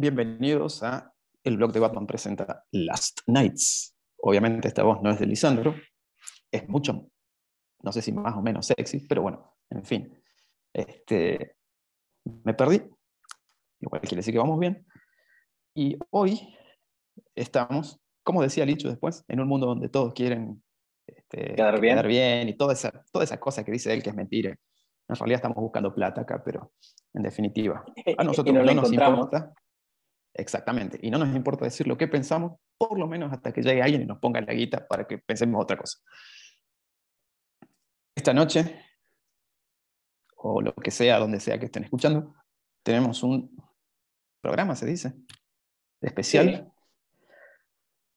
bienvenidos a el blog de Batman presenta Last Nights. Obviamente esta voz no es de Lisandro, es mucho, no sé si más o menos sexy, pero bueno, en fin. Este, me perdí, igual quiere decir que vamos bien. Y hoy estamos, como decía Licho después, en un mundo donde todos quieren este, quedar, bien. bien y toda esa, toda esa cosa que dice él que es mentira. En realidad estamos buscando plata acá, pero en definitiva, a nosotros no, nos importa. Exactamente, y no nos importa decir lo que pensamos, por lo menos hasta que llegue alguien y nos ponga la guita para que pensemos otra cosa. Esta noche, o lo que sea, donde sea que estén escuchando, tenemos un programa, se dice, especial,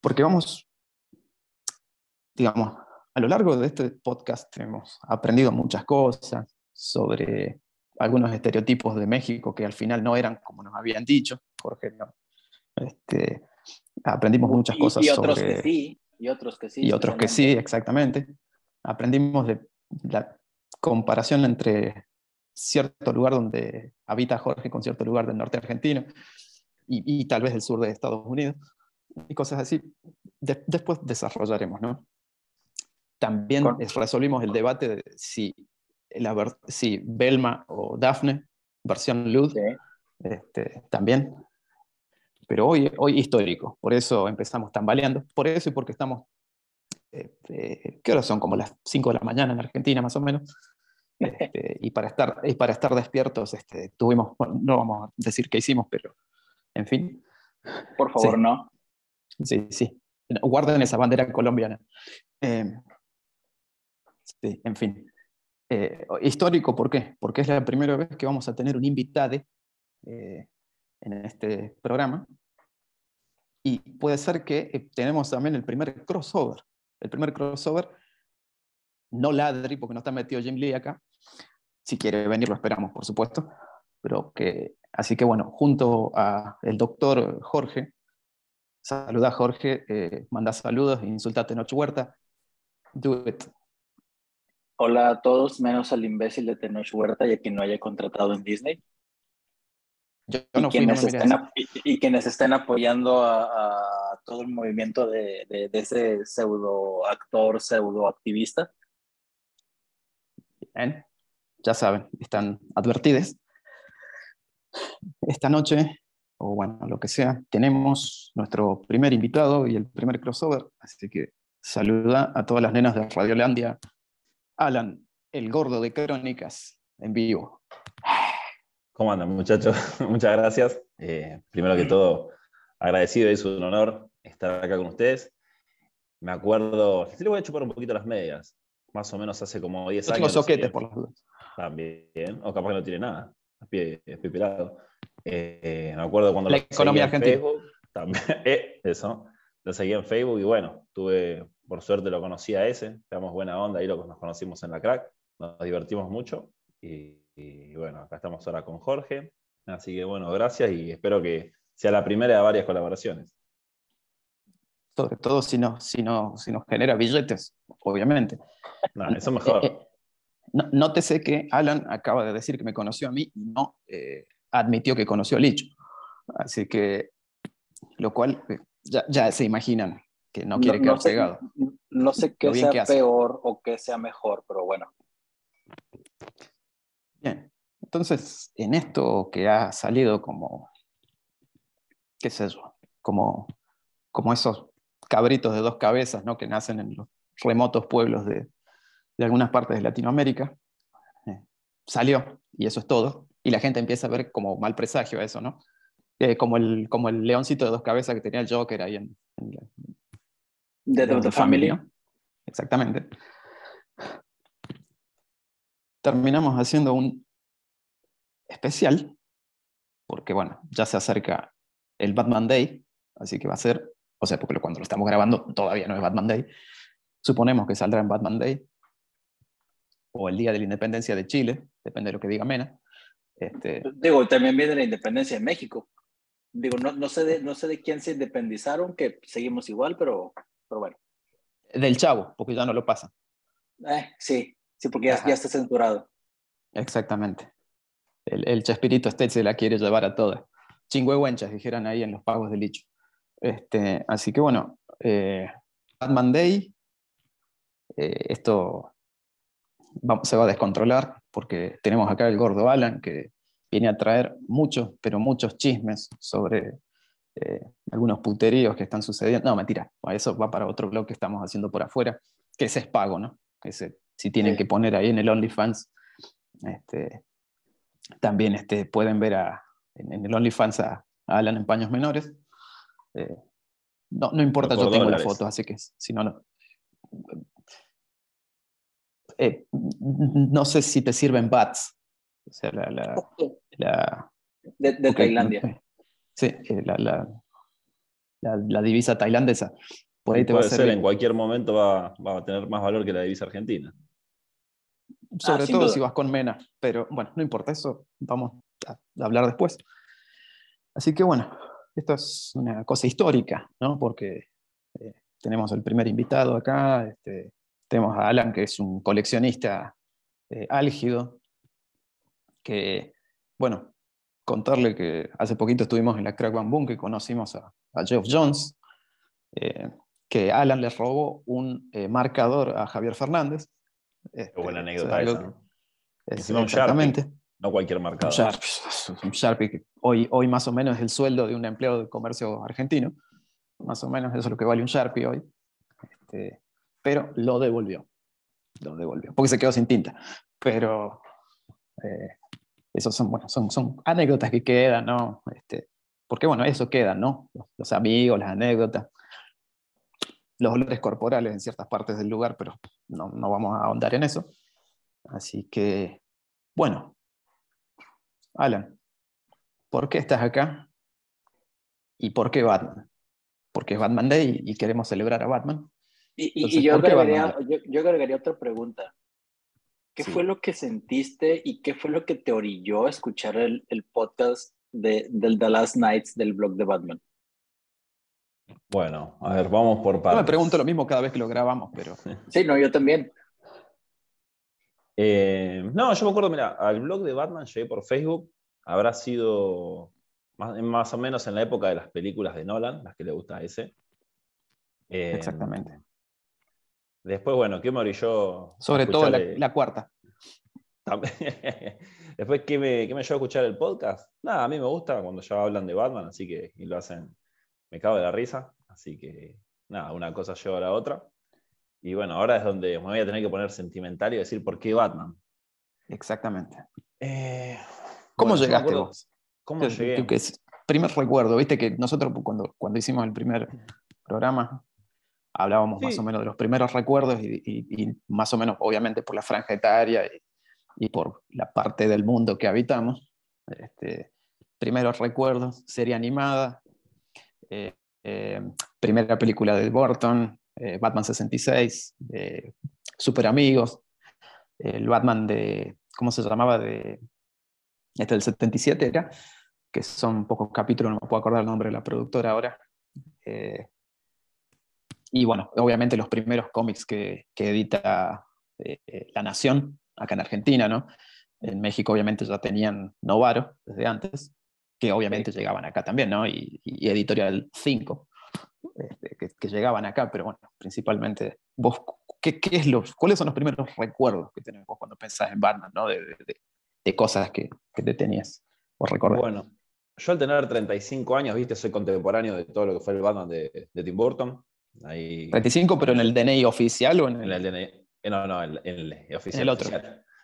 porque vamos, digamos, a lo largo de este podcast hemos aprendido muchas cosas sobre algunos estereotipos de México que al final no eran como nos habían dicho, Jorge, no. Este, aprendimos muchas cosas y, otros sobre... que sí, y otros que sí. Y otros que sí, exactamente. Aprendimos de la comparación entre cierto lugar donde habita Jorge con cierto lugar del norte argentino y, y tal vez del sur de Estados Unidos y cosas así. De, después desarrollaremos, ¿no? También resolvimos el debate de si la, sí, Belma o Daphne, versión Luz, sí. este, también. Pero hoy, hoy histórico, por eso empezamos tambaleando, por eso y porque estamos, este, ¿qué horas son? Como las 5 de la mañana en Argentina más o menos. Este, y, para estar, y para estar despiertos este, tuvimos, no vamos a decir qué hicimos, pero en fin. Por favor, sí. no. Sí, sí. Guarden esa bandera colombiana. Eh, sí, en fin. Eh, histórico, ¿por qué? Porque es la primera vez que vamos a tener un invitado eh, en este programa. Y puede ser que eh, tenemos también el primer crossover. El primer crossover, no ladri, porque no está metido Jim Lee acá. Si quiere venir, lo esperamos, por supuesto. Pero que, así que bueno, junto a el doctor Jorge, saluda Jorge, eh, manda saludos, insultate Noche Huerta. Do it. Hola a todos, menos al imbécil de Tenoch Huerta y a no haya contratado en Disney. Yo, no y, quienes fui, no estén, y, y, quienes estén apoyando a, a todo el movimiento de, de, de, ese pseudo actor, pseudo activista. Bien, ya saben, están advertidos. Esta noche, o bueno, lo que sea, tenemos nuestro primer invitado y el primer crossover, así que saluda a todas las nenas de Radiolandia Alan, el gordo de Crónicas, en vivo. ¿Cómo andan, muchachos? Muchas gracias. Eh, primero que todo, agradecido, es un honor estar acá con ustedes. Me acuerdo, sí le voy a chupar un poquito las medias, más o menos hace como 10 Yo años. Tengo soquetes por las dudas. También, o capaz que no tiene nada, a pie, pelado. Eh, me acuerdo cuando la economía argentina. Facebook, también, eh, eso, lo seguía en Facebook y bueno, tuve por suerte lo conocí a ese, damos buena onda, ahí lo, nos conocimos en la crack, nos divertimos mucho y, y, bueno, acá estamos ahora con Jorge, así que bueno, gracias y espero que sea la primera de varias colaboraciones. Sobre todo si, no, si, no, si nos genera billetes, obviamente. No, eso mejor. Eh, eh, no, nótese que Alan acaba de decir que me conoció a mí y no eh, admitió que conoció a Licho. Así que, lo cual, eh, ya, ya se imaginan que no quiere no, quedar no sé, pegado. No sé qué sea que peor o qué sea mejor, pero bueno. Entonces en esto que ha salido como, qué sé yo, como, como esos cabritos de dos cabezas ¿no? que nacen en los remotos pueblos de, de algunas partes de Latinoamérica, eh, salió y eso es todo, y la gente empieza a ver como mal presagio eso, ¿no? Eh, como, el, como el leoncito de dos cabezas que tenía el Joker ahí en, en, de The, the Family. ¿no? Exactamente. Terminamos haciendo un especial, porque bueno, ya se acerca el Batman Day, así que va a ser, o sea, porque cuando lo estamos grabando todavía no es Batman Day, suponemos que saldrá en Batman Day, o el Día de la Independencia de Chile, depende de lo que diga Mena. Este... Digo, también viene la independencia de México. Digo, no, no, sé de, no sé de quién se independizaron, que seguimos igual, pero pero bueno. Del chavo, porque ya no lo pasa. Eh, sí, sí, porque ya, ya, está censurado. Exactamente. El, el Chespirito State se la quiere llevar a todas. chingüehuenchas, dijeran ahí en los pagos de Licho. Este, así que bueno, eh, Batman Day, eh, esto se va a descontrolar porque tenemos acá el gordo Alan que viene a traer muchos, pero muchos chismes sobre eh, algunos puteríos que están sucediendo. No, mentira, eso va para otro blog que estamos haciendo por afuera, que ese es pago, ¿no? Ese, si tienen que poner ahí en el OnlyFans, este, también este, pueden ver a, en, el OnlyFans a, Alan en paños menores. Eh, no, no importa, yo tengo la foto, así que si no, no. Eh, no sé si te sirven bats. O sea, la, de, Tailandia. Sí, eh, la, la, divisa tailandesa. Por Puede ser, en cualquier momento va, a tener más valor que la divisa argentina. Sobre ah, todo si vas con Mena, pero bueno, no importa, eso vamos a hablar después. Así que bueno, esto es una cosa histórica, ¿no? Porque eh, tenemos el primer invitado acá, este, tenemos a Alan, que es un coleccionista eh, álgido, que, bueno, contarle que hace poquito estuvimos en la Crack Boom que conocimos a, a Geoff Jones, eh, que Alan le robó un eh, marcador a Javier Fernández. Qué buena este, anécdota esa. exactamente. no cualquier marcador. Un Sharpie, que hoy, hoy más o menos es el sueldo de un empleado de comercio argentino. Más o menos eso es lo que vale un Sharpie hoy. Este, pero lo devolvió. Lo devolvió, porque se quedó sin tinta. Pero eh, esos son, bueno, son, son anécdotas que quedan, ¿no? Este, porque, bueno, eso queda, ¿no? Los, amigos, las anécdotas, los olores corporales en ciertas partes del lugar, pero no, no vamos a ahondar en eso. Así que, bueno, Alan, ¿por qué estás acá? ¿Y por qué Batman? Porque es Batman Day y queremos celebrar a Batman. Y, yo, agregaría, yo, yo, agregaría, otra pregunta. ¿Qué fue lo que sentiste y qué fue lo que te orilló a escuchar el, el podcast de, del The Last Nights del blog de Batman? Bueno, a ver, vamos por partes. Yo me pregunto lo mismo cada vez que lo grabamos, pero... Sí, no, yo también. Eh, no, yo me acuerdo, mira, al blog de Batman llegué por Facebook, habrá sido más, más, o menos en la época de las películas de Nolan, las que le gusta a ese. Eh, Exactamente. Después, bueno, ¿qué me orilló? Sobre todo la, cuarta. Después, ¿qué me, ¿qué me llevó a escuchar el podcast? Nada, a mí me gusta cuando ya hablan de Batman, así que y lo hacen, me cago de la risa. Así que, nada, una cosa lleva a la otra. Y bueno, ahora es donde me voy a tener que poner sentimental y decir por qué Batman. Exactamente. Eh, ¿Cómo llegaste vos? ¿Cómo llegué? primer recuerdo, viste que nosotros cuando, cuando hicimos el primer programa, hablábamos más o menos de los primeros recuerdos y, más o menos, obviamente, por la franja etaria y, por la parte del mundo que habitamos. Este, primeros recuerdos, serie animada, primera película de Burton, eh, Batman 66, Super Amigos, el Batman de, ¿cómo se llamaba? De, este del 77 era, que son pocos capítulos, no me puedo acordar el nombre de la productora ahora. Y bueno, obviamente los primeros cómics que, edita eh, La Nación, acá en Argentina, ¿no? En México obviamente ya tenían Novaro desde antes, que obviamente llegaban acá también, ¿no? Y, Editorial 5, este, que, llegaban acá, pero bueno, principalmente vos, ¿qué, qué es los, ¿cuáles son los primeros recuerdos que tenés vos cuando pensás en Batman, ¿no? De, de, cosas que, que, te tenías o recordás. Bueno, yo al tener 35 años, viste, soy contemporáneo de todo lo que fue el Batman de, de Tim Burton. 35, pero en el DNI oficial o en el, en el DNI. Eh, no, no, en el, oficial. el otro.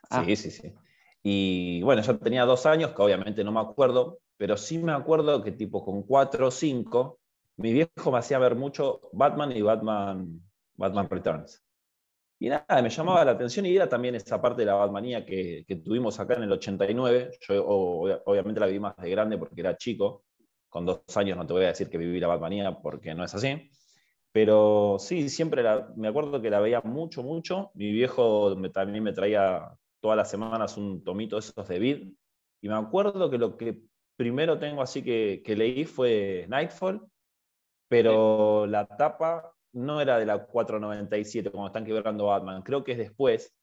Ah. Sí, sí, sí. Y bueno, yo tenía dos años, que obviamente no me acuerdo, pero sí me acuerdo que tipo con cuatro o cinco, mi viejo me hacía ver mucho Batman y Batman, Batman Returns. Y nada, me llamaba la atención y era también esa parte de la Batmanía que, que tuvimos acá en el 89. Yo obviamente la viví más de grande porque era chico. Con dos años no te voy a decir que viví la Batmanía porque no es así. Pero sí, siempre me acuerdo que la veía mucho, mucho. Mi viejo también me traía todas las semanas un tomito de esos de Vid. Y me acuerdo que lo que primero tengo así que, leí fue Nightfall, pero la tapa no era de la 497 como están quebrando Batman, creo que es después.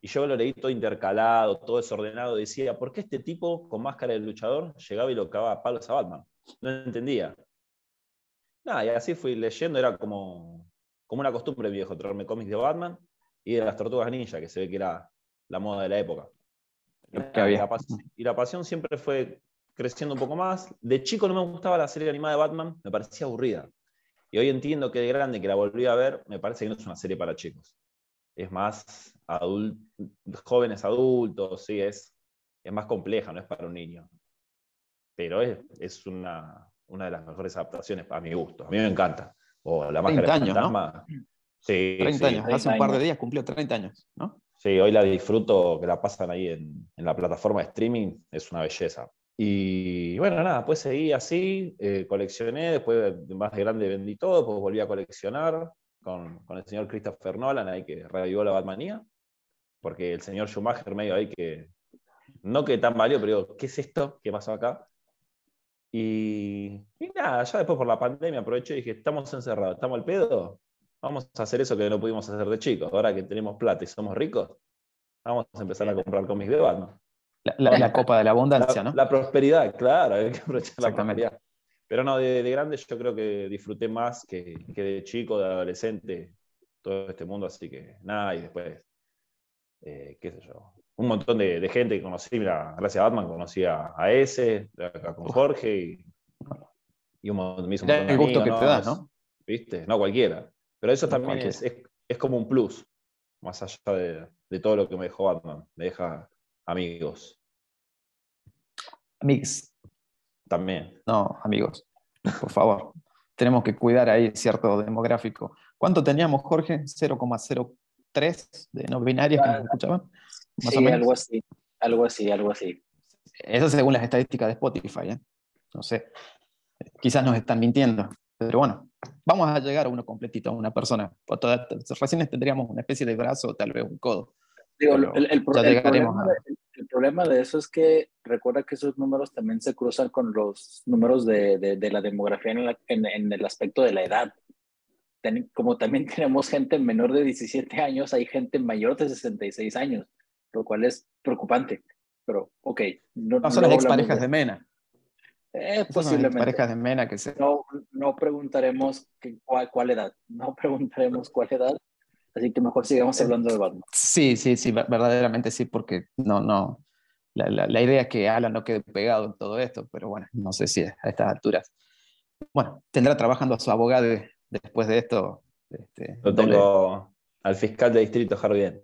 Y yo lo leí todo intercalado, todo desordenado. Decía, ¿por qué este tipo con máscara de luchador llegaba y lo cagaba a palos a Batman? No entendía. Nada, y así fui leyendo, era como, como una costumbre viejo, traerme cómics de Batman y de las tortugas ninja, que se ve que era la moda de la época. Y la, pasión siempre fue creciendo un poco más. De chico no me gustaba la serie animada de Batman, me parecía aburrida. Y hoy entiendo que de grande, que la volví a ver, me parece que no es una serie para chicos. Es más jóvenes adultos, sí, es, es más compleja, no es para un niño. Pero es, es una, una de las mejores adaptaciones a mi gusto. A mí me encanta. O La Máscara 30 años, ¿no? Sí, 30 años. Hace un par de días cumplió 30 años, ¿no? Sí, hoy la disfruto, que la pasan ahí en, en la plataforma de streaming, es una belleza. Y bueno, nada, pues seguí así, eh, coleccioné, después más de grande vendí todo, pues volví a coleccionar con, con el señor Christopher Nolan, ahí que reavivó la Batmanía, porque el señor Schumacher medio ahí que, no que tan valió, pero digo, ¿qué es esto? ¿Qué pasó acá? Y, y, nada, ya después por la pandemia aproveché y dije, estamos encerrados, estamos al pedo, vamos a hacer eso que no pudimos hacer de chicos. Ahora que tenemos plata y somos ricos, vamos a empezar a comprar cómics de Batman. La, copa de la abundancia, ¿no? La prosperidad, claro, hay que aprovechar la prosperidad. Pero no, de, grande yo creo que disfruté más que, que, de chico, de adolescente, todo este mundo, así que nada, y después, eh, qué sé yo, un montón de, gente que conocí, mira, gracias a Batman conocí a, ese, acá con Jorge, y, y un, me hizo un montón el gusto que te da, ¿no? ¿Viste? No cualquiera. Pero eso también es, es, como un plus, más allá de, de, todo lo que me dejó Batman. Me deja amigos. Amigos. También. No, amigos. Por favor. Tenemos que cuidar ahí cierto demográfico. ¿Cuánto teníamos, Jorge? 0,03 de no binarias que nos escuchaban. sí, algo así. Algo así, algo así. Eso según las estadísticas de Spotify. ¿eh? No sé. Quizás nos están mintiendo. Pero bueno, vamos a llegar a uno completito, a una persona. Recién tendríamos una especie de brazo, tal vez un codo. el, problema de, eso es que recuerda que esos números también se cruzan con los números de, de, la demografía en, en, el aspecto de la edad. como también tenemos gente menor de 17 años, hay gente mayor de 66 años, lo cual es preocupante. Pero, ok. No, son las exparejas de Mena. Eh, posiblemente. Parejas de Mena que se... No, no preguntaremos cuál, cuál, edad, no preguntaremos cuál edad, así que mejor sigamos hablando de Batman. Sí, sí, sí, verdaderamente sí, porque no, no, la, la, idea es que Alan no quede pegado en todo esto, pero bueno, no sé si a estas alturas. Bueno, tendrá trabajando a su abogado después de esto. Este, Lo tengo al fiscal de distrito Harvey.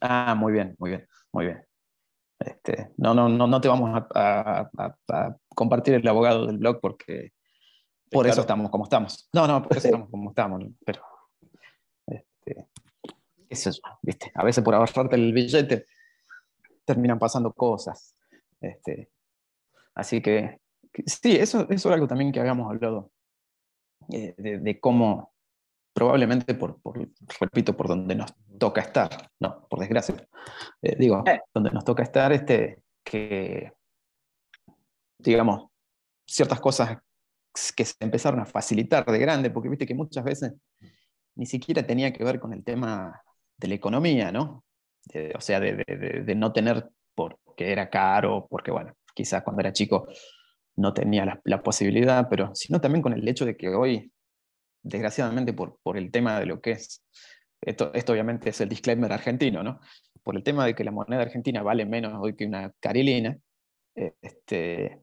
Ah, muy bien, muy bien, muy bien. Este, no, no, no, no te vamos a, compartir el abogado del blog porque por eso estamos como estamos. No, no, por eso estamos como estamos. Pero, este, eso ¿viste? A veces por ahorrarte el billete terminan pasando cosas. Este, así que, sí, eso, eso es algo también que habíamos hablado, eh, de, cómo probablemente por, repito, por donde nos toca estar, no, por desgracia, eh, digo, eh. donde nos toca estar, este, que, digamos, ciertas cosas que se empezaron a facilitar de grande, porque viste que muchas veces ni siquiera tenía que ver con el tema de la economía, ¿no? O sea, de, de, no tener porque era caro, porque, bueno, quizás cuando era chico no tenía la, la, posibilidad, pero sino también con el hecho de que hoy desgraciadamente por, por el tema de lo que es, esto, esto obviamente es el disclaimer argentino, ¿no? Por el tema de que la moneda argentina vale menos hoy que una carilina, eh, este,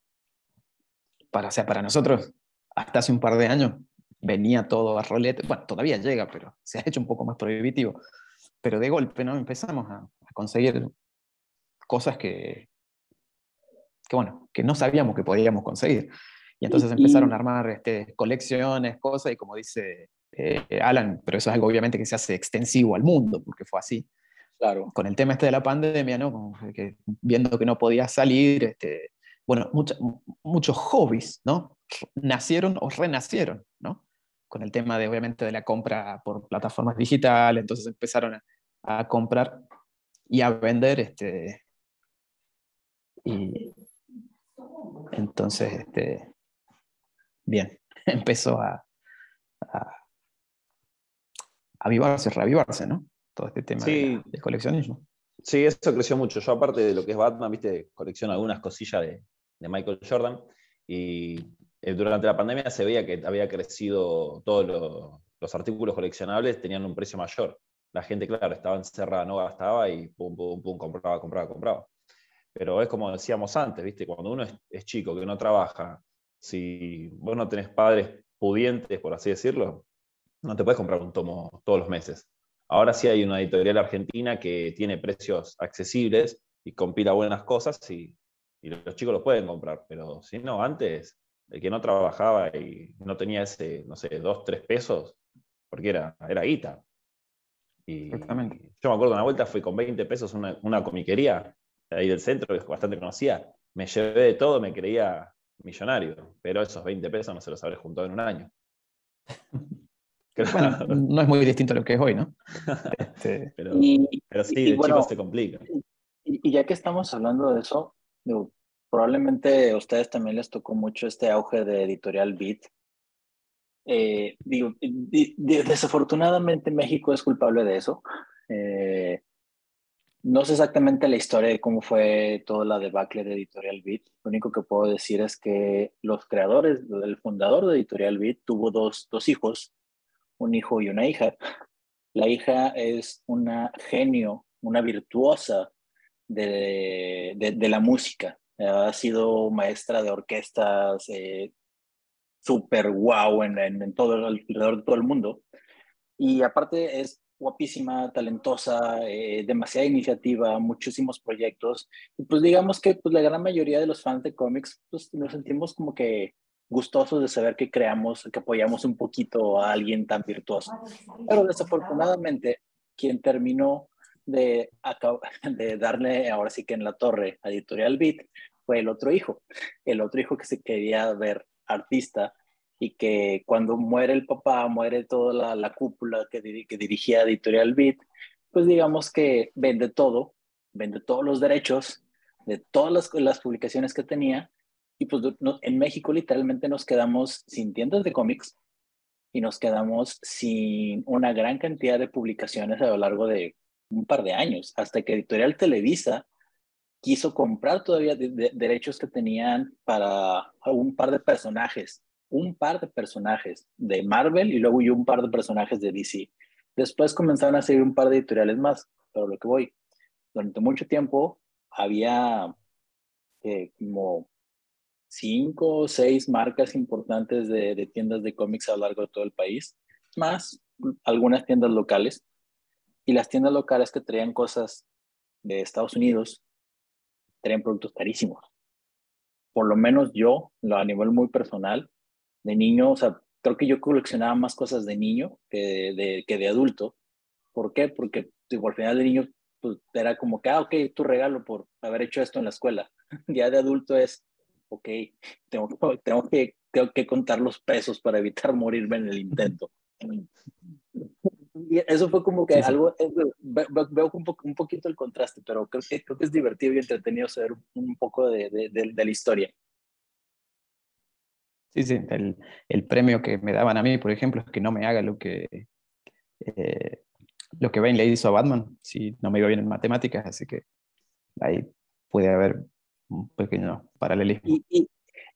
para, o sea, para nosotros, hasta hace un par de años, venía todo a rolete, bueno, todavía llega, pero se ha hecho un poco más prohibitivo, pero de golpe, ¿no? Empezamos a, a conseguir cosas que, que, bueno, que no sabíamos que podíamos conseguir. Y entonces empezaron a armar este, colecciones, cosas, y como dice eh, Alan, pero eso es algo obviamente que se hace extensivo al mundo, porque fue así. Claro. Con el tema este de la pandemia, ¿no? Que, viendo que no podía salir, este, bueno, muchos hobbies, ¿no? Nacieron o renacieron, ¿no? Con el tema de, obviamente, de la compra por plataformas digitales, entonces empezaron a, a comprar y a vender, este, y entonces, este, bien, empezó a, a avivarse, reavivarse, ¿no? Todo este tema de, coleccionismo. Sí, eso creció mucho. Yo aparte de lo que es Batman, viste, colecciono algunas cosillas de, Michael Jordan y eh, durante la pandemia se veía que había crecido todos los artículos coleccionables, tenían un precio mayor. La gente, claro, estaba encerrada, no gastaba y pum, pum, pum, compraba, compraba, compraba. Pero es como decíamos antes, viste, cuando uno es chico, que no trabaja, si vos no tenés padres pudientes, por así decirlo, no te puedes comprar un tomo todos los meses. Ahora sí hay una editorial argentina que tiene precios accesibles y compila buenas cosas y, los chicos lo pueden comprar, pero si no, antes, el que no trabajaba y no tenía ese, no sé, dos, tres pesos, porque era, era guita. Y Exactamente. yo me acuerdo una vuelta, fui con 20 pesos una, una comiquería ahí del centro, que es bastante conocida. Me llevé de todo, me creía millonario, pero esos 20 pesos no se los habré juntado en un año. no es muy distinto a lo que es hoy, ¿no? Este, pero, sí, de bueno, se complica. Y, ya que estamos hablando de eso, probablemente a ustedes también les tocó mucho este auge de editorial Beat. Eh, digo, desafortunadamente México es culpable de eso. Eh, no sé exactamente la historia de cómo fue toda la debacle de Editorial Beat. Lo único que puedo decir es que los creadores, el fundador de Editorial Beat tuvo dos, dos hijos, un hijo y una hija. La hija es una genio, una virtuosa de, de, la música. Ha sido maestra de orquestas, eh, súper guau en, en, todo, alrededor de todo el mundo. Y aparte es guapísima, talentosa, eh, demasiada iniciativa, muchísimos proyectos. Y pues digamos que pues, la gran mayoría de los fans de cómics pues, nos sentimos como que gustosos de saber que creamos, que apoyamos un poquito a alguien tan virtuoso. Pero desafortunadamente, quien terminó de, de darle ahora sí que en la torre a Editorial Beat fue el otro hijo, el otro hijo que se quería ver artista y que cuando muere el papá, muere toda la, cúpula que, que, dirigía Editorial Beat, pues digamos que vende todo, vende todos los derechos de todas las publicaciones que tenía y pues en México literalmente nos quedamos sin tiendas de cómics y nos quedamos sin una gran cantidad de publicaciones a lo largo de un par de años, hasta que Editorial Televisa quiso comprar todavía derechos que tenían para un par de personajes un par de personajes de Marvel y luego un par de personajes de DC. Después comenzaron a seguir un par de editoriales más, pero lo que voy, durante mucho tiempo había eh, como cinco o seis marcas importantes de, de tiendas de cómics a lo largo de todo el país, más algunas tiendas locales. Y las tiendas locales que traían cosas de Estados Unidos traían productos carísimos. Por lo menos yo, a nivel muy personal, de niño, o sea, creo que yo coleccionaba más cosas de niño que de, que de adulto. ¿Por qué? Porque digo, al final de niño pues, era como que, ah, ok, tu regalo por haber hecho esto en la escuela. ya de adulto es, ok, tengo, tengo, que, tengo que contar los pesos para evitar morirme en el intento. Y eso fue como que algo, veo, un, un, poquito el contraste, pero creo que, creo que es divertido y entretenido saber un poco de, de, de la historia. Sí, sí, el, el, premio que me daban a mí, por ejemplo, es que no me haga lo que, eh, lo que Bain le hizo a Batman, si no me iba bien en matemáticas, así que ahí puede haber un pequeño paralelismo. Y, y,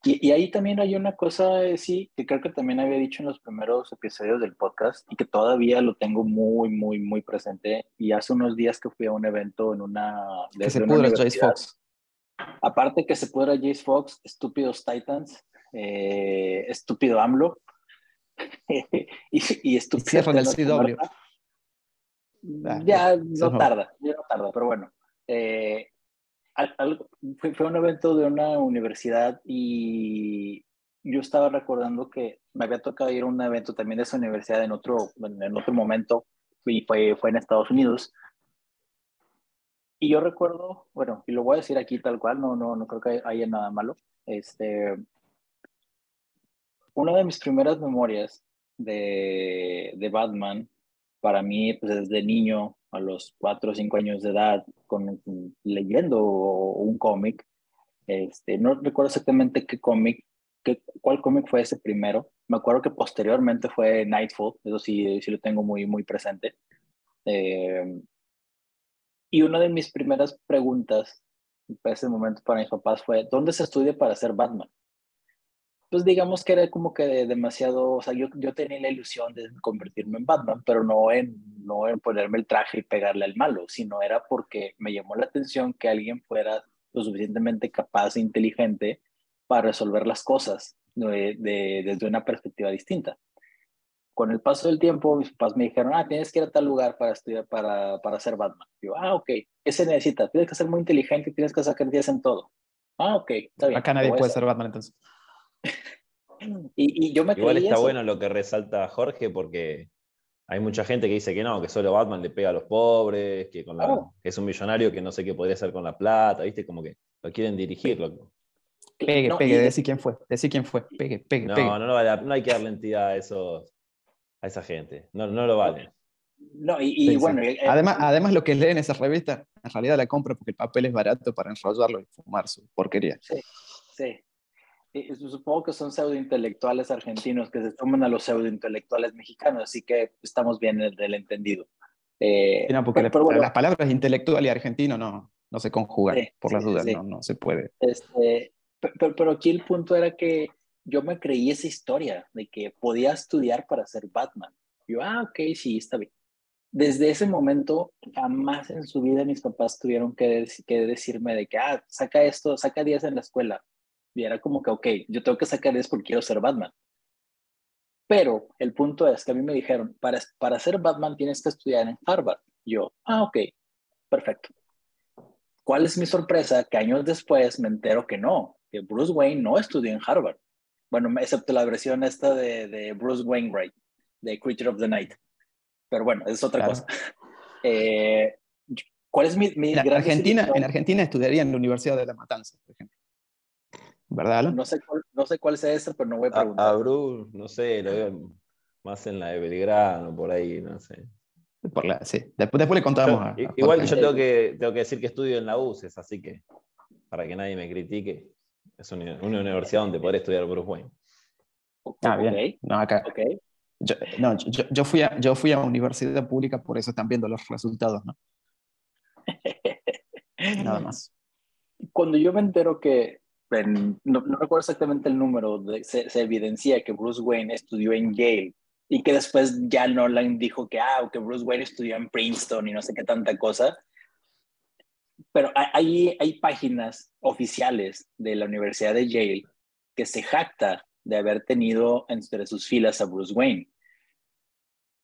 y, ahí también hay una cosa, eh, sí, que creo que también había dicho en los primeros episodios del podcast y que todavía lo tengo muy, muy, muy presente. Y hace unos días que fui a un evento en una... Que se pudra Jace Fox. Aparte que se pudra Jace Fox, Estúpidos Titans, eh, estúpido AMLO y, y estúpido. el CW. Ah, ya no tarda, ya no tarda, pero bueno. Eh, fue, un evento de una universidad y yo estaba recordando que me había tocado ir a un evento también de esa universidad en otro, en otro momento y fue, fue en Estados Unidos. Y yo recuerdo, bueno, y lo voy a decir aquí tal cual, no, no, no creo que haya nada malo. Este, una de mis primeras memorias de, de Batman, para mí, pues desde niño, a los cuatro o cinco años de edad, con, leyendo un cómic, este, no recuerdo exactamente qué cómic, qué, cuál cómic fue ese primero. Me acuerdo que posteriormente fue Nightfall, eso sí, sí lo tengo muy, muy presente. Eh, Y una de mis primeras preguntas para ese momento para mis papás fue, ¿dónde se estudia para ser Batman? Pues digamos que era como que demasiado, o sea, yo, yo tenía la ilusión de convertirme en Batman, pero no en, no en ponerme el traje y pegarle al malo, sino era porque me llamó la atención que alguien fuera lo suficientemente capaz e inteligente para resolver las cosas de, desde una perspectiva distinta. Con el paso del tiempo, mis papás me dijeron, ah, tienes que ir a tal lugar para estudiar, para, para ser Batman. Yo, ah, ok, ¿qué se necesita? Tienes que ser muy inteligente, tienes que sacar 10 en todo. Ah, ok, está bien. Acá nadie puede ser Batman entonces. y, y, yo me Igual está bueno lo que resalta Jorge porque hay mucha gente que dice que no, que solo Batman le pega a los pobres, que, con la, que es un millonario que no sé qué podría hacer con la plata, ¿viste? Como que lo quieren dirigir, loco. Pegue, pegue, decí quién fue, decí quién fue, pegue, pegue, no, pegue. No, no, no hay que darle entidad a, esos, a esa gente, no, no lo vale. No, y, bueno. Eh, además, además, lo que leen en esa revista, en realidad la compra porque el papel es barato para enrollarlo y fumar su porquería. Sí, sí. Supongo que son pseudointelectuales argentinos que se toman a los pseudointelectuales mexicanos, así que estamos bien del entendido. Eh, no, porque las palabras intelectual y argentino no, no se conjugan, por las dudas, no, no se puede. Este, pero, pero, aquí el punto era que yo me creí esa historia de que podía estudiar para ser Batman. Yo, ah, ok, sí, está bien. Desde ese momento, jamás en su vida mis papás tuvieron que, que decirme de que, ah, saca esto, saca 10 en la escuela. Y era como que, ok, yo tengo que sacar 10 porque quiero ser Batman. Pero el punto es que a mí me dijeron, para, para ser Batman tienes que estudiar en Harvard. Yo, ah, ok, perfecto. ¿Cuál es mi sorpresa? Que años después me entero que no, que Bruce Wayne no estudió en Harvard. Bueno, excepto la versión esta de, de Bruce Wainwright, de Creature of the Night. Pero bueno, es otra cosa. Eh, ¿Cuál es mi, mi en Argentina, en Argentina estudiaría en la Universidad de La Matanza, por ejemplo. ¿Verdad, No sé cuál, no sé cuál sea esa, pero no voy a preguntar. A, Bruce, no sé, lo veo más en la de Belgrano, por ahí, no sé. Por la, sí. después, después le contamos. igual yo tengo que, tengo que decir que estudio en la UCES, así que para que nadie me critique, es una, universidad donde podré estudiar Bruce Wayne. Ah, bien. No, acá. Yo, no, yo, yo, fui a, yo fui a universidad pública, por eso están viendo los resultados, ¿no? Nada más. Cuando yo me entero que, no, recuerdo exactamente el número, se, evidencia que Bruce Wayne estudió en Yale y que después ya Nolan dijo que, ah, que Bruce Wayne estudió en Princeton y no sé qué tanta cosa. Pero hay, hay páginas oficiales de la Universidad de Yale que se jacta de haber tenido entre sus filas a Bruce Wayne.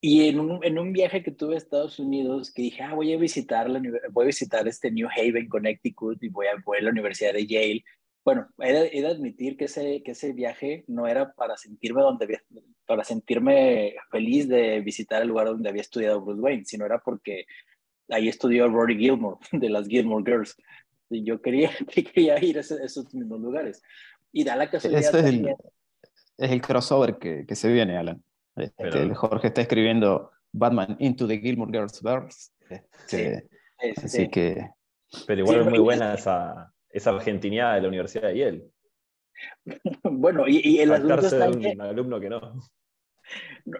Y en un, en un viaje que tuve a Estados Unidos, que dije, ah, voy a visitar, voy a visitar este New Haven, Connecticut, y voy a, voy a la Universidad de Yale, bueno, he de, admitir que ese, que ese viaje no era para sentirme, donde para sentirme feliz de visitar el lugar donde había estudiado Bruce Wayne, sino era porque ahí estudió Rory Gilmore, de las Gilmore Girls. Y yo quería, quería ir a esos, mismos lugares. Y da la casualidad. es, el, es el crossover que, que se viene, Alan. Este, Jorge está escribiendo Batman Into the Gilmore Girls Verse. Este, así que. Pero igual es muy buena esa, esa argentinidad de la Universidad de Yale. bueno, y, el asunto está un alumno que no.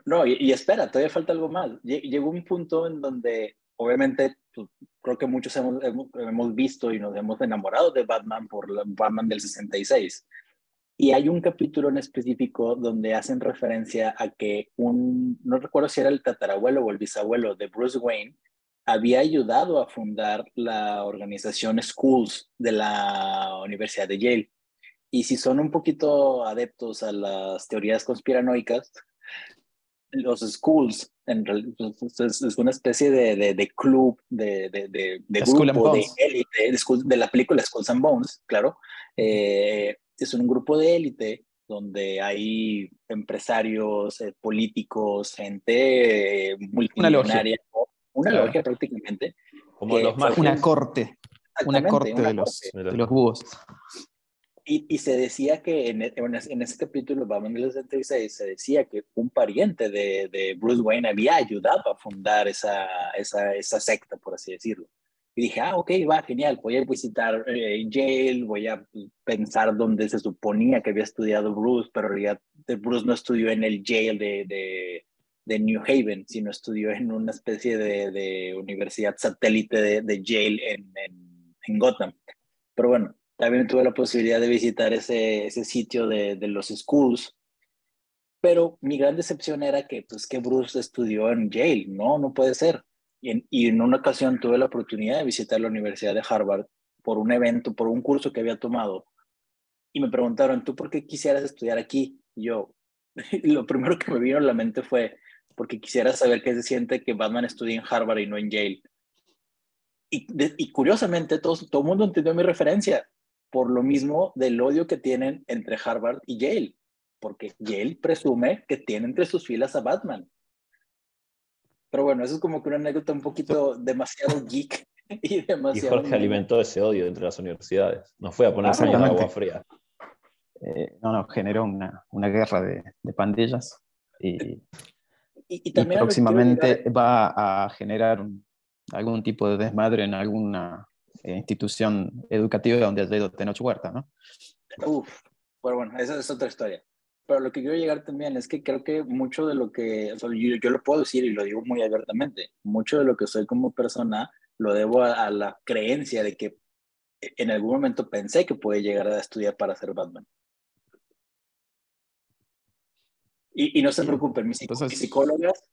No, y, espera, todavía falta algo más. Llegó un punto en donde, obviamente, pues, creo que muchos hemos, hemos, visto y nos hemos enamorado de Batman por Batman del 66. Y hay un capítulo en específico donde hacen referencia a que un, no recuerdo si era el tatarabuelo o el bisabuelo de Bruce Wayne, había ayudado a fundar la organización Schools de la Universidad de Yale. Y si son un poquito adeptos a las teorías conspiranoicas, los schools en pues, es, una especie de, de, club, de, de, de grupo, de élite, de, la película Schools and Bones, claro. Eh, es un grupo de élite donde hay empresarios, eh, políticos, gente eh, multimillonaria, una logia prácticamente. Como los más. Una corte. Una corte, de, los, de los búhos. Y, y, se decía que en, e, en, ese capítulo, vamos en el 66, se decía que un pariente de, de, Bruce Wayne había ayudado a fundar esa, esa, esa secta, por así decirlo. Y dije, ah, ok, va, genial, voy a visitar eh, Yale, voy a pensar dónde se suponía que había estudiado Bruce, pero en realidad Bruce no estudió en el Yale de, de de New Haven, sino estudió en una especie de, universidad satélite de, de Yale en, en, Gotham. Pero bueno, también tuve la posibilidad de visitar ese, ese sitio de, de los schools. Pero mi gran decepción era que, pues, que Bruce estudió en Yale. No, no puede ser. Y en, y en una ocasión tuve la oportunidad de visitar la Universidad de Harvard por un evento, por un curso que había tomado. Y me preguntaron, ¿tú por qué quisieras estudiar aquí? Y yo, lo primero que me vino a la mente fue, porque quisiera saber qué se siente que Batman estudie en Harvard y no en Yale. Y, y curiosamente, todo, todo el mundo entendió mi referencia por lo mismo del odio que tienen entre Harvard y Yale, porque Yale presume que tiene entre sus filas a Batman. Pero bueno, eso es como que una anécdota un poquito demasiado geek y demasiado... Y Jorge alimentó ese odio entre las universidades. No fue a ponerse en agua fría. Eh, no, no, generó una, una guerra de, de pandillas y, y, también próximamente va a generar algún tipo de desmadre en alguna eh, institución educativa donde haya ido Tenoch Huerta, ¿no? Uf, pero bueno, esa es otra historia. Pero lo que quiero llegar también es que creo que mucho de lo que, o sea, yo, lo puedo decir y lo digo muy abiertamente, mucho de lo que soy como persona lo debo a, la creencia de que en algún momento pensé que puede llegar a estudiar para ser Batman. Y, no se preocupen, mis, psicólogas,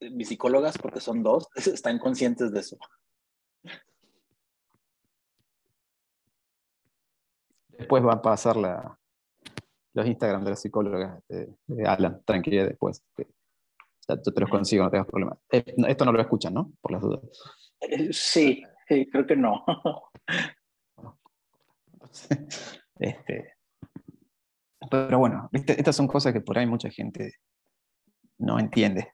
mis psicólogas, porque son dos, están conscientes de eso. Después va a pasar la, los Instagram de las psicólogas de, Alan, tranquila después. yo te los consigo, no tengas problema. Eh, esto no lo escuchan, ¿no? Por las dudas. Eh, sí, creo que no. Este, pero bueno, estas son cosas que por ahí mucha gente no entiende.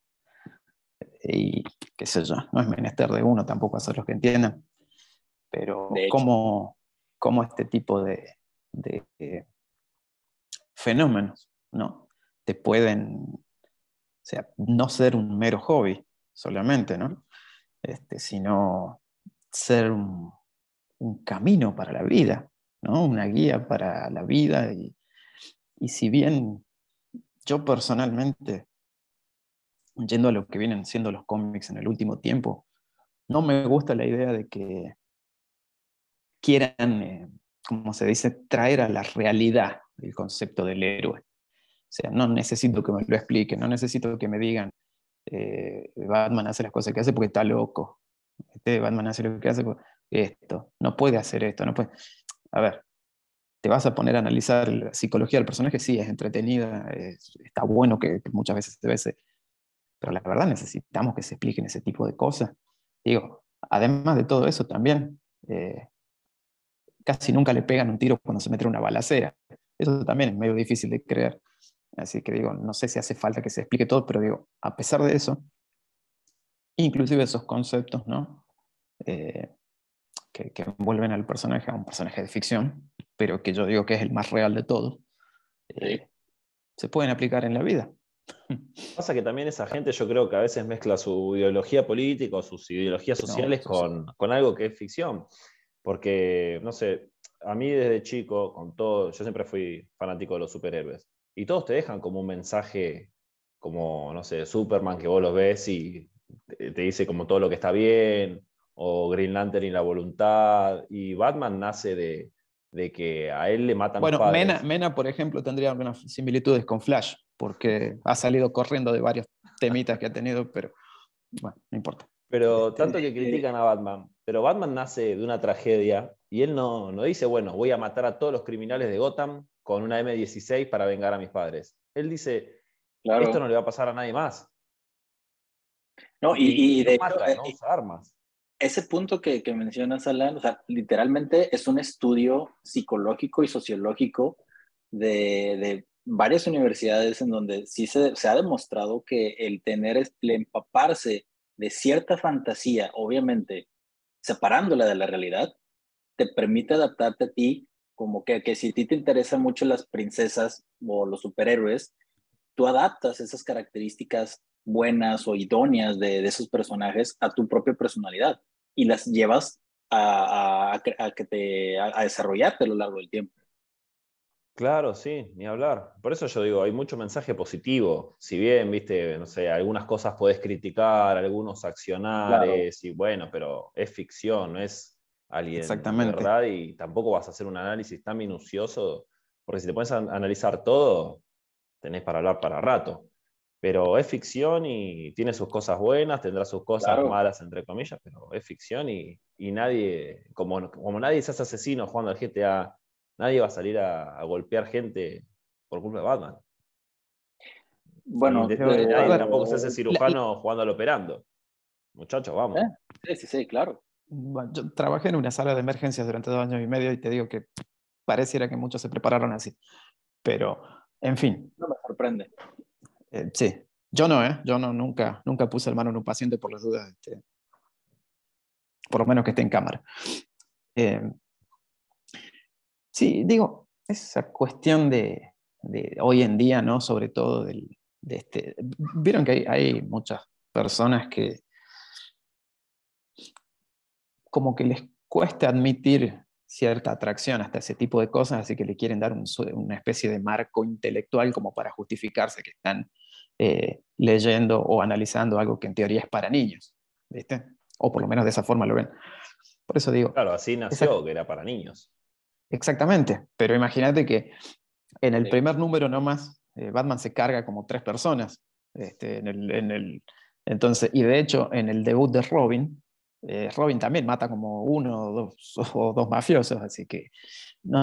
Y qué sé yo, no es menester de uno tampoco hacer los que entiendan. Pero cómo, cómo, este tipo de, de fenómenos ¿no? te pueden, o sea, no ser un mero hobby solamente, ¿no? Este, sino ser un, un camino para la vida, ¿no? una guía para la vida y, y si bien yo personalmente, yendo a lo que vienen siendo los cómics en el último tiempo, no me gusta la idea de que quieran, eh, como se dice, traer a la realidad el concepto del héroe. O sea, no necesito que me lo expliquen, no necesito que me digan, eh, Batman hace las cosas que hace porque está loco. Este Batman hace lo que hace porque esto, no puede hacer esto, no puede. A ver, te vas a poner a analizar la psicología del personaje, sí, es entretenida, está bueno que, muchas veces se ve pero la verdad necesitamos que se expliquen ese tipo de cosas. Digo, además de todo eso también, eh, casi nunca le pegan un tiro cuando se mete una balacera. Eso también es medio difícil de creer. Así que digo, no sé si hace falta que se explique todo, pero digo, a pesar de eso, inclusive esos conceptos, ¿no? Eh, que, que, envuelven al personaje, a un personaje de ficción, pero que yo digo que es el más real de todos, eh, se pueden aplicar en la vida. Pasa que también esa gente yo creo que a veces mezcla su ideología política o sus ideologías sociales con, con, algo que es ficción. Porque, no sé, a mí desde chico, con todo, yo siempre fui fanático de los superhéroes. Y todos te dejan como un mensaje, como, no sé, Superman, que vos los ves y te dice como todo lo que está bien, o Green Lantern y la voluntad. Y Batman nace de, de que a él le matan bueno, Mena, Mena, por ejemplo, tendría algunas similitudes con Flash, porque ha salido corriendo de varios temitas que ha tenido, pero bueno, no importa. Pero este, tanto que eh, critican a Batman, pero Batman nace de una tragedia y él no, no dice, bueno, voy a matar a todos los criminales de Gotham con una M16 para vengar a mis padres. Él dice, esto no le va a pasar a nadie más. No, y, de mata, no usa armas ese punto que, que mencionas, Alan, o sea, literalmente es un estudio psicológico y sociológico de, varias universidades en donde sí se, ha demostrado que el tener, el empaparse de cierta fantasía, obviamente separándola de la realidad, te permite adaptarte a ti, como que, que si a ti te interesan mucho las princesas o los superhéroes, tú adaptas esas características buenas o idóneas de, de esos personajes a tu propia personalidad y las llevas a, a, a que te, a, desarrollarte a lo largo del tiempo. Claro, sí, ni hablar. Por eso yo digo, hay mucho mensaje positivo. Si bien, viste, no sé, algunas cosas podés criticar, algunos accionares, y bueno, pero es ficción, no es alguien Exactamente. verdad y tampoco vas a hacer un análisis tan minucioso, porque si te pones a analizar todo, tenés para hablar para rato. Pero es ficción y tiene sus cosas buenas, tendrá sus cosas malas, entre comillas, pero es ficción y, nadie, como, como nadie se hace asesino jugando al GTA Nadie va a salir a, golpear gente por culpa de Batman. Bueno, nadie tampoco se hace cirujano jugando al operando. Muchachos, vamos. ¿Eh? Sí, sí, sí, claro. yo trabajé en una sala de emergencias durante dos años y medio y te digo que pareciera que muchos se prepararon así. Pero, en fin. No me sorprende. Eh, sí, yo no, ¿eh? Yo no, nunca, nunca puse el mano en un paciente por las dudas. Este, por lo menos que esté en cámara. Eh, Sí, digo, esa cuestión de, hoy en día, ¿no? Sobre todo de este. Vieron que hay, muchas personas que como que les cuesta admitir cierta atracción hasta ese tipo de cosas, así que le quieren dar una especie de marco intelectual como para justificarse que están eh, leyendo o analizando algo que en teoría es para niños, ¿viste? O por lo menos de esa forma lo ven. Por eso digo... Claro, así nació que era para niños. Exactamente, pero imagínate que en el primer número nomás, eh, Batman se carga como tres personas. Este, en el, entonces, y de hecho, en el debut de Robin, eh, Robin también mata como uno o dos, o dos mafiosos, así que no,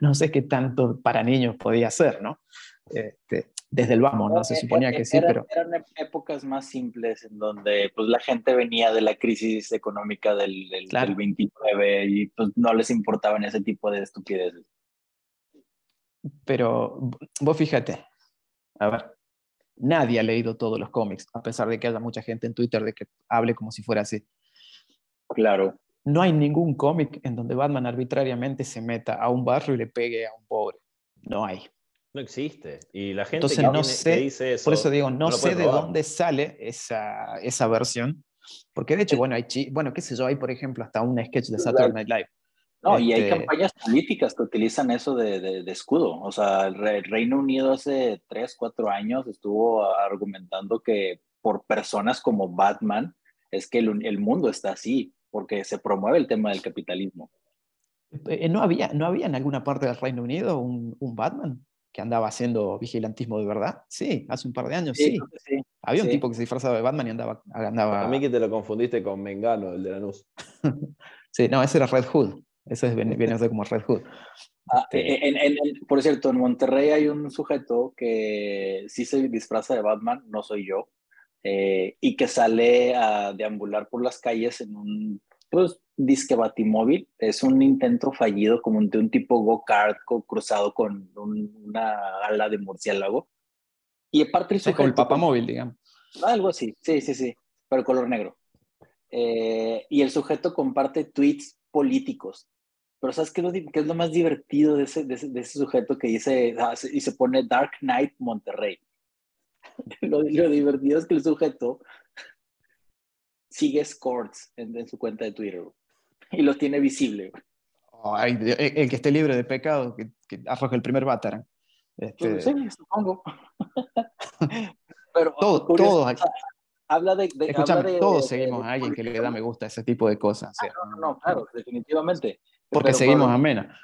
no, sé qué tanto para niños podía ser, ¿no? Este, desde el vamos, ¿no? Se suponía que sí, pero... Eran épocas más simples en donde pues, la gente venía de la crisis económica del, del, 29 y pues, no les importaban ese tipo de estupideces. Pero vos fíjate, a ver, nadie ha leído todos los cómics, a pesar de que haya mucha gente en Twitter de que hable como si fuera así. Claro. No hay ningún cómic en donde Batman arbitrariamente se meta a un barrio y le pegue a un pobre. No hay. No existe. Y la gente que, no sé, dice eso. Por eso digo, no, sé de dónde sale esa, esa versión. Porque de hecho, bueno, hay, bueno, qué sé yo, hay por ejemplo hasta un sketch de Saturday Night Live. No, y hay este campañas políticas que utilizan eso de, de, escudo. O sea, el Reino Unido hace tres, cuatro años estuvo argumentando que por personas como Batman es que el, el mundo está así, porque se promueve el tema del capitalismo. Eh, ¿No había, ¿No había en alguna parte del Reino Unido un, un Batman? Que andaba haciendo vigilantismo de verdad. Sí, hace un par de años, sí. Había un tipo que se disfrazaba de Batman y andaba... andaba... A mí que te lo confundiste con Mengano, el de la luz. sí, no, ese era Red Hood. Ese es, viene a ser como Red Hood. Ah, este por cierto, en Monterrey hay un sujeto que sí se disfraza de Batman, no soy yo, eh, y que sale a deambular por las calles en un pues, disque batimóvil. Es un intento fallido como de un tipo go-kart cruzado con una ala de murciélago. Y aparte el sujeto... el papamóvil, digamos. Algo así, sí, sí, sí, pero color negro. Eh, y el sujeto comparte tweets políticos. Pero ¿sabes qué es lo, qué es lo más divertido de ese, de ese, sujeto que dice ah, y se pone Dark Knight Monterrey? lo, lo divertido es que el sujeto sigue scores en, su cuenta de Twitter y lo tiene visible. el, que esté libre de pecado, que, que arroje el primer Batarang. Este... Sí, supongo. Pero todos, habla de, todos seguimos a alguien que le da me gusta a ese tipo de cosas. Ah, no, no, claro, definitivamente. Porque seguimos a Mena.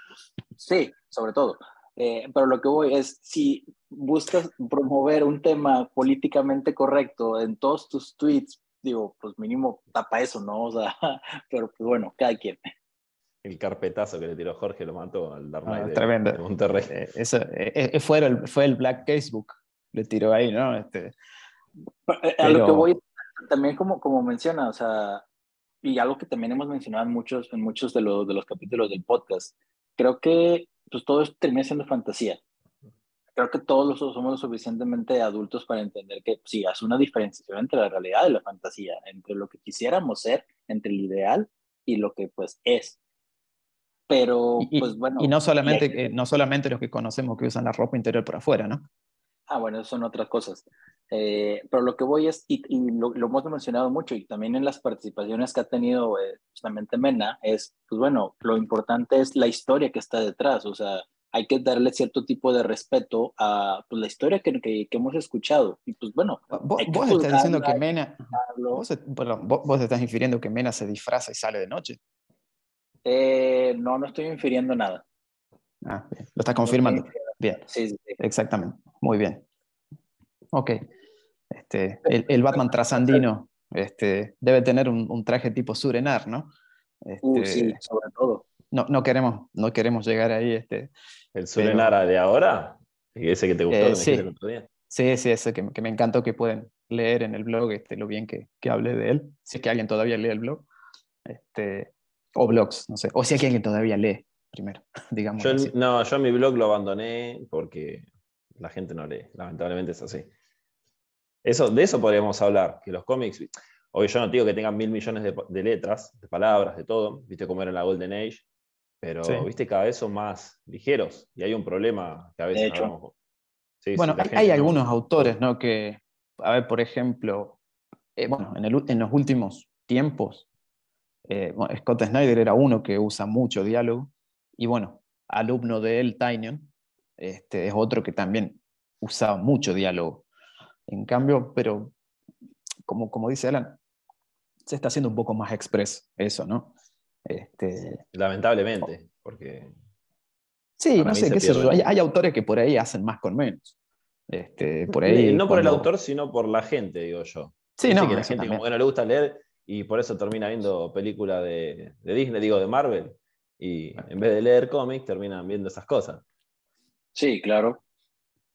Sí, sobre todo. Eh, pero lo que voy es, si buscas promover un tema políticamente correcto en todos tus tweets digo, pues mínimo tapa eso, ¿no? O sea, pero pues bueno, cada quien. El carpetazo que le tiró Jorge lo mató al Dark ah, tremendo. Monterrey. Eh, eso, eh, eh, fue, el, fue el Black Facebook, le tiró ahí, ¿no? Este, a lo que voy, también como, como menciona, o sea, y algo que también hemos mencionado en muchos, en muchos de, los, de los capítulos del podcast, creo que pues todo esto termina siendo fantasía creo que todos los somos lo suficientemente adultos para entender que sí, hace una diferenciación entre la realidad y la fantasía, entre lo que quisiéramos ser, entre el ideal y lo que pues es. Pero, pues bueno. Y no solamente, no solamente los que conocemos que usan la ropa interior por afuera, ¿no? Ah, bueno, son otras cosas. Eh, pero lo que voy es, y, lo, hemos mencionado mucho, y también en las participaciones que ha tenido eh, justamente Mena, es, pues bueno, lo importante es la historia que está detrás. O sea, hay que darle cierto tipo de respeto a pues, la historia que, que, hemos escuchado. Y pues bueno, vos, estás diciendo que Mena, vos, vos, estás infiriendo que Mena se disfraza y sale de noche. Eh, no, no estoy infiriendo nada. Ah, bien. Lo estás confirmando. Bien. Sí, sí, Exactamente. Muy bien. Ok. Este, el, Batman trasandino este, debe tener un, traje tipo Surenar, ¿no? Uh, sí, este, sobre todo. No, no, queremos, no queremos llegar ahí. Este, ¿El Surenar de ahora? ¿Ese que te gustó? Eh, sí. sí, sí, ese que, que, me encantó que pueden leer en el blog este, lo bien que, que hable de él. Si es que alguien todavía lee el blog. Este, o blogs, no sé. O si es que alguien todavía lee primero, digamos. no, yo mi blog lo abandoné porque la gente no lee. Lamentablemente es así. Eso, de eso podríamos hablar, que los cómics, hoy yo no digo que tengan mil millones de, letras, de palabras, de todo, viste cómo era la Golden Age, pero viste cada vez son más ligeros y hay un problema que a veces bueno, hay, algunos autores, ¿no? Que, a ver, por ejemplo, eh, bueno, en, el, en, los últimos tiempos, eh, Scott Snyder era uno que usa mucho diálogo y bueno, alumno de él, Tynion, este, es otro que también usaba mucho diálogo. En cambio, pero como, como dice Alan, se está haciendo un poco más express eso, ¿no? Este, Lamentablemente, porque... Sí, no sé, qué sé yo. Hay, autores que por ahí hacen más con menos. Este, por ahí, no por el autor, sino por la gente, digo yo. Sí, no. Que la gente como, bueno, le gusta leer y por eso termina viendo películas de, de, Disney, digo, de Marvel, y en vez de leer cómics terminan viendo esas cosas. Sí, claro.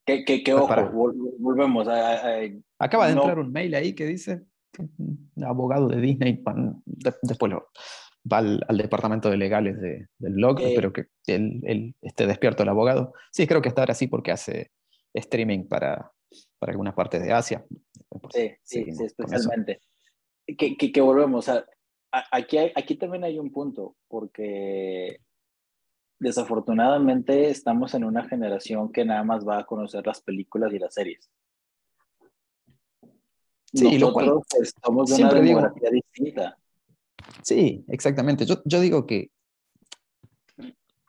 Que, que, que ojo, volvemos a, Acaba de entrar un mail ahí que dice, abogado de Disney, después lo, va al, departamento de legales del blog, eh, espero que él, esté despierto el abogado. Sí, creo que está ahora sí porque hace streaming para, para algunas partes de Asia. Sí, sí, sí, especialmente. Que, que, que, volvemos a, aquí, aquí también hay un punto, porque desafortunadamente estamos en una generación que nada más va a conocer las películas y las series. Sí, Nosotros estamos pues, de una demografía distinta. Sí, exactamente. Yo, yo, digo que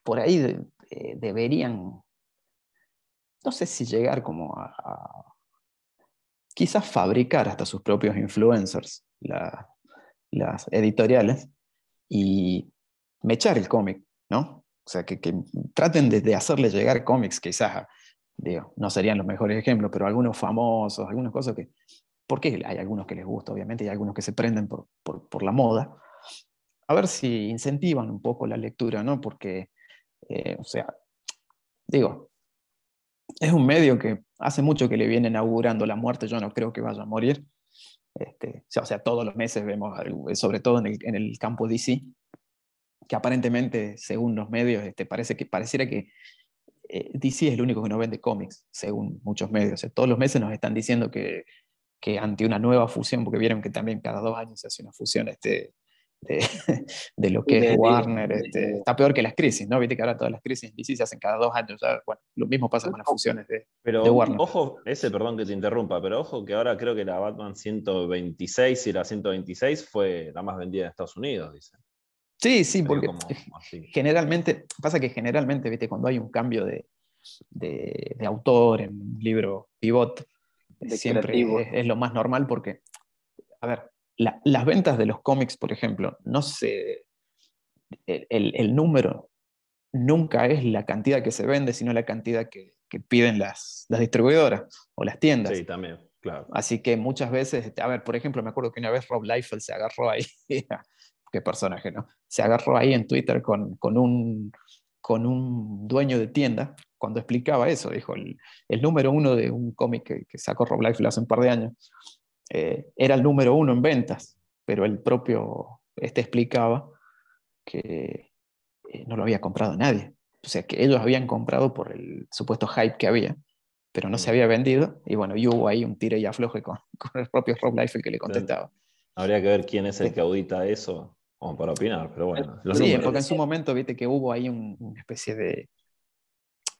por ahí eh, deberían, no sé si llegar como a, quizás fabricar hasta sus propios influencers, las editoriales, y mechar el cómic, ¿no? O sea, que, traten de, hacerle llegar cómics, quizás, digo, no serían los mejores ejemplos, pero algunos famosos, algunas cosas que... Porque hay algunos que les gusta, obviamente, y hay algunos que se prenden por, por, la moda. A ver si incentivan un poco la lectura, ¿no? Porque, eh, o sea, digo, es un medio que hace mucho que le vienen augurando la muerte, yo no creo que vaya a morir. Este, o sea, todos los meses vemos, sobre todo en el, en el campo DC, que aparentemente, según los medios, este, parece que, pareciera que eh, DC es el único que no vende cómics, según muchos medios. todos los meses nos están diciendo que, que, ante una nueva fusión, porque vieron que también cada dos años se hace una fusión este, de, de lo que es Warner, este, está peor que las crisis, ¿no? Viste que ahora todas las crisis en DC se hacen cada dos años. bueno, lo mismo pasa con las fusiones de, pero, de Warner. Ojo, ese, perdón que te interrumpa, pero ojo que ahora creo que la Batman 126 y la 126 fue la más vendida en Estados Unidos, dicen. Sí, sí, porque generalmente, pasa que generalmente, viste, cuando hay un cambio de, de, autor en un libro pivot, siempre es, lo más normal porque, a ver, las ventas de los cómics, por ejemplo, no sé, el, el, número nunca es la cantidad que se vende, sino la cantidad que, que piden las, las, distribuidoras o las tiendas. Sí, también, claro. Así que muchas veces, a ver, por ejemplo, me acuerdo que una vez Rob Liefeld se agarró ahí qué personaje, ¿no? Se agarró ahí en Twitter con, con, un, con un dueño de tienda cuando explicaba eso. Dijo, el, el número uno de un cómic que, que, sacó Rob Liefeld hace un par de años eh, era el número uno en ventas, pero el propio, este explicaba que eh, no lo había comprado nadie. O sea, que ellos habían comprado por el supuesto hype que había, pero no se mm. había vendido. Y bueno, y hubo ahí un tire y afloje con, con el propio Rob Liefeld que le contestaba. Habría que ver quién es el que audita eso para opinar, pero bueno. sí, porque en su momento, viste que hubo ahí una especie de,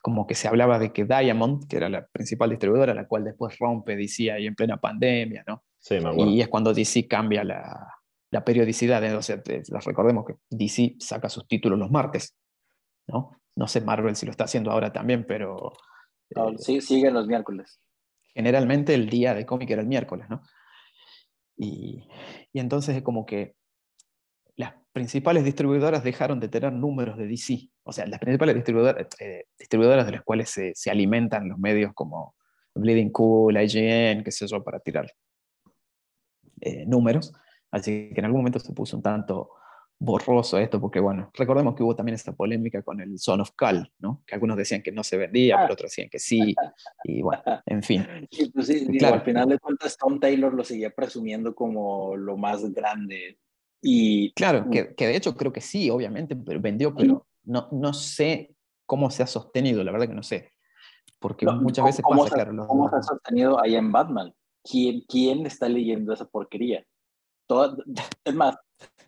como que se hablaba de que Diamond, que era la principal distribuidora, la cual después rompe DC ahí en plena pandemia, ¿no? Sí, me acuerdo. Y es cuando DC cambia la, la periodicidad, ¿eh? o sea, recordemos que DC saca sus títulos los martes, ¿no? no sé Marvel si lo está haciendo ahora también, pero... Eh, sí, siguen los miércoles. Generalmente el día de cómic era el miércoles, ¿no? Y, y entonces es como que las principales distribuidoras dejaron de tener números de DC. O sea, las principales distribuidoras, eh, distribuidoras de las cuales se, se, alimentan los medios como Bleeding Cool, IGN, qué sé yo, para tirar eh, números. Así que en algún momento se puso un tanto borroso esto, porque bueno, recordemos que hubo también esta polémica con el Son of Cal, ¿no? Que algunos decían que no se vendía, pero otros decían que sí, y bueno, en fin. Pues claro. al final de cuentas Tom Taylor lo seguía presumiendo como lo más grande y, claro, que, que, de hecho creo que sí, obviamente, pero vendió, pero no, no sé cómo se ha sostenido, la verdad que no sé. Porque muchas veces ¿cómo pasa, se, ¿Cómo se ha sostenido ahí en Batman? ¿Quién, ¿Quién está leyendo esa porquería? Es más,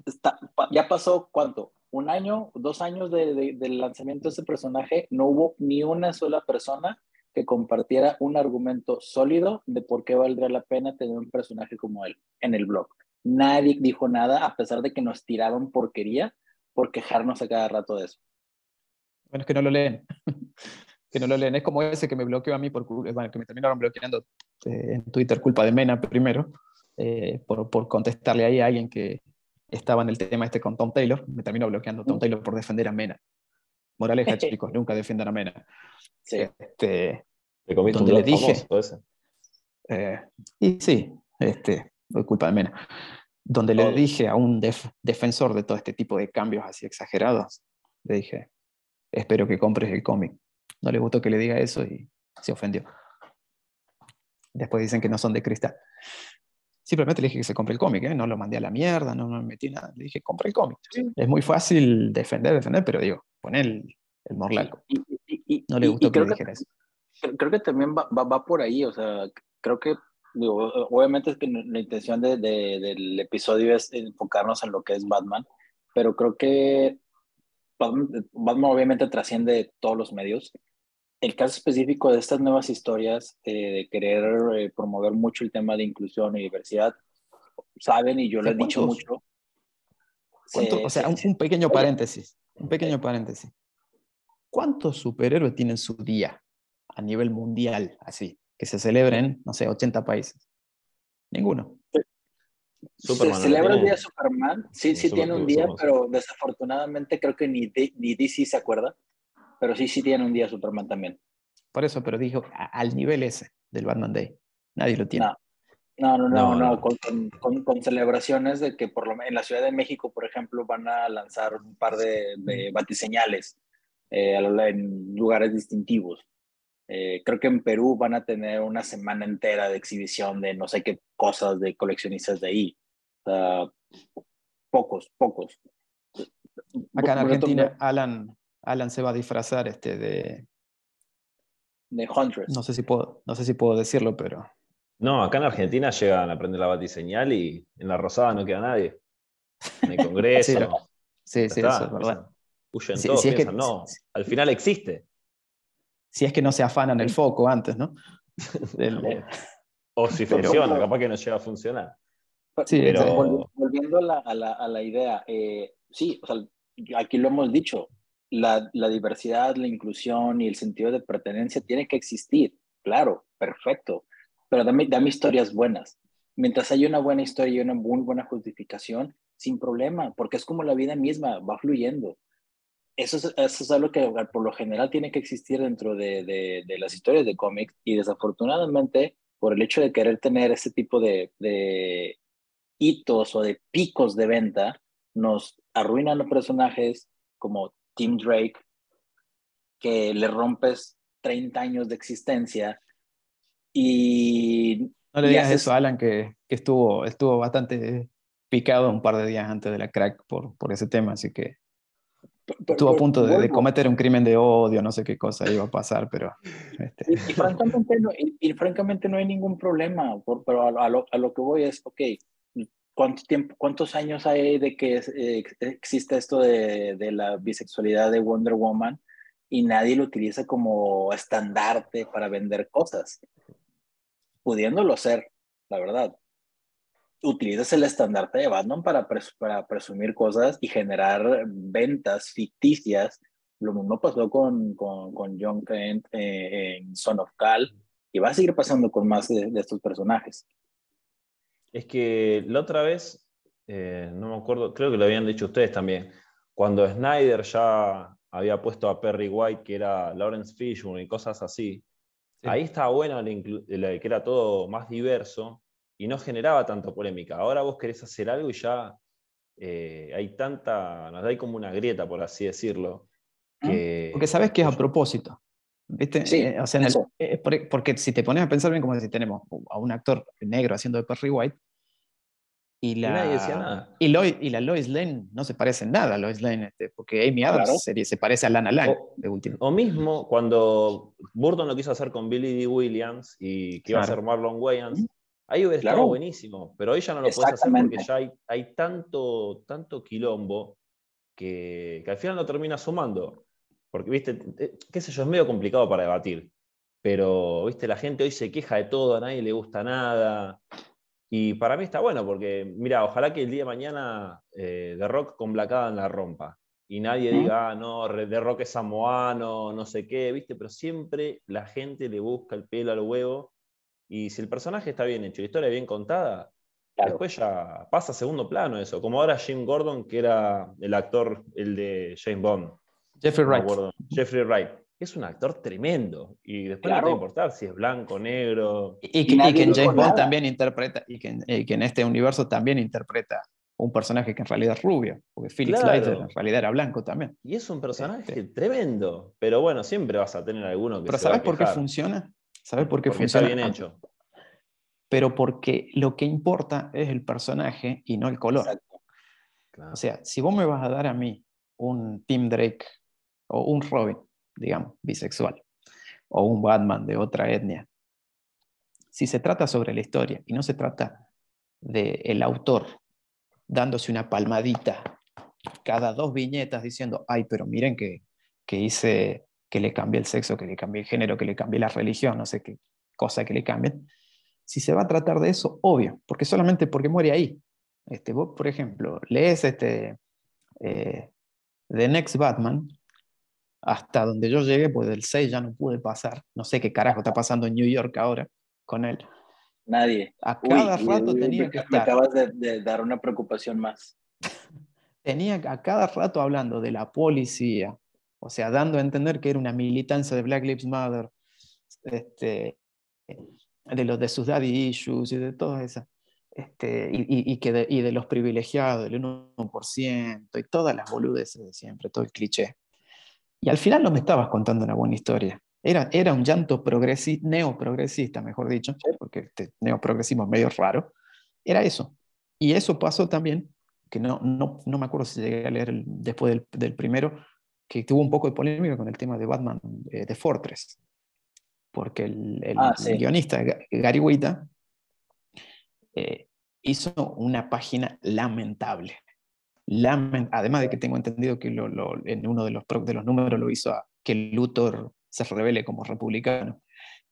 está, ya pasó cuánto? Un año, dos años de, de, del lanzamiento de ese personaje, no hubo ni una sola persona que compartiera un argumento sólido de por qué valdría la pena tener un personaje como él en el blog. Nadie dijo nada, a pesar de que nos tiraban porquería por quejarnos a cada rato de eso. Bueno, es que no lo leen. que no lo leen. Es como ese que me bloqueó a mí, por, bueno, que me terminaron bloqueando eh, en Twitter, culpa de Mena primero, eh, por, por, contestarle ahí a alguien que estaba en el tema este con Tom Taylor. Me terminó bloqueando Tom Taylor por defender a Mena. Moraleja, chicos, nunca defiendan a Mena. Sí. Este, Te comiste donde un le dije. Famoso, eh, y sí, este, culpa de Mena donde le dije a un def defensor de todo este tipo de cambios así exagerados, le dije, espero que compres el cómic. No le gustó que le diga eso y se ofendió. Después dicen que no son de cristal. Simplemente le dije que se compre el cómic, ¿eh? no lo mandé a la mierda, no me metí nada. Le dije, compre el cómic. Es muy fácil defender, defender, pero digo, poner el, el morlaco. Y, y, y, no le gustó que le dijera eso. Creo que también va, va, va por ahí, o sea, creo que digo, obviamente es que la intención de, de, del episodio es enfocarnos en lo que es Batman, pero creo que Batman, Batman obviamente trasciende todos los medios. El caso específico de estas nuevas historias, eh, de querer eh, promover mucho el tema de inclusión y diversidad, saben, y yo lo he dicho mucho. ¿Cuánto, o sea, un, un, pequeño paréntesis, un pequeño paréntesis. ¿Cuántos superhéroes tienen su día a nivel mundial, así? Que se celebren, no sé, 80 países. Ninguno. Superman, ¿Se celebra el día de Superman? Sí, sí, sí tiene un día, pero desafortunadamente creo que ni, ni DC se acuerda. Pero sí, sí tiene un día Superman también. Por eso, pero dijo al nivel ese del Batman Day. Nadie lo tiene. No, no, no, no, no, no. Con, con, con, celebraciones de que por lo en la Ciudad de México, por ejemplo, van a lanzar un par de, de batiseñales eh, en lugares distintivos. Eh, creo que en Perú van a tener una semana entera de exhibición de no sé qué cosas de coleccionistas de ahí. Uh, pocos, pocos. Acá en Argentina, Alan, Alan se va a disfrazar este de. De Huntress. No sé, si puedo, no sé si puedo decirlo, pero. No, acá en Argentina llegan a aprender la batiseñal y en la Rosada no queda nadie. En el Congreso. sí, sí, sí eso es verdad. Huyen sí, todos, piensan, es que, no, al final existe si es que no se afanan el foco antes, ¿no? Del, o si funciona, pero, capaz que no llega a funcionar. Sí, pero... Volviendo a la, a la, a la idea, eh, sí, o sea, aquí lo hemos dicho, la, la, diversidad, la inclusión y el sentido de pertenencia tiene que existir, claro, perfecto, pero dame, dame historias buenas. Mientras haya una buena historia y una muy buena justificación, sin problema, porque es como la vida misma, va fluyendo eso es, eso es, algo que por lo general tiene que existir dentro de, de, de las historias de cómics y desafortunadamente por el hecho de querer tener ese tipo de, de hitos o de picos de venta, nos arruinan los personajes como Tim Drake, que le rompes 30 años de existencia y... No le digas haces... eso, Alan, que, que, estuvo, estuvo bastante picado un par de días antes de la crack por, por ese tema, así que Estuvo a punto de, de, cometer un crimen de odio, no sé qué cosa iba a pasar, pero... Este... Y, y, francamente no, y, y, francamente no hay ningún problema, por, pero a, a, lo, a, lo, que voy es, ok, ¿cuánto tiempo, ¿cuántos años hay de que eh, existe esto de, de, la bisexualidad de Wonder Woman y nadie lo utiliza como estandarte para vender cosas? Pudiéndolo ser, la verdad utilizas el estandarte de Batman para, pres para presumir cosas y generar ventas ficticias Lo mismo pasó con, con, con John Kent eh, en Son of Cal y va a seguir pasando con más de, estos personajes. Es que la otra vez, eh, no me acuerdo, creo que lo habían dicho ustedes también, cuando Snyder ya había puesto a Perry White, que era Lawrence Fishburne y cosas así, ahí estaba bueno que era todo más diverso y no generaba tanto polémica. Ahora vos querés hacer algo y ya eh, hay tanta, nos da como una grieta, por así decirlo. Porque sabes que es a propósito. ¿Viste? Eh, o sea, eh, porque si te pones a pensar bien, como si tenemos a un actor negro haciendo de Perry White, y la, y, y, la Lois Lane no se parece en nada a Lois Lane, este, porque Amy Adams se, parece a Lana Lang. O, de último. o mismo cuando Burton lo quiso hacer con Billy D. Williams y que iba a ser Marlon Wayans, ahí hubiera estado buenísimo, pero ella no lo puedes hacer porque ya hay, hay tanto, tanto quilombo que, que, al final no termina sumando. Porque, viste, eh, qué sé yo, es medio complicado para debatir. Pero, viste, la gente hoy se queja de todo, a nadie le gusta nada. Y para mí está bueno, porque, mira, ojalá que el día de mañana eh, The Rock con Black Adam la rompa. Y nadie diga, ah, no, The Rock es samoano, no sé qué, ¿viste? Pero siempre la gente le busca el pelo al huevo. Y si el personaje está bien hecho, la historia bien contada, después ya pasa a segundo plano eso. Como ahora Jim Gordon, que era el actor, el de James Bond. Jeffrey Wright. Jeffrey Wright es un actor tremendo y después no te va a importar si es blanco, negro. Y, que, en James Bond también interpreta, y que, en, este universo también interpreta un personaje que en realidad es rubio, porque Felix Leiter en realidad era blanco también. Y es un personaje este. tremendo, pero bueno, siempre vas a tener alguno que... Pero ¿sabes por qué funciona? ¿Sabes por qué funciona? Está bien hecho. Pero porque lo que importa es el personaje y no el color. O sea, si vos me vas a dar a mí un Tim Drake o un Robin digamos, bisexual, o un Batman de otra etnia. Si se trata sobre la historia y no se trata del el autor dándose una palmadita cada dos viñetas diciendo, ay, pero miren que, que hice, que le cambié el sexo, que le cambié el género, que le cambié la religión, no sé qué cosa que le cambien. Si se va a tratar de eso, obvio, porque solamente porque muere ahí. Este, vos, por ejemplo, lees este, eh, The Next Batman hasta donde yo llegué, pues del 6 ya no pude pasar. No sé qué carajo está pasando en New York ahora con él. Nadie. A cada rato tenía que estar. Me acabas de, dar una preocupación más. tenía a cada rato hablando de la policía, o sea, dando a entender que era una militancia de Black Lives Matter, este, de los de sus daddy issues y de todas esas. Este, y, y, que de, y de los privilegiados, del 1% y todas las boludeces de siempre, todo el cliché. Y al final no me estabas contando una buena historia. Era, era un llanto neoprogresista, mejor dicho, porque este neoprogresismo es medio raro. Era eso. Y eso pasó también, que no, no, no me acuerdo si llegué a leer después del, del, primero, que tuvo un poco de polémica con el tema de Batman eh, de Fortress. Porque el, el, ah, guionista Gary Wita eh, hizo una página lamentable además de que tengo entendido que en uno de los, de los números lo hizo a que Luthor se revele como republicano.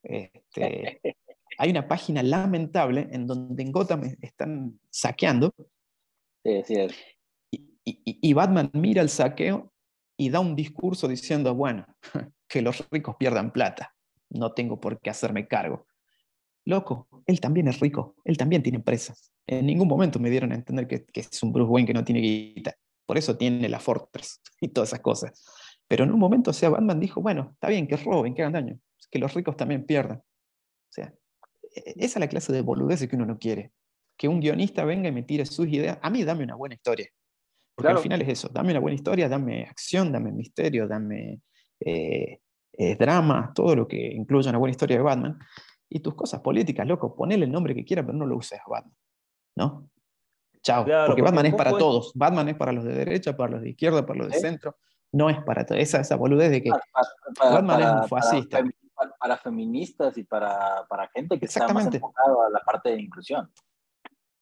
Este, hay una página lamentable en donde en Gotham están saqueando. Y, Batman mira el saqueo y da un discurso diciendo, bueno, que los ricos pierdan plata, no tengo por qué hacerme cargo. Loco, él también es rico, él también tiene empresas. En ningún momento me dieron a entender que, es un Bruce Wayne que no tiene guita. Por eso tiene la Fortress y todas esas cosas. Pero en un momento, o sea, Batman dijo, bueno, está bien que roben, que hagan daño, que los ricos también pierdan. O sea, e, e, esa es la clase de boludeces que uno no quiere. Que un guionista venga y me tire sus ideas. A mí dame una buena historia. Porque al final es eso, dame una buena historia, dame acción, dame misterio, dame eh, eh, drama, todo lo que incluya una buena historia de Batman. Y tus cosas políticas, loco, ponele el nombre que quiera, pero no lo uses a Batman. ¿no? Chao. porque, Batman es para todos. Batman es para los de derecha, para los de izquierda, para los de centro. No es para esa, esa boludez de que Batman es un fascista. Para, feministas y para, para, gente que está más enfocado a la parte de inclusión.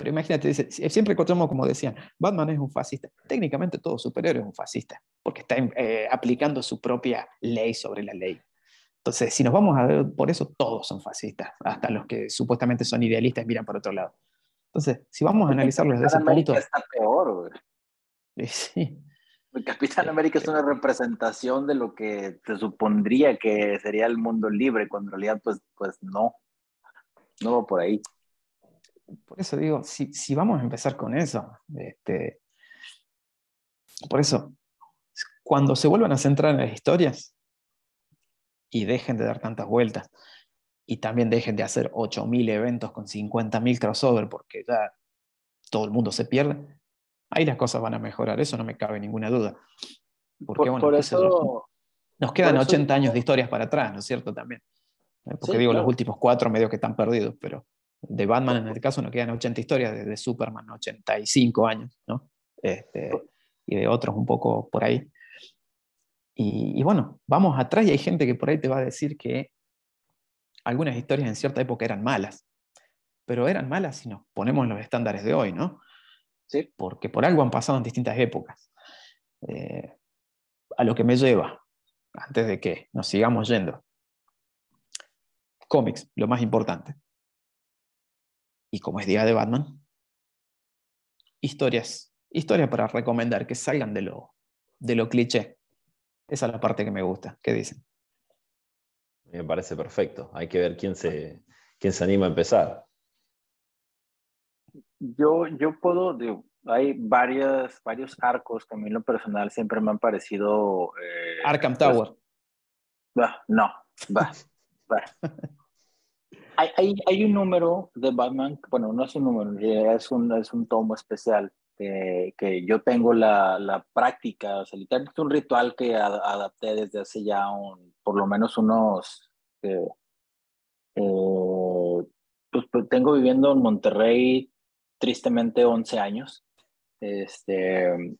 Pero imagínate, siempre encontramos como decían, Batman es un fascista. Técnicamente todo superhéroe es un fascista, porque está eh, aplicando su propia ley sobre la ley. Entonces, si nos vamos a ver, por eso todos son fascistas, hasta los que supuestamente son idealistas miran por otro lado. Entonces, si vamos a analizarlo desde ese punto... Está peor, Sí. El Capitán América es una representación de lo que se supondría que sería el mundo libre, cuando en realidad pues, pues no, no va por ahí. Por eso digo, si, si vamos a empezar con eso, este, por eso, cuando se vuelvan a centrar en las historias y dejen de dar tantas vueltas, y también dejen de hacer 8.000 eventos con 50.000 crossover porque ya todo el mundo se pierde, ahí las cosas van a mejorar, eso no me cabe ninguna duda. Porque, bueno, por eso, nos quedan 80 años de historias para atrás, ¿no es cierto? También. Porque digo, los últimos cuatro medio que están perdidos, pero de Batman en el caso nos quedan 80 historias, de, Superman 85 años, ¿no? Este, y de otros un poco por ahí. Y, y, bueno, vamos atrás y hay gente que por ahí te va a decir que algunas historias en cierta época eran malas, pero eran malas si nos ponemos en los estándares de hoy, ¿no? Sí. Porque por algo han pasado en distintas épocas. Eh, a lo que me lleva, antes de que nos sigamos yendo. Cómics, lo más importante. Y como es Día de Batman, historias, historias para recomendar que salgan de lo, de lo cliché. Esa es la parte que me gusta. ¿Qué dicen? Me parece perfecto. Hay que ver quién se, quién se anima a empezar. Yo, yo puedo, hay varias, varios arcos que a mí en lo personal siempre me han parecido... Eh, Arkham Tower. no, va, hay, hay, hay, un número de Batman, bueno, no es un número, es un, es un tomo especial que, que yo tengo la, la práctica, o sea, literalmente un ritual que adapté desde hace ya un, por lo menos unos, eh, eh, pues, pues, tengo viviendo en Monterrey tristemente 11 años. Este,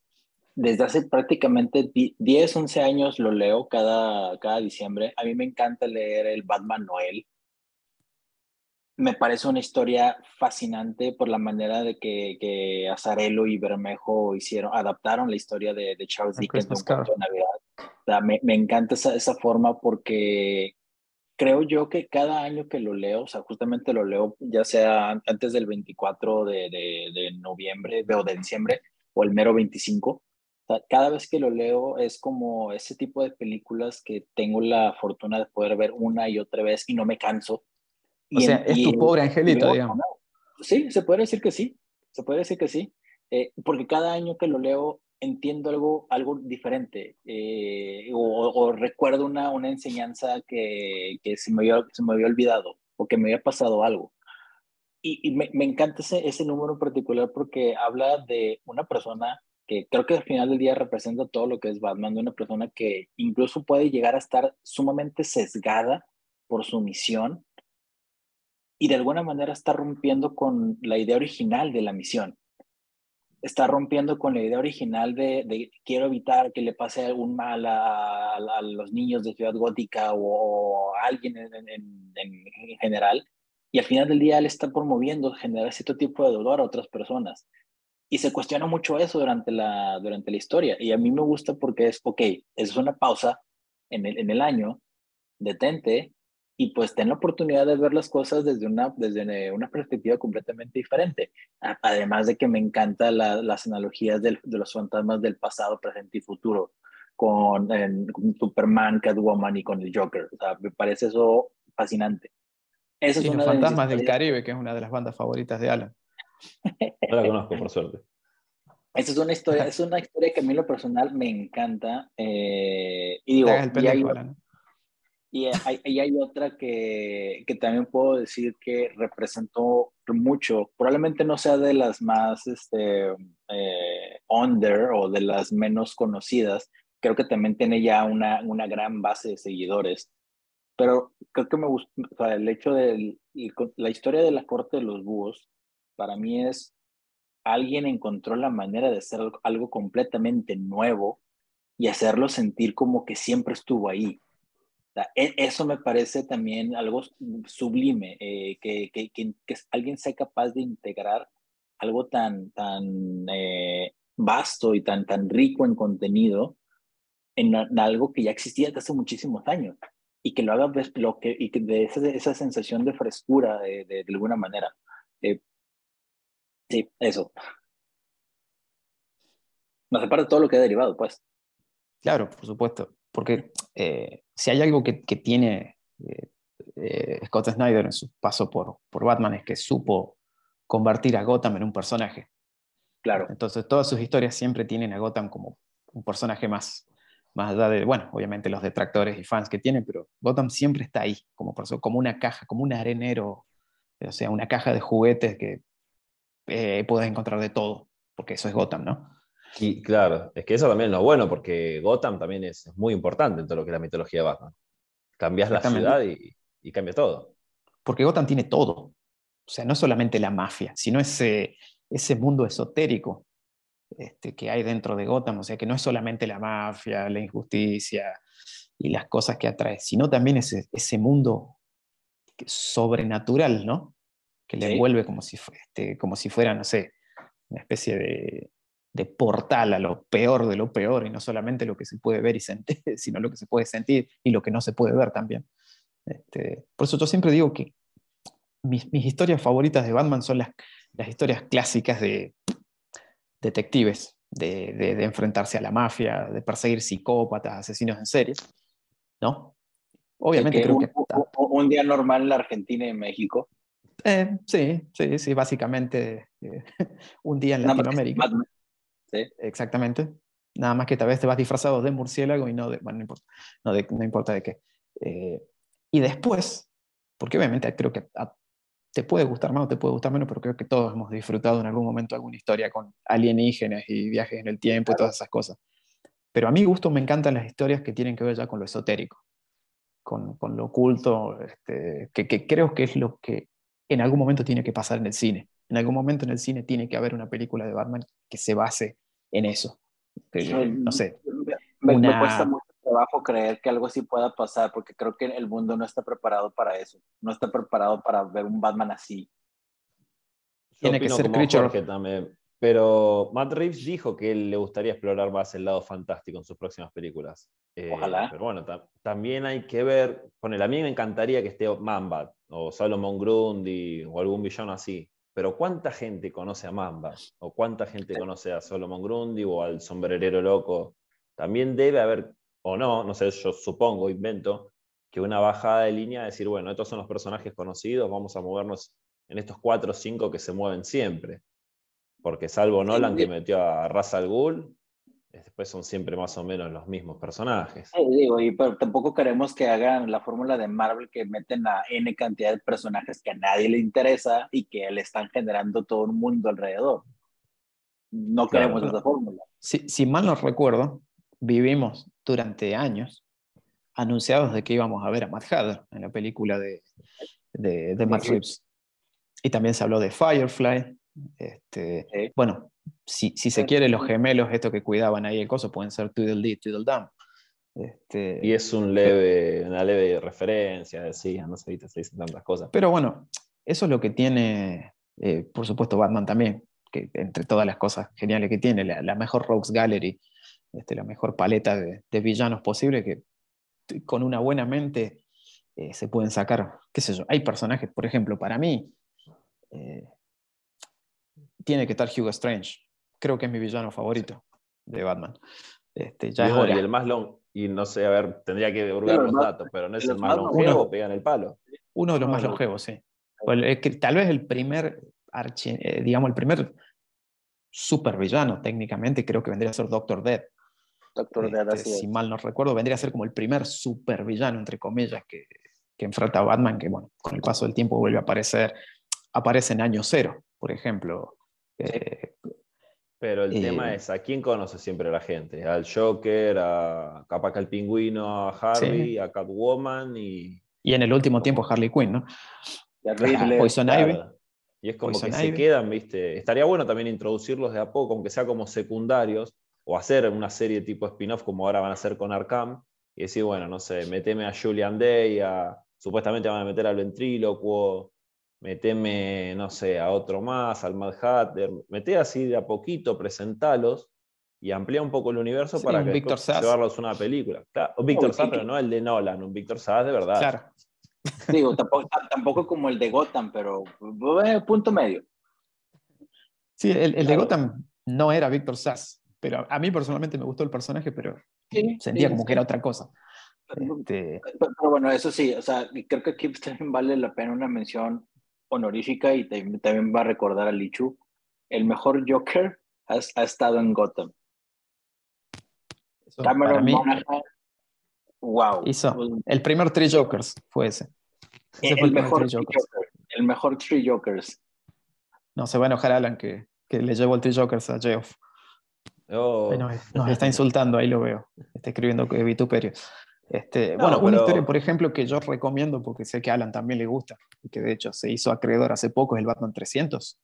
desde hace prácticamente 10, 11 años lo leo cada, cada diciembre. A mí me encanta leer el Batman Noel. Me parece una historia fascinante por la manera de que, que Azarelo y Bermejo hicieron, adaptaron la historia de, de Charles Dickens de Navidad me, me, encanta esa, esa forma porque creo yo que cada año que lo leo, o sea, justamente lo leo ya sea antes del 24 de, de, de noviembre o de diciembre o el mero 25, o sea, cada vez que lo leo es como ese tipo de películas que tengo la fortuna de poder ver una y otra vez y no me canso. O sea, es tu pobre angelito, digamos. Sí, se puede decir que sí, se puede decir que sí, eh, porque cada año que lo leo entiendo algo, algo diferente eh, o, recuerdo una, una enseñanza que, que se, me había, se me había olvidado o que me había pasado algo. Y, me, me, encanta ese, ese número en particular porque habla de una persona que creo que al final del día representa todo lo que es Batman, de una persona que incluso puede llegar a estar sumamente sesgada por su misión y de alguna manera está rompiendo con la idea original de la misión está rompiendo con la idea original de, quiero evitar que le pase algún mal a, los niños de Ciudad Gótica o, a alguien en, general. Y al final del día él está promoviendo generar cierto tipo de dolor a otras personas. Y se cuestiona mucho eso durante la, durante la historia. Y a mí me gusta porque es, ok, es una pausa en el, en el año, detente, y pues ten la oportunidad de ver las cosas desde una, desde una perspectiva completamente diferente. Además de que me encantan las analogías de los fantasmas del pasado, presente y futuro con, Superman, Catwoman y con el Joker. O sea, me parece eso fascinante. Eso es los Fantasmas del Caribe, que es una de las bandas favoritas de Alan. No la conozco, por suerte. Esa es una historia, es una historia que a mí en lo personal me encanta. Eh, y digo, y hay, hay otra que, que, también puedo decir que representó mucho, probablemente no sea de las más este, eh, under o de las menos conocidas, creo que también tiene ya una, una gran base de seguidores, pero creo que me gusta, el hecho de la historia de la corte de los búhos, para mí es, alguien encontró la manera de hacer algo completamente nuevo y hacerlo sentir como que siempre estuvo ahí eso me parece también algo sublime, eh, que, que, que, alguien sea capaz de integrar algo tan, tan eh, vasto y tan, tan rico en contenido en, algo que ya existía desde hace muchísimos años y que lo haga lo que, y que de esa, esa sensación de frescura de, de, alguna manera. Eh, sí, eso. Nos separa todo lo que ha derivado, pues. Claro, por supuesto. Porque eh, si hay algo que, que tiene eh, eh, Scott Snyder en su paso por, por Batman es que supo convertir a Gotham en un personaje. Claro. Entonces todas sus historias siempre tienen a Gotham como un personaje más, más allá de, bueno, obviamente los detractores y fans que tienen, pero Gotham siempre está ahí, como, como una caja, como un arenero, o sea, una caja de juguetes que eh, puedes encontrar de todo, porque eso es Gotham, ¿no? Y claro, es que eso también es lo bueno, porque Gotham también es, muy importante en todo lo que es la mitología de Batman. Cambias la ciudad y, y cambia todo. Porque Gotham tiene todo. O sea, no solamente la mafia, sino ese, ese mundo esotérico este, que hay dentro de Gotham. O sea, que no es solamente la mafia, la injusticia y las cosas que atrae, sino también ese, ese mundo sobrenatural, ¿no? Que le envuelve como si, este, como si fuera, no sé, una especie de, de portal a lo peor de lo peor, y no solamente lo que se puede ver y sentir, sino lo que se puede sentir y lo que no se puede ver también. Este, por eso yo siempre digo que mis, historias favoritas de Batman son las, las historias clásicas de detectives, de, de, enfrentarse a la mafia, de perseguir psicópatas, asesinos en serie, ¿no? Obviamente creo que... Un, día normal en la Argentina y en México. Eh, sí, sí, sí, básicamente eh, un día en Latinoamérica. Exactamente. Nada más que tal vez te vas disfrazado de murciélago y no de, bueno, no importa, no, de, no importa de qué. Eh, y después, porque obviamente creo que te puede gustar más o te puede gustar menos, pero creo que todos hemos disfrutado en algún momento alguna historia con alienígenas y viajes en el tiempo y todas esas cosas. Pero a mi gusto me encantan las historias que tienen que ver ya con lo esotérico, con, con lo oculto, este, que, que creo que es lo que en algún momento tiene que pasar en el cine. En algún momento en el cine tiene que haber una película de Batman que se base en eso. no sé. Me, me, cuesta mucho trabajo creer que algo así pueda pasar, porque creo que el mundo no está preparado para eso. No está preparado para ver un Batman así. Tiene que ser Creature. también. Pero Matt Reeves dijo que él le gustaría explorar más el lado fantástico en sus próximas películas. Eh, Ojalá. Pero bueno, también hay que ver. Con el a mí me encantaría que esté Mamba o Salomon Grundy o algún villano así. Pero ¿cuánta gente conoce a Mamba? ¿O cuánta gente conoce a Solomon Grundy o al sombrerero loco? También debe haber o no, no sé, yo supongo, invento, que una bajada de línea, decir, bueno, estos son los personajes conocidos, vamos a movernos en estos cuatro o cinco que se mueven siempre. Porque salvo Nolan que metió a Ra's al Ghul, después son siempre más o menos los mismos personajes. Sí, digo, y pero tampoco queremos que hagan la fórmula de Marvel que meten a N cantidad de personajes que a nadie le interesa y que le están generando todo un mundo alrededor. No queremos esa fórmula. Si, si mal no recuerdo, vivimos durante años anunciados de que íbamos a ver a Matt Hatter en la película de, de, de Matt Reeves. Y también se habló de Firefly. Este, Bueno, si, si, se quiere, los gemelos, estos que cuidaban ahí el coso, pueden ser Tweedledee, Tweedledum. Este, y es un leve, una leve referencia, decía, no sé, se dicen tantas cosas. Pero bueno, eso es lo que tiene, eh, por supuesto, Batman también, que entre todas las cosas geniales que tiene, la, la mejor Rogues Gallery este, la mejor paleta de, villanos posible que con una buena mente eh, se pueden sacar, qué sé yo, hay personajes, por ejemplo, para mí, eh, tiene que estar Hugo Strange, creo que es mi villano favorito de Batman. Este, ya y, el más long, y no sé, a ver, tendría que hurgar los datos, pero no es el más longevo, pegan el palo. Uno de los más longevos, sí. tal vez el primer, eh, digamos, el primer supervillano técnicamente creo que vendría a ser Doctor Death. Doctor este, si mal no recuerdo, vendría a ser como el primer supervillano, entre comillas, que, que, enfrenta a Batman, que bueno, con el paso del tiempo vuelve a aparecer, aparece en año cero, por ejemplo. Eh, pero el tema es, ¿a quién conoce siempre la gente? Al Joker, a capaz que al pingüino, a Harley, a Catwoman y... Y en el último tiempo Harley Quinn, ¿no? Poison Ivy. Y es como que se quedan, ¿viste? Estaría bueno también introducirlos de a poco, aunque sea como secundarios, o hacer una serie tipo spin-off como ahora van a hacer con Arkham, y decir, bueno, no sé, meteme a Julian Day, a, supuestamente van a meter al ventrílocuo, meteme, no sé, a otro más, al Mad Hatter, mete así de a poquito, presentalos y amplía un poco el universo para que llevarlos a una película. Claro, Víctor Sass, pero no el de Nolan, un Víctor Sass de verdad. Claro. Digo, tampoco, tampoco, como el de Gotham, pero punto medio. Sí, el, el de Gotham no era Víctor Sass pero a mí personalmente me gustó el personaje, pero sentía como que era otra cosa. Este... Pero, bueno, eso sí, o sea, creo que aquí también vale la pena una mención honorífica y también, va a recordar a Lichu. El mejor Joker ha, estado en Gotham. Cameron Monaghan, wow. Hizo el primer Three Jokers, fue ese. ese el, fue el, mejor Three Jokers. el mejor Three Jokers. No, se va a enojar Alan que, que le llevó el Three Jokers a Geoff. Oh. Nos, está insultando, ahí lo veo. Está escribiendo que vituperio. Este, bueno, una historia, por ejemplo, que yo recomiendo, porque sé que a Alan también le gusta, y que de hecho se hizo acreedor hace poco, es el Batman 300.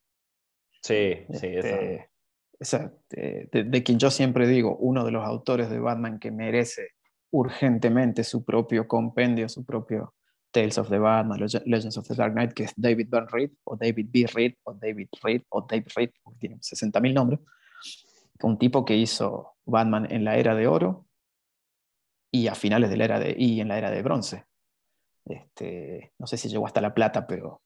Sí, sí, este, esa. de, quien yo siempre digo, uno de los autores de Batman que merece urgentemente su propio compendio, su propio Tales of the Batman, Legends of the Dark Knight, que es David Byrne Reed, o David B. Reed, o David Reed, o David Reed, tiene 60.000 nombres. Un tipo que hizo Batman en la era de oro y a finales de la era de, y en la era de bronce. Este, no sé si llegó hasta la plata, pero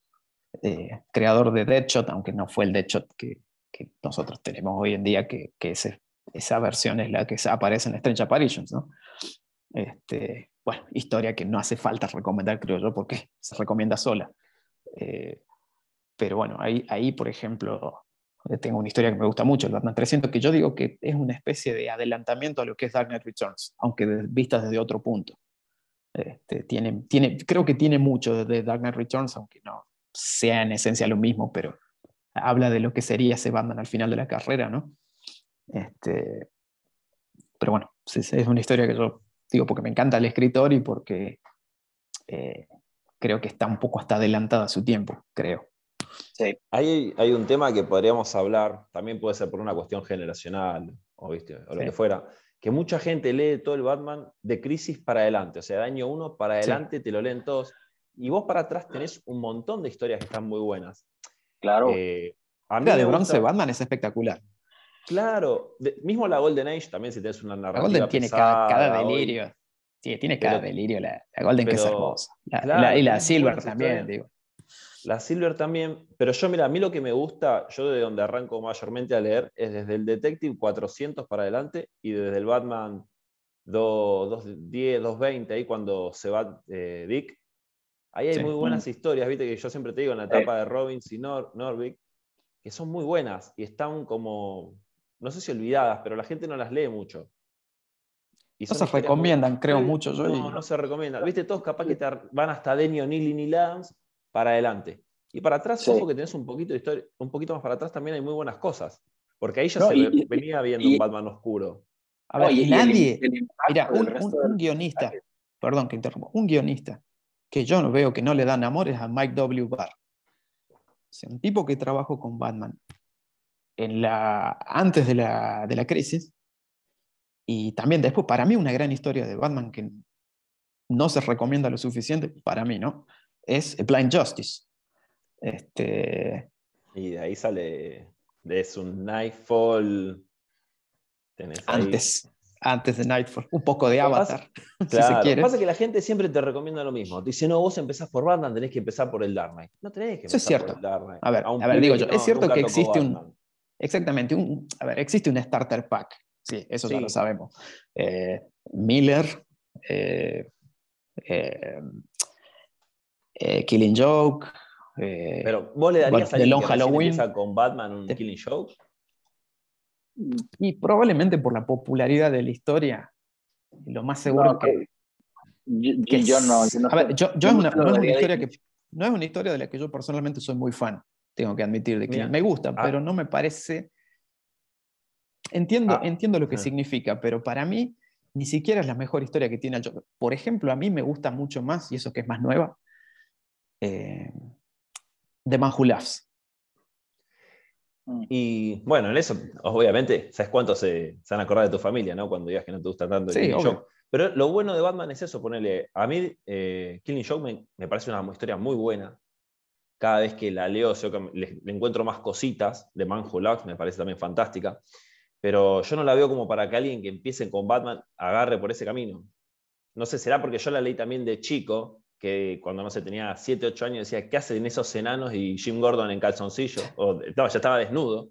eh, creador de Deadshot, aunque no fue el Deadshot que, que nosotros tenemos hoy en día, que, que ese, esa versión es la que aparece en Strange Apparitions. ¿no? Este, bueno, historia que no hace falta recomendar, creo yo, porque se recomienda sola. Eh, pero bueno, ahí, ahí, por ejemplo, tengo una historia que me gusta mucho, el Batman 300, que yo digo que es una especie de adelantamiento a lo que es Dark Knight Returns, aunque vista desde otro punto. Este, tiene, tiene, creo que tiene mucho de Dark Knight Returns, aunque no sea en esencia lo mismo, pero habla de lo que sería ese Batman al final de la carrera, ¿no? Este, pero bueno, es, es una historia que yo digo porque me encanta el escritor y porque eh, creo que está un poco hasta adelantada a su tiempo, creo. Sí. Hay, hay un tema que podríamos hablar, también puede ser por una cuestión generacional o, ¿viste? o lo que fuera, que mucha gente lee todo el Batman de crisis para adelante, o sea, de año uno para adelante te lo leen todos, y vos para atrás tenés un montón de historias que están muy buenas. Claro. Eh, a mí de bronce Batman es espectacular. Claro, mismo la Golden Age también si tienes una narrativa. La Golden tiene cada, delirio. Sí, tiene cada delirio la, Golden que es hermosa. y la Silver también, digo. La Silver también, pero yo, mira, a mí lo que me gusta, yo de donde arranco mayormente a leer, es desde el Detective 400 para adelante y desde el Batman 210, 220, ahí cuando se va eh, Dick. Ahí hay muy buenas historias, viste, que yo siempre te digo en la etapa de Robbins y Nor Norvik, que son muy buenas y están como, no sé si olvidadas, pero la gente no las lee mucho. Y no se recomiendan, creo, mucho. no, no se recomiendan. Viste, todos capaz que te van hasta Denny O'Neill y Lance para adelante. Y para atrás, ojo que tenés un poquito de historia, un poquito más para atrás también hay muy buenas cosas. Porque ahí ya se venía viendo un Batman oscuro. A ver, y nadie. mira, un, guionista, perdón que interrumpo, un guionista que yo no veo que no le dan amor es a Mike W. Barr. O sea, un tipo que trabajó con Batman en la, antes de la, de la crisis y también después, para mí, una gran historia de Batman que no se recomienda lo suficiente, para mí, ¿no? Es Blind Justice. Este... Y de ahí sale, es un Nightfall. antes, antes de Nightfall, un poco de Avatar. Claro, si Lo que pasa es que la gente siempre te recomienda lo mismo. dice, no, vos empezás por Batman, tenés que empezar por el Dark Knight. No tenés que empezar es cierto. por el Dark Knight. A ver, a, ver digo yo, es cierto que existe un. Exactamente, un, a ver, existe un starter pack. Sí, eso ya lo sabemos. Eh, Miller, eh, eh, Killing Joke. Pero vos le darías a alguien que Halloween con Batman un Killing Joke. Y probablemente por la popularidad de la historia, lo más seguro que, yo, no. Yo, no a ver, yo, es una, no, es una historia que, no es una historia de la que yo personalmente soy muy fan, tengo que admitir. De que me gusta, ah. pero no me parece. Entiendo, ah. entiendo lo que significa, pero para mí ni siquiera es la mejor historia que tiene el Joker. Por ejemplo, a mí me gusta mucho más, y eso que es más nueva, eh, The Man Who Laughs. Mm. Y bueno, en eso, obviamente, ¿sabes cuánto se, se van a acordar de tu familia, ¿no? Cuando digas que no te gusta tanto Killing Joke. Pero lo bueno de Batman es eso, ponerle. A mí, eh, Killing Joke me, parece una historia muy buena. Cada vez que la leo, le, encuentro más cositas de Man Who Laughs, me parece también fantástica. Pero yo no la veo como para que alguien que empiece con Batman agarre por ese camino. No sé, será porque yo la leí también de chico que cuando no sé, tenía 7, 8 años decía, ¿qué hacen esos enanos y Jim Gordon en calzoncillo? O ya estaba desnudo.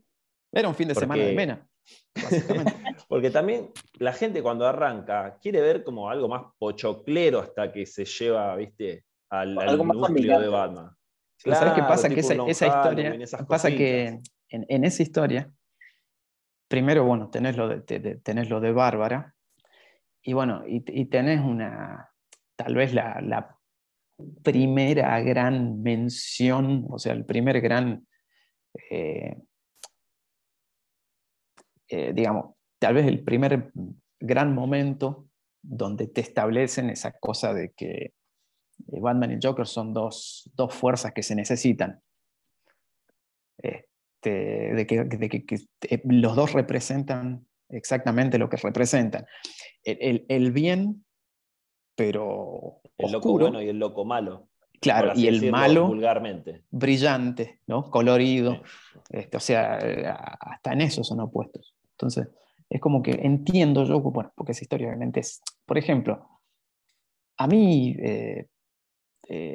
Era un fin de semana de Mena. básicamente. Porque también la gente cuando arranca quiere ver como algo más pochoclero hasta que se lleva, viste, al, al núcleo de Batman. ¿Sabes qué pasa? Que esa, historia, pasa que en, esa historia, primero, bueno, tenés lo de, tenés lo de Bárbara, y bueno, y, tenés una, tal vez la, primera gran mención, o sea, el primer gran, eh, eh, digamos, tal vez el primer gran momento donde te establecen esa cosa de que eh, Batman y Joker son dos, fuerzas que se necesitan. Este, de que, los dos representan exactamente lo que representan. El, bien, pero. El loco bueno y el loco malo. Claro, y el malo vulgarmente. brillante, ¿no? colorido. Este, o sea, eh, hasta en eso son opuestos. Entonces, es como que entiendo yo, bueno, porque esa historia obviamente es. Por ejemplo, a mí, eh,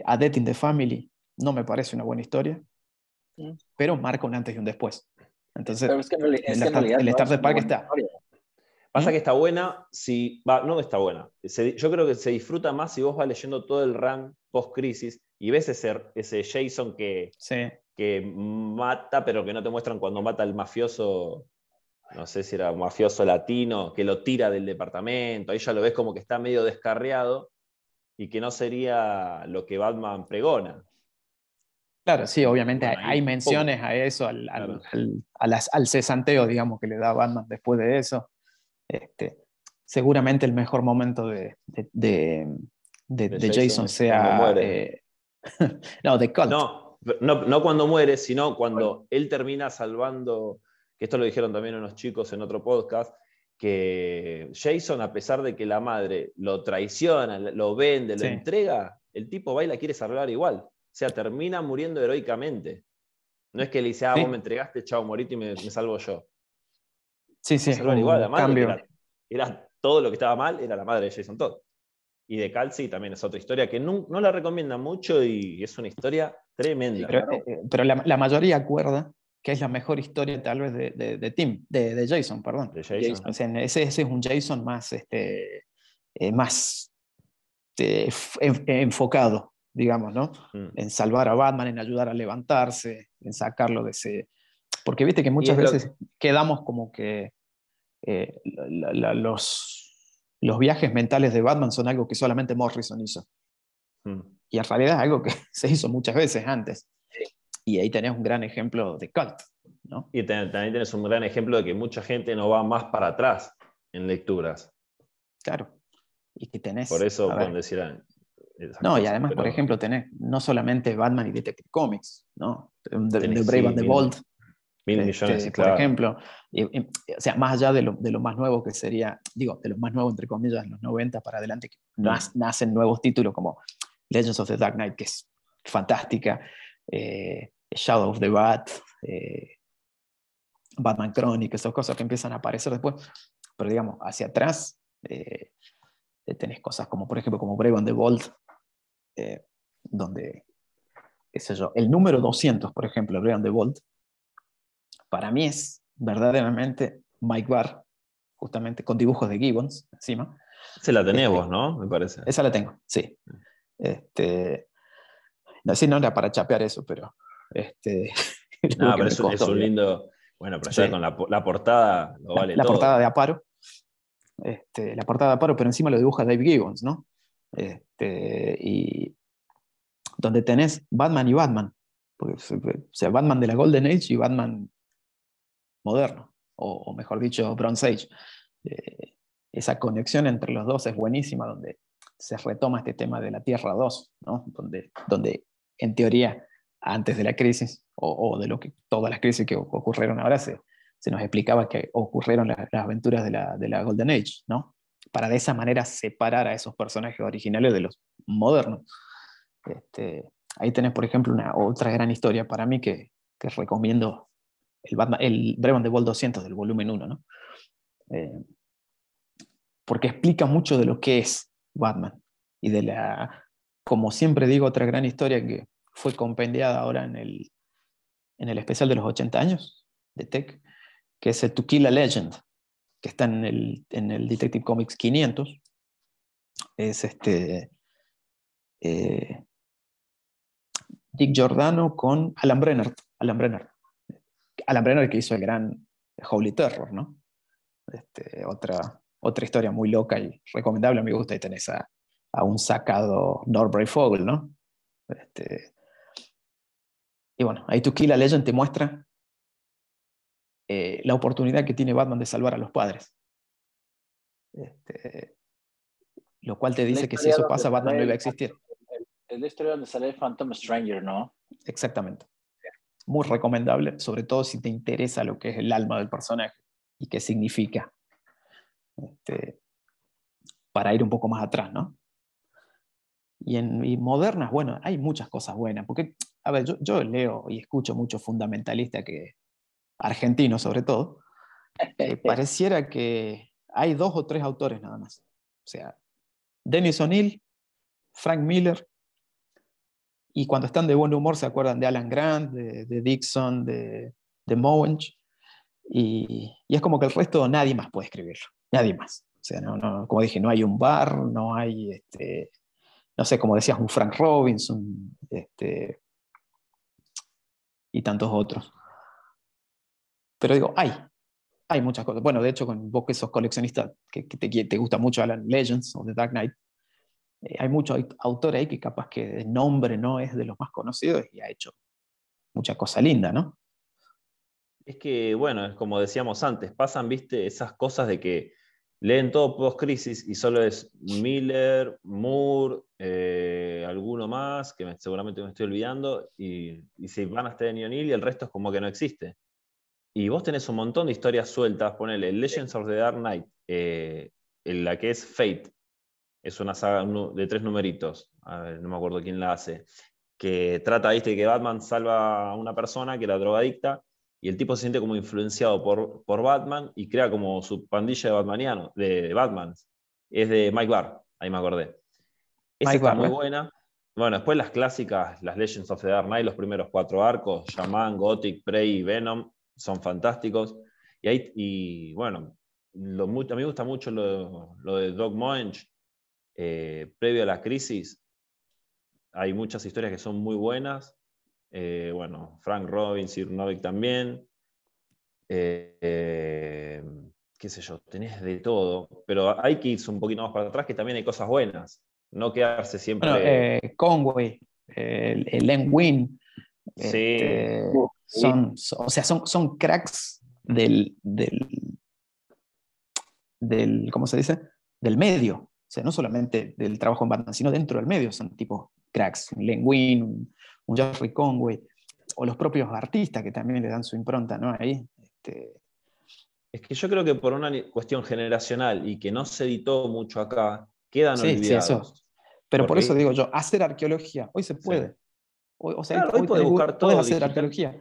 A Death in the Family no me parece una buena historia, mm. pero marca un antes y un después. Entonces, el, Star de Park está. Pasa que está buena, si, va, no está buena. yo creo que se disfruta más si vos vas leyendo todo el run post-crisis y ves ese, ese Jason que, que mata, pero que no te muestran cuando mata al mafioso, no sé si era un mafioso latino, que lo tira del departamento. Ahí ya lo ves como que está medio descarriado y que no sería lo que Batman pregona. Claro, sí, obviamente hay, menciones a eso, al, al, cesanteo, digamos, que le da Batman después de eso. Este, seguramente el mejor momento de, de, Jason, sea... Eh, no, de Colt. No, no, cuando muere, sino cuando él termina salvando, que esto lo dijeron también unos chicos en otro podcast, que Jason, a pesar de que la madre lo traiciona, lo vende, lo entrega, el tipo va y la quiere salvar igual. O sea, termina muriendo heroicamente. No es que le dice, ah, vos me entregaste, chao, morito y me, salvo yo. Sí, sí. igual, la madre era, todo lo que estaba mal, era la madre de Jason Todd. Y de Calci también es otra historia que no, la recomienda mucho y es una historia tremenda. Pero, eh, eh, la, la, mayoría acuerda que es la mejor historia tal vez de, de, Tim, de, Jason, perdón. ese, es un Jason más, este, eh, más eh, enfocado, digamos, ¿no? Mm. En salvar a Batman, en ayudar a levantarse, en sacarlo de ese... Porque viste que muchas veces quedamos como que eh, los, los viajes mentales de Batman son algo que solamente Morrison hizo. Mm. Y en realidad es algo que se hizo muchas veces antes. Y ahí tenés un gran ejemplo de cult. ¿no? Y también tenés un gran ejemplo de que mucha gente no va más para atrás en lecturas. Claro. Y que tenés. Por eso pueden decir. No, y además, por ejemplo, tenés no solamente Batman y Detective Comics, ¿no? De, Brave and the Bold. Mil este, millones, Por ejemplo, o sea, más allá de lo, de lo, más nuevo que sería, digo, de lo más nuevo, entre comillas, en los 90 para adelante, que mm. nacen nuevos títulos como Legends of the Dark Knight, que es fantástica, eh, Shadow of the Bat, eh, Batman Chronic, esas cosas que empiezan a aparecer después. Pero digamos, hacia atrás eh, tenés cosas como, por ejemplo, como Brave on the Bolt, eh, donde, qué sé yo, el número 200, por ejemplo, Brave on the Bolt, para mí es verdaderamente Mike Barr, justamente con dibujos de Gibbons encima. Se la tenés vos, ¿no? Me parece. Esa la tengo, sí. Este, no, sí, no era para chapear eso, pero este, no, pero es, un lindo. Bueno, pero ya con la, portada lo vale la, portada de Aparo. Este, la portada de Aparo, pero encima lo dibuja Dave Gibbons, ¿no? Este, y donde tenés Batman y Batman. o sea, Batman de la Golden Age y Batman moderno, o, mejor dicho, Bronze Age. Eh, esa conexión entre los dos es buenísima, donde se retoma este tema de la Tierra 2, ¿no? donde, donde en teoría antes de la crisis, o, de lo que todas las crisis que ocurrieron ahora, se, se nos explicaba que ocurrieron las, aventuras de la, de la, Golden Age, ¿no? Para de esa manera separar a esos personajes originales de los modernos. Este, ahí tenés, por ejemplo, una otra gran historia para mí que, que recomiendo, el, Batman, el de Ball 200 del volumen 1, ¿no? Eh, porque explica mucho de lo que es Batman y de la, como siempre digo, otra gran historia que fue compendiada ahora en el, en el especial de los 80 años de Tech, que es el To Kill a Legend, que está en el, en el Detective Comics 500, es este, eh, Dick Giordano con Alan Brenner. Alan Brenner. Alan Brenner que hizo el gran Holy Terror, ¿no? Este, otra, otra historia muy loca y recomendable, me gusta, y tenés a, a un sacado Norbray Fogel, ¿no? Este, y bueno, ahí tu Kill a Legend te muestra eh, la oportunidad que tiene Batman de salvar a los padres. Este, lo cual te dice que si eso pasa, Batman no iba a existir. Es la historia donde sale Phantom Stranger, ¿no? Exactamente. Muy recomendable, sobre todo si te interesa lo que es el alma del personaje y qué significa. Este, para ir un poco más atrás, ¿no? Y en modernas, bueno, hay muchas cosas buenas, porque, a ver, yo, leo y escucho mucho fundamentalista que, argentino sobre todo, pareciera que hay dos o tres autores nada más. O sea, Dennis O'Neill, Frank Miller, y cuando están de buen humor se acuerdan de Alan Grant, de, Dixon, de, de Mowench, y, es como que el resto nadie más puede escribirlo, nadie más. O sea, no, no, como dije, no hay un bar, no hay este, no sé, como decías, un Frank Robinson este, y tantos otros. Pero digo, hay, hay muchas cosas. Bueno, de hecho, con vos que sos coleccionista, que, te, te, gusta mucho Alan Legends o The Dark Knight, eh, hay muchos autores ahí que capaz que el nombre no es de los más conocidos y ha hecho mucha cosa linda, ¿no? Es que, bueno, es como decíamos antes, pasan, viste, esas cosas de que leen todo post-crisis y solo es Miller, Moore, eh, alguno más, que seguramente me estoy olvidando, y, y si van a estar en O'Neill y el resto es como que no existe. Y vos tenés un montón de historias sueltas, ponele Legends of the Dark Knight, eh, en la que es Fate, es una saga de tres numeritos, no me acuerdo quién la hace, que trata, viste, que Batman salva a una persona que era drogadicta y el tipo se siente como influenciado por, por Batman y crea como su pandilla de Batmaniano, de, Batman. Es de Mike Barr, ahí me acordé. Esa está muy buena. Bueno, después las clásicas, las Legends of the Dark Knight, los primeros cuatro arcos, Shaman, Gothic, Prey y Venom, son fantásticos. Y, ahí, y bueno, lo, a mí me gusta mucho lo, lo de Doc Moench, eh, previo a la crisis. Hay muchas historias que son muy buenas. Eh, bueno, Frank Robbins, Novik también. Eh, qué sé yo, tenés de todo, pero hay que irse un poquito más para atrás, que también hay cosas buenas, no quedarse siempre... Bueno, Conway, el, Len Wynn, este, son, o sea, son, son cracks del, del, del, ¿cómo se dice? Del medio, o sea, no solamente del trabajo en Batman, sino dentro del medio, son tipo cracks, Len Wynn, un Jeffrey Conway, o los propios artistas que también le dan su impronta, ¿no? Ahí. Este... Es que yo creo que por una cuestión generacional y que no se editó mucho acá, quedan sí, olvidados. Sí, eso. Pero por eso digo yo, hacer arqueología, hoy se puede. o sea, hoy, puedes buscar todo. Puedes hacer arqueología.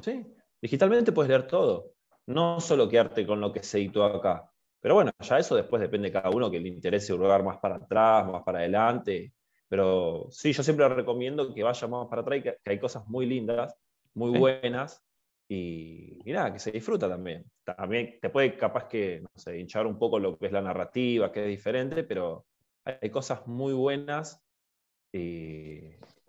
Sí, digitalmente puedes leer todo. No solo quedarte con lo que se editó acá. Pero bueno, ya eso después depende de cada uno que le interese hurgar más para atrás, más para adelante. Pero sí, yo siempre recomiendo que vaya más para atrás y que, hay cosas muy lindas, muy buenas, y, nada, que se disfruta también. También te puede capaz que, no sé, hinchar un poco lo que es la narrativa, que es diferente, pero hay cosas muy buenas.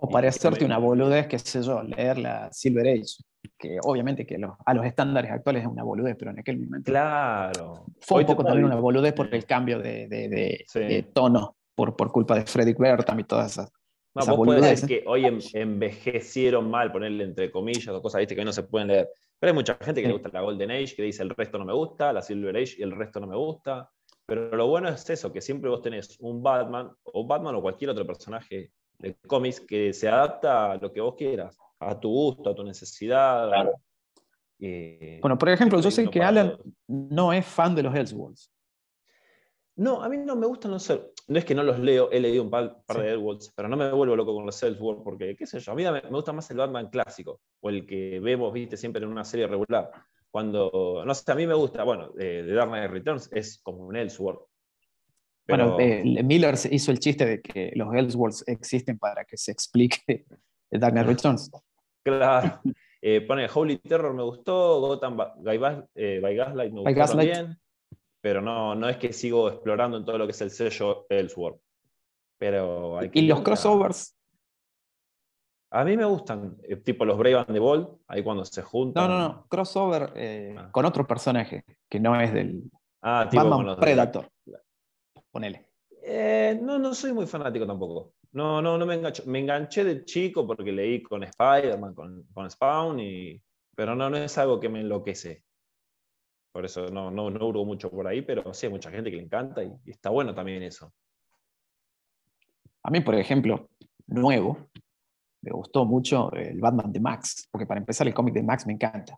O parecerte una boludez, qué sé yo, leer la Silver Age, que obviamente que a los estándares actuales es una boludez, pero en aquel momento. Claro. Fue un poco también una boludez por el cambio de, de tono por, por culpa de Frederick Bertam y todas esas. No, vos podés decir que hoy envejecieron mal, ponerle entre comillas o cosas ¿viste? que no se pueden leer. Pero hay mucha gente que le gusta la Golden Age, que dice el resto no me gusta, la Silver Age y el resto no me gusta. Pero lo bueno es eso, que siempre vos tenés un Batman, o Batman o cualquier otro personaje de cómics que se adapta a lo que vos quieras, a tu gusto, a tu necesidad. bueno, por ejemplo, yo sé que Alan no es fan de los Elseworlds. No, a mí no me gustan los No es que no los leo, he leído un par, de Elseworlds, pero no me vuelvo loco con los Elseworlds porque, qué sé yo, a mí me, gusta más el Batman clásico, o el que vemos, viste, siempre en una serie regular. Cuando, no sé, a mí me gusta, bueno, eh, The Dark Knight Returns es como un Elseworld. Bueno, eh, Miller hizo el chiste de que los Elseworlds existen para que se explique Knight Returns. Claro. Eh, pone Holy Terror me gustó, Gotham by, by Gaslight me gustó también. pero no, no es que sigo explorando en todo lo que es el sello Ellsworth. Pero ¿Y los crossovers? A mí me gustan, eh, tipo los Brave and the Bold, ahí cuando se juntan. No, no, no, crossover eh, ah. con otro personaje que no es del ah, tipo Batman Predator. Ponele. Eh, no, no soy muy fanático tampoco. No, no, no me enganché. Me enganché de chico porque leí con Spider-Man, con, con, Spawn, y, pero no, no es algo que me enloquece. Por eso no, no, no hurgo mucho por ahí, pero sí hay mucha gente que le encanta y, está bueno también eso. A mí, por ejemplo, nuevo, me gustó mucho el Batman de Max, porque para empezar el cómic de Max me encanta.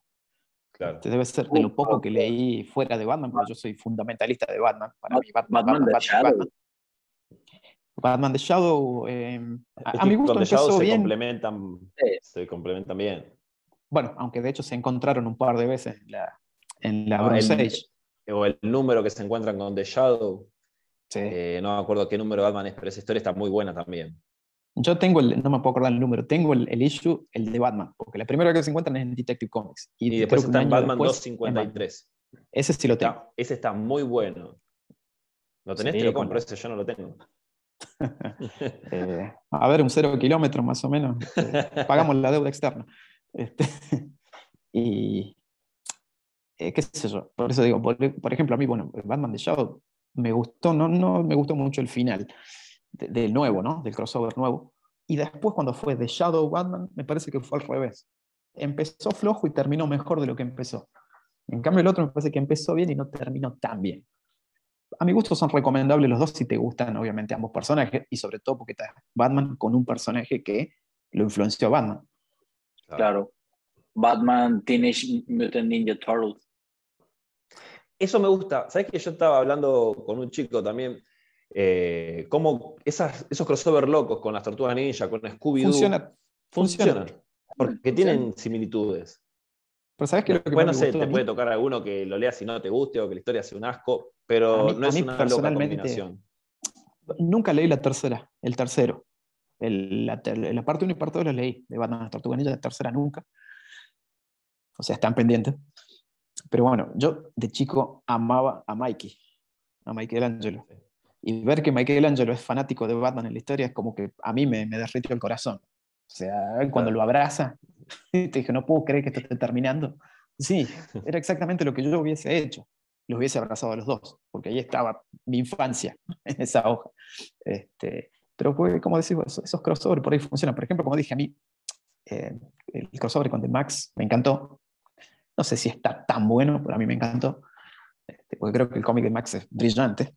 Claro. Este debe ser de lo poco que leí fuera de Batman, porque yo soy fundamentalista de Batman. Para mí, Batman, Batman, Batman, Batman The Shadow, eh, a, mi gusto empezó se bien. Complementan, Se complementan bien. Bueno, aunque de hecho se encontraron un par de veces en la, en la Bronze Age. O el número que se encuentran con The Shadow. Eh, no me acuerdo qué número Batman es, pero esa historia está muy buena también. Yo tengo el, no me puedo acordar el número, tengo el, issue, el de Batman, porque la primera que se encuentran es en Detective Comics. Y, después está en Batman 253. Ese sí lo tengo. ese está muy bueno. ¿Lo tenés? te lo compro, ese yo no lo tengo. Eh, a ver, un cero kilómetro más o menos. Este, pagamos la deuda externa. Este, y eh, qué sé yo, por eso digo, por, ejemplo, a mí, bueno, Batman de Shadow me gustó, no, no me gustó mucho el final del nuevo, ¿no? Del crossover nuevo. Y después cuando fue de Shadow Batman, me parece que fue al revés. Empezó flojo y terminó mejor de lo que empezó. En cambio el otro me parece que empezó bien y no terminó tan bien a mi gusto son recomendables los dos si te gustan, obviamente, ambos personajes, y sobre todo porque está Batman con un personaje que lo influenció a Batman. Claro. Batman Teenage Mutant Ninja Turtles. Eso me gusta. ¿Sabes que yo estaba hablando con un chico también? Eh, cómo esas, esos crossover locos con las tortugas ninja, con Scooby-Doo. Funciona, funcionan. Porque tienen similitudes. Pero sabes que lo que bueno, sé, te puede tocar alguno que lo leas y no te guste o que la historia sea un asco, pero no es una loca combinación. Nunca leí la tercera, el tercero. la, parte 1 y parte 2 la leí, de Batman Tortuga Ninja, la tercera nunca. O sea, están pendientes. Pero bueno, yo de chico amaba a Mikey, a Michelangelo. Y ver que Michelangelo es fanático de Batman en la historia es como que a mí me, me derritió el corazón. O sea, cuando lo abraza, te dije, no puedo creer que esto esté terminando. Sí, era exactamente lo que yo hubiese hecho los hubiese abrazado a los dos, porque ahí estaba mi infancia en esa hoja. Este, pero pues, como decimos, esos crossover por ahí funcionan. Por ejemplo, como dije a mí, eh, el crossover con The Max me encantó. No sé si está tan bueno, pero a mí me encantó, este, porque creo que el cómic de Max es brillante.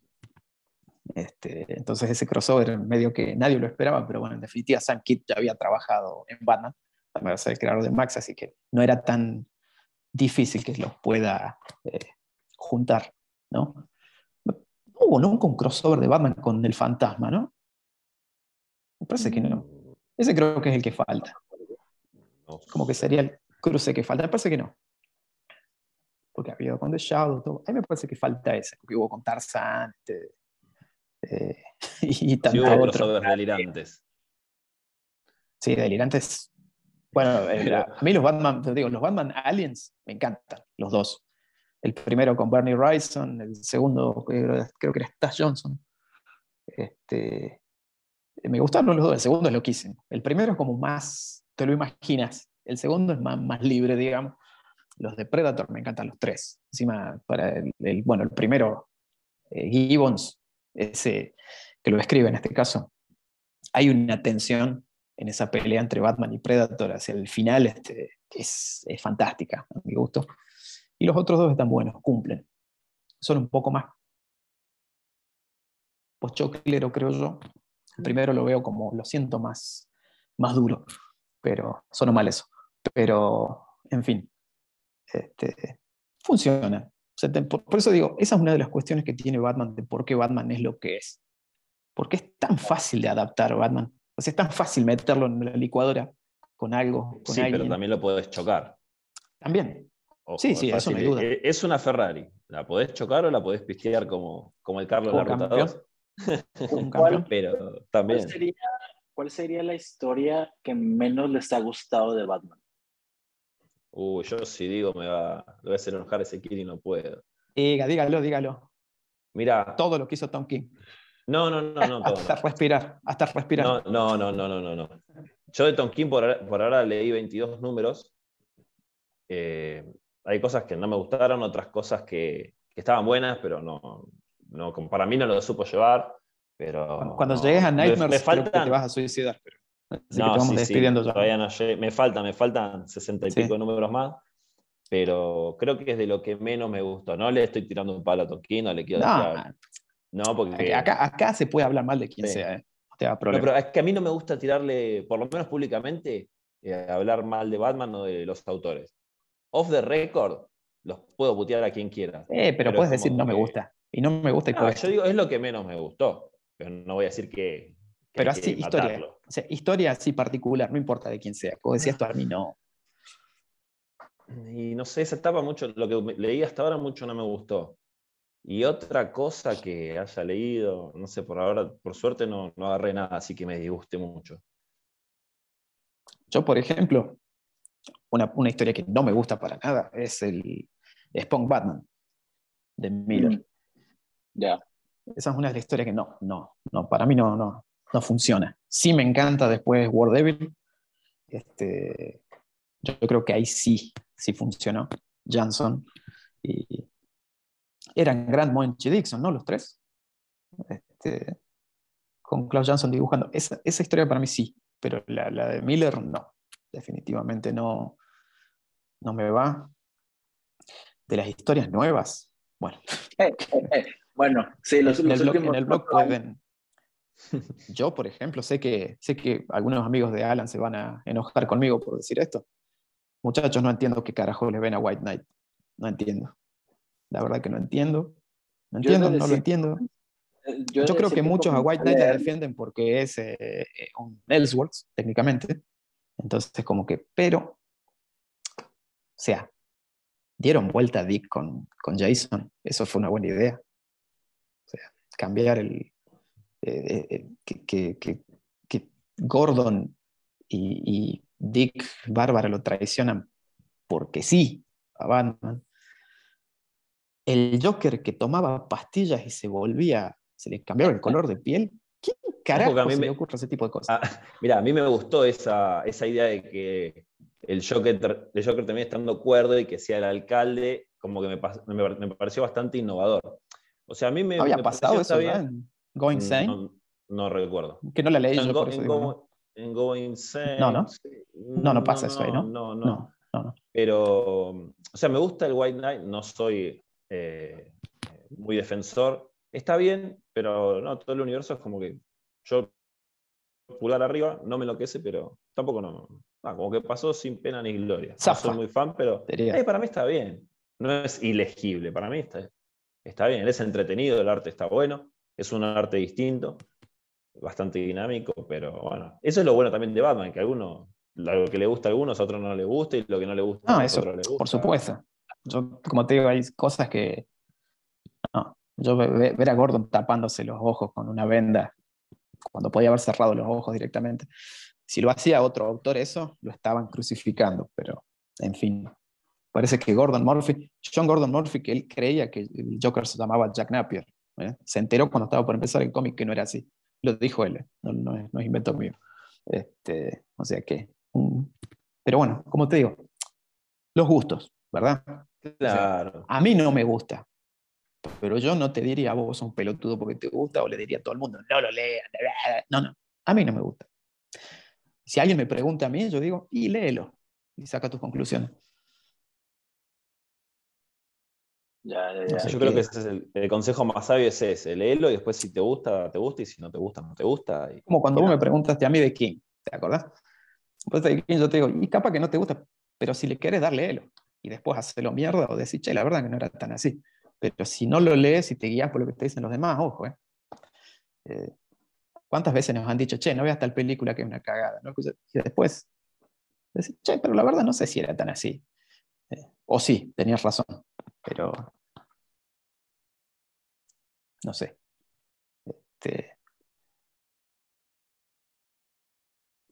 Este, entonces ese crossover medio que nadie lo esperaba, pero bueno, en definitiva Sam Kidd ya había trabajado en Batman, también ser el creador de Max, así que no era tan difícil que los pueda eh, juntar, ¿no? hubo nunca un crossover de Batman con el fantasma, ¿no? Me parece que no. Ese creo que es el que falta. Como que sería el cruce que falta. Me parece que no. Porque ha habido con The Shadow, todo. A mí me parece que falta ese, porque hubo con Tarzan, este, eh, y tantos sí, delirantes. Sí, delirantes. Bueno, eh, a mí los Batman, te digo, los Batman Aliens me encantan, los dos. El primero con Bernie Wrightson, el segundo creo que era Stash Johnson. Este, me gustaron los dos, el segundo es loquísimo. El primero es como más, te lo imaginas, el segundo es más, más libre, digamos. Los de Predator me encantan los tres. Encima, para el, bueno, el primero, eh, Gibbons, ese que lo escribe en este caso, hay una tensión en esa pelea entre Batman y Predator hacia el final este, es, es fantástica, a mi gusto. Y los otros dos están buenos, cumplen. Son un poco más pochoclero, creo yo. El primero lo veo como, lo siento más, más duro, pero son mal eso. Pero, en fin, este, funciona. Por, eso digo, esa es una de las cuestiones que tiene Batman de por qué Batman es lo que es. Porque es tan fácil de adaptar Batman. O sea, es tan fácil meterlo en la licuadora con algo. sí, pero también lo puedes chocar. También, sí, sí, eso no hay duda. Eh, es una Ferrari. ¿La podés chocar o la podés pistear como, como el Carlos de ¿Cuál, Pero también. ¿Cuál sería, la historia que menos les ha gustado de Batman? Uh, yo si digo me va, a hacer enojar ese Kiri y no puedo. Diga, dígalo, dígalo. Mira. Todo lo que hizo Tom King. No, no, no, no. hasta respirar, hasta respirar. No, no, no, no, no, no. Yo de Tom King por, ahora leí 22 números. Eh, hay cosas que no me gustaron, otras cosas que, estaban buenas, pero no, no, para mí no lo supo llevar. Pero cuando, llegues a Nightmares, me, te vas a suicidar. Pero... no, sí, despidiendo Todavía no Me faltan, me faltan 60 y pico números más pero creo que es de lo que menos me gustó. No le estoy tirando un palo a King, no le quiero no, No, porque. Acá, acá, se puede hablar mal de quien sea, ¿eh? pero es que a mí no me gusta tirarle, por lo menos públicamente, eh, hablar mal de Batman o de los autores. Off the record, los puedo putear a quien quiera. Eh, pero, puedes decir no me gusta. Y no me gusta no, Yo digo, es lo que menos me gustó. Pero no voy a decir que. Pero así, historia. historia así particular, no importa de quién sea. Como decía esto a mí no. Y no sé, esa etapa mucho, lo que leí hasta ahora mucho no me gustó. Y otra cosa que haya leído, no sé, por ahora, por suerte no, no agarré nada, así que me disguste mucho. Yo, por ejemplo, una, historia que no me gusta para nada es el Spunk Batman de Miller. Ya. Esa es una de las historias que no, no, no, para mí no, no, no funciona. Sí me encanta después War Devil. Este, yo creo que ahí sí, sí funcionó. Jansson y eran Grant Moench y Dixon, ¿no? Los tres. Este, con Klaus Jansson dibujando. Esa, esa, historia para mí sí, pero la, la, de Miller no. Definitivamente no, no me va. De las historias nuevas, bueno. Eh, eh, eh. Bueno, sí, los, blog, en el blog pueden. Yo, por ejemplo, sé que, sé que algunos amigos de Alan se van a enojar conmigo por decir esto. Muchachos, no entiendo qué carajo le ven a White Knight. No entiendo. La verdad que no entiendo. No entiendo, no lo entiendo. Yo, creo que muchos a White Knight la defienden porque es eh, eh, un Ellsworth, técnicamente. Entonces, como que, pero, o sea, dieron vuelta a Dick con, con Jason. Eso fue una buena idea. O sea, cambiar el. Que, que, que, Gordon y, y Dick Bárbara lo traicionan porque sí a Batman. El Joker que tomaba pastillas y se volvía, se le cambiaba el color de piel. ¿Quién carajo a mí me ocurre ese tipo de cosas? Ah, mira, a mí me gustó esa, esa idea de que el Joker, el Joker termina estando cuerdo y que sea el alcalde, como que me, me, pareció bastante innovador. O sea, a mí me. ¿Había pasado eso bien. Going Sane? No, recuerdo. Que no la leí yo, por eso en Go Insane. No, no. No, no pasa eso ahí, ¿no? No, no. no, Pero, o sea, me gusta el White Knight, no soy eh, muy defensor. Está bien, pero no, todo el universo es como que yo pular arriba, no me enloquece, pero tampoco no. Ah, como que pasó sin pena ni gloria. No soy muy fan, pero eh, para mí está bien. No es ilegible, para mí está, está bien. Es entretenido, el arte está bueno, es un arte distinto bastante dinámico, pero bueno, eso es lo bueno también de Batman, que a alguno, lo que le gusta a algunos, a otros no le gusta, y lo que no le gusta a otros le gusta. Por supuesto. Yo, como te digo, hay cosas que. No, yo ver a Gordon tapándose los ojos con una venda, cuando podía haber cerrado los ojos directamente. Si lo hacía otro autor eso, lo estaban crucificando, pero en fin. Parece que Gordon Murphy, John Gordon Murphy, que él creía que el Joker se llamaba Jack Napier, ¿eh? se enteró cuando estaba por empezar el cómic que no era así. Lo dijo él, no, no, es, invento mío. Este, o sea que. pero bueno, como te digo, los gustos, ¿verdad? Claro. a mí no me gusta. Pero yo no te diría, vos sos un pelotudo porque te gusta, o le diría a todo el mundo, no lo lean. No, no. A mí no me gusta. Si alguien me pregunta a mí, yo digo, y léelo. Y saca tus conclusiones. Yo creo que ese es el, consejo más sabio es ese, léelo y después si te gusta, te gusta y si no te gusta, no te gusta. Como cuando vos me preguntaste a mí de King, ¿te acordás? Pues de King yo te digo, y capaz que no te gusta, pero si le quieres dar, léelo. Y después hacerlo mierda o decir, che, la verdad que no era tan así. Pero si no lo lees y te guías por lo que te dicen los demás, ojo, ¿eh? eh cuántas veces nos han dicho, che, no veas tal película que es una cagada? Y después, decir, che, pero la verdad no sé si era tan así. Eh, o sí, tenías razón, pero no sé. Este,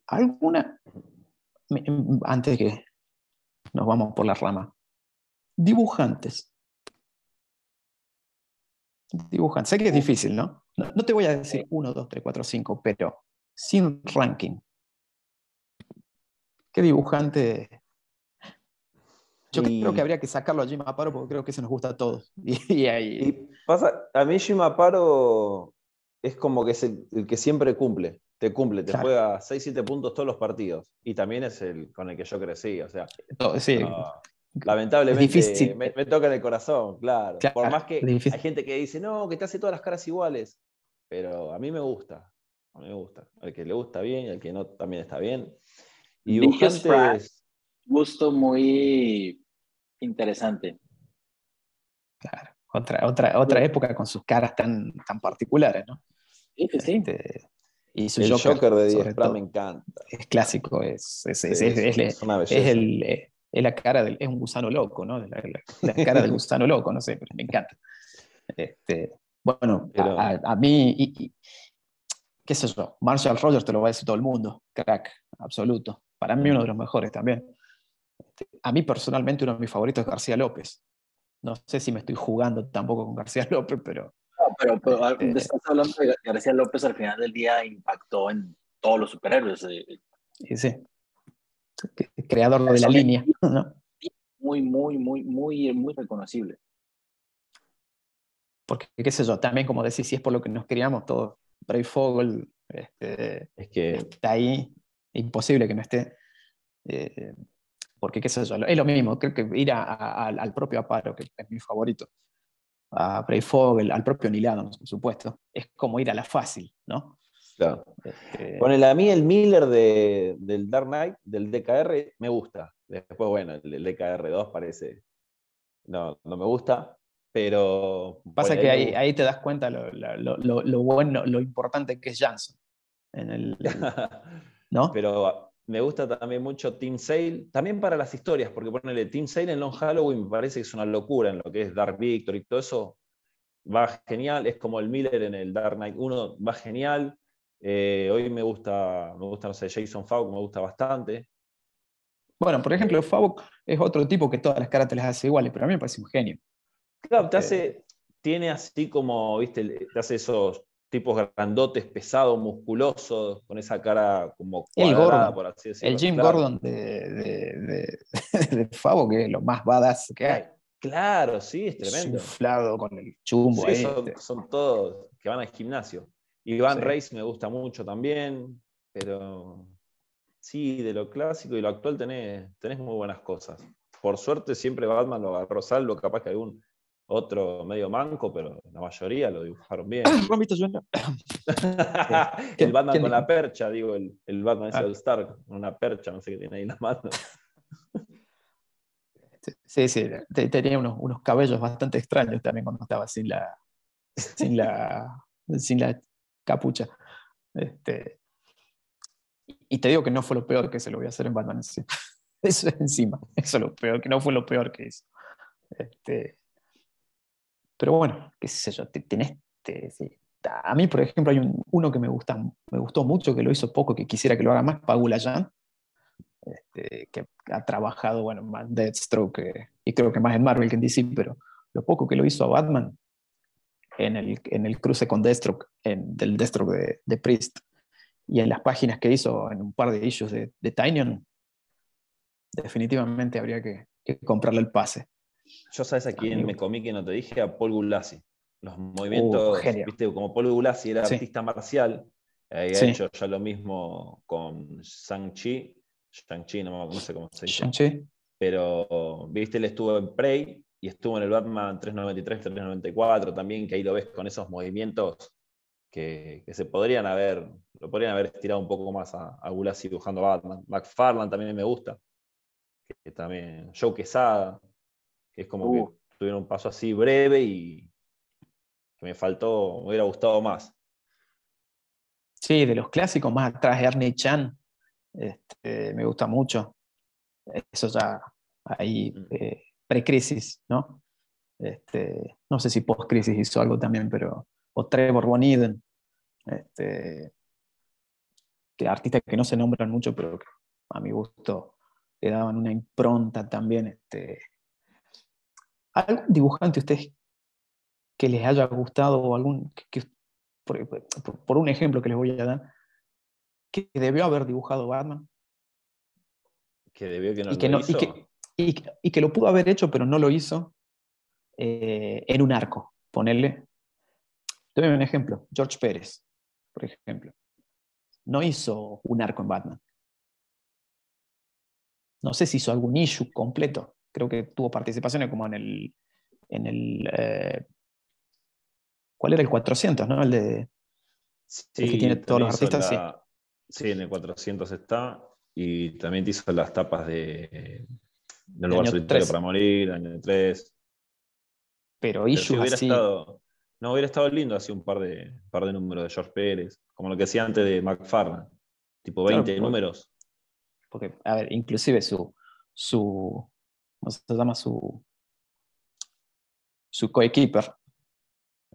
¿Alguna? Antes que nos vamos por la rama. Dibujantes. Dibujante. Sé que es difícil, ¿no? ¿no? te voy a decir 1, 2, 3, 4, 5, pero sin ranking. ¿Qué dibujante? Yo creo que habría que sacarlo a Jim Aparo porque creo que se nos gusta a todos. Y, ahí... pasa, a mí Jim Aparo es como que es el, que siempre cumple. Te cumple, te juega 6, 7 puntos todos los partidos. Y también es el con el que yo crecí. O sea, sí. Lamentablemente me, toca en el corazón, claro. Por más que hay gente que dice, no, que te hace todas las caras iguales. Pero a mí me gusta. A mí me gusta. Al que le gusta bien y al que no también está bien. Y. Gusto muy interesante. Claro. Otra, otra, otra época con sus caras tan, tan particulares, ¿no? Sí, sí. Este, y su el Joker, de 10 me encanta. Es clásico, es, es, es, es, es el, es la cara del, es un gusano loco, ¿no? La, cara del gusano loco, no sé, pero me encanta. Este, bueno, a, mí, y, qué sé yo, Marshall Rogers te lo va a decir todo el mundo, crack, absoluto. Para mí uno de los mejores también. Este, a mí personalmente uno de mis favoritos es García López. No sé si me estoy jugando tampoco con García López, pero... No, pero, este, estás hablando de García López al final del día impactó en todos los superhéroes. Eh. Sí, sí creador de la línea. Muy, muy, muy, muy, muy reconocible. Porque, qué sé yo, también como decís, si es por lo que nos criamos todos, Bray Fogel este, es que... está ahí, imposible que no esté. Eh, porque qué sé yo, es lo mismo, creo que ir al propio Aparo, que es mi favorito, a Bray Fogel, al propio Nilado, por supuesto, es como ir a la fácil, ¿no? Claro. Este... a mí el Miller del Dark Knight, del DKR, me gusta. Después, bueno, el, DKR 2 parece. No, no me gusta, pero. Pasa que ahí, ahí, te das cuenta lo, lo, lo, bueno, lo importante que es Jansson. En el, ¿no? Pero me gusta también mucho Team Sale, también para las historias, porque ponerle Team Sale en Long Halloween me parece que es una locura en lo que es Dark Victory y todo eso. Va genial, es como el Miller en el Dark Knight 1, va genial. Eh, hoy me gusta, me gusta, no sé, Jason Faulk me gusta bastante. Bueno, por ejemplo, Faulk es otro tipo que todas las caras te las hace iguales, pero a mí me parece un genio. Claro, te hace, tiene así como, viste, te hace esos tipos grandotes, pesados, musculosos, con esa cara como cuadrada, por así decirlo. El Jim Gordon de, de, de, Favo, que es lo más badass que hay. Claro, sí, es tremendo. Suflado con el chumbo. Sí, son, son, todos que van al gimnasio. Iván Reis me gusta mucho también, pero sí, de lo clásico y lo actual tenés, tenés muy buenas cosas. Por suerte siempre Batman lo agarró salvo, capaz que algún otro medio manco, pero la mayoría lo dibujaron bien. el Batman con la percha, digo, el, el Batman es el ah. Stark, una percha, no sé qué tiene ahí en las manos. Sí, sí, tenía unos, unos cabellos bastante extraños también cuando estaba sin la, sin la, sin la capucha. Este, y te digo que no fue lo peor que se lo voy a hacer en Batman. Eso es encima. Eso es lo peor, que no fue lo peor que hizo. Este, pero bueno, qué sé yo, tenés, a mí, por ejemplo, hay uno que me, gusta, me gustó mucho, que lo hizo poco, que quisiera que lo haga más, Paula Jan, este, que ha trabajado, bueno, más Deathstroke, y creo que más en Marvel que en DC, pero lo poco que lo hizo a Batman, en el, en el cruce con Deathstroke, en, del Deathstroke de, de, Priest, y en las páginas que hizo en un par de issues de, de Tinyon, definitivamente habría que, comprarle el pase. Yo sabes a quién me comí que no te dije, a Paul Gulassi. Los movimientos, uh, viste, como Paul Gulassi era artista marcial, había hecho ya lo mismo con Shang-Chi, Shang-Chi, no, no, sé cómo se dice. Shang-Chi. Pero, viste, él estuvo en Prey y estuvo en el Batman 393, 394 también, que ahí lo ves con esos movimientos que, se podrían haber, lo podrían haber estirado un poco más a, a Gulassi dibujando Batman. McFarlane también me gusta, que, también, Joe Quesada, que es como que uh. tuvieron un paso así breve y que me faltó, me hubiera gustado más. Sí, de los clásicos más atrás, Ernie Chan, este, me gusta mucho. Eso ya ahí mm. eh, pre-crisis, ¿no? Este, no sé si post-crisis hizo algo también, pero. O Trevor Boniden, este, que artistas que no se nombran mucho, pero que a mi gusto le daban una impronta también. Este, ¿Algún dibujante ustedes que les haya gustado o algún, que, por, un ejemplo que les voy a dar, que debió haber dibujado Batman. Que debió que no y que lo hizo. Y que, y, que, lo pudo haber hecho, pero no lo hizo eh, en un arco. Ponerle. Doy un ejemplo. George Pérez, por ejemplo. No hizo un arco en Batman. No sé si hizo algún issue completo. Creo que tuvo participaciones como en el. En el eh, ¿Cuál era el 400, no? El de. el que tiene todos los artistas. sí. sí, en el 400 está. Y también te hizo las tapas de. De lugar solitario para morir, año 3. Pero issue hubiera así... Estado, no, hubiera estado lindo así un par de, par de números de George Pérez, como lo que hacía antes de McFarlane, tipo 20 números. Porque, a ver, inclusive su, su, ¿cómo se llama? Su, su coequiper,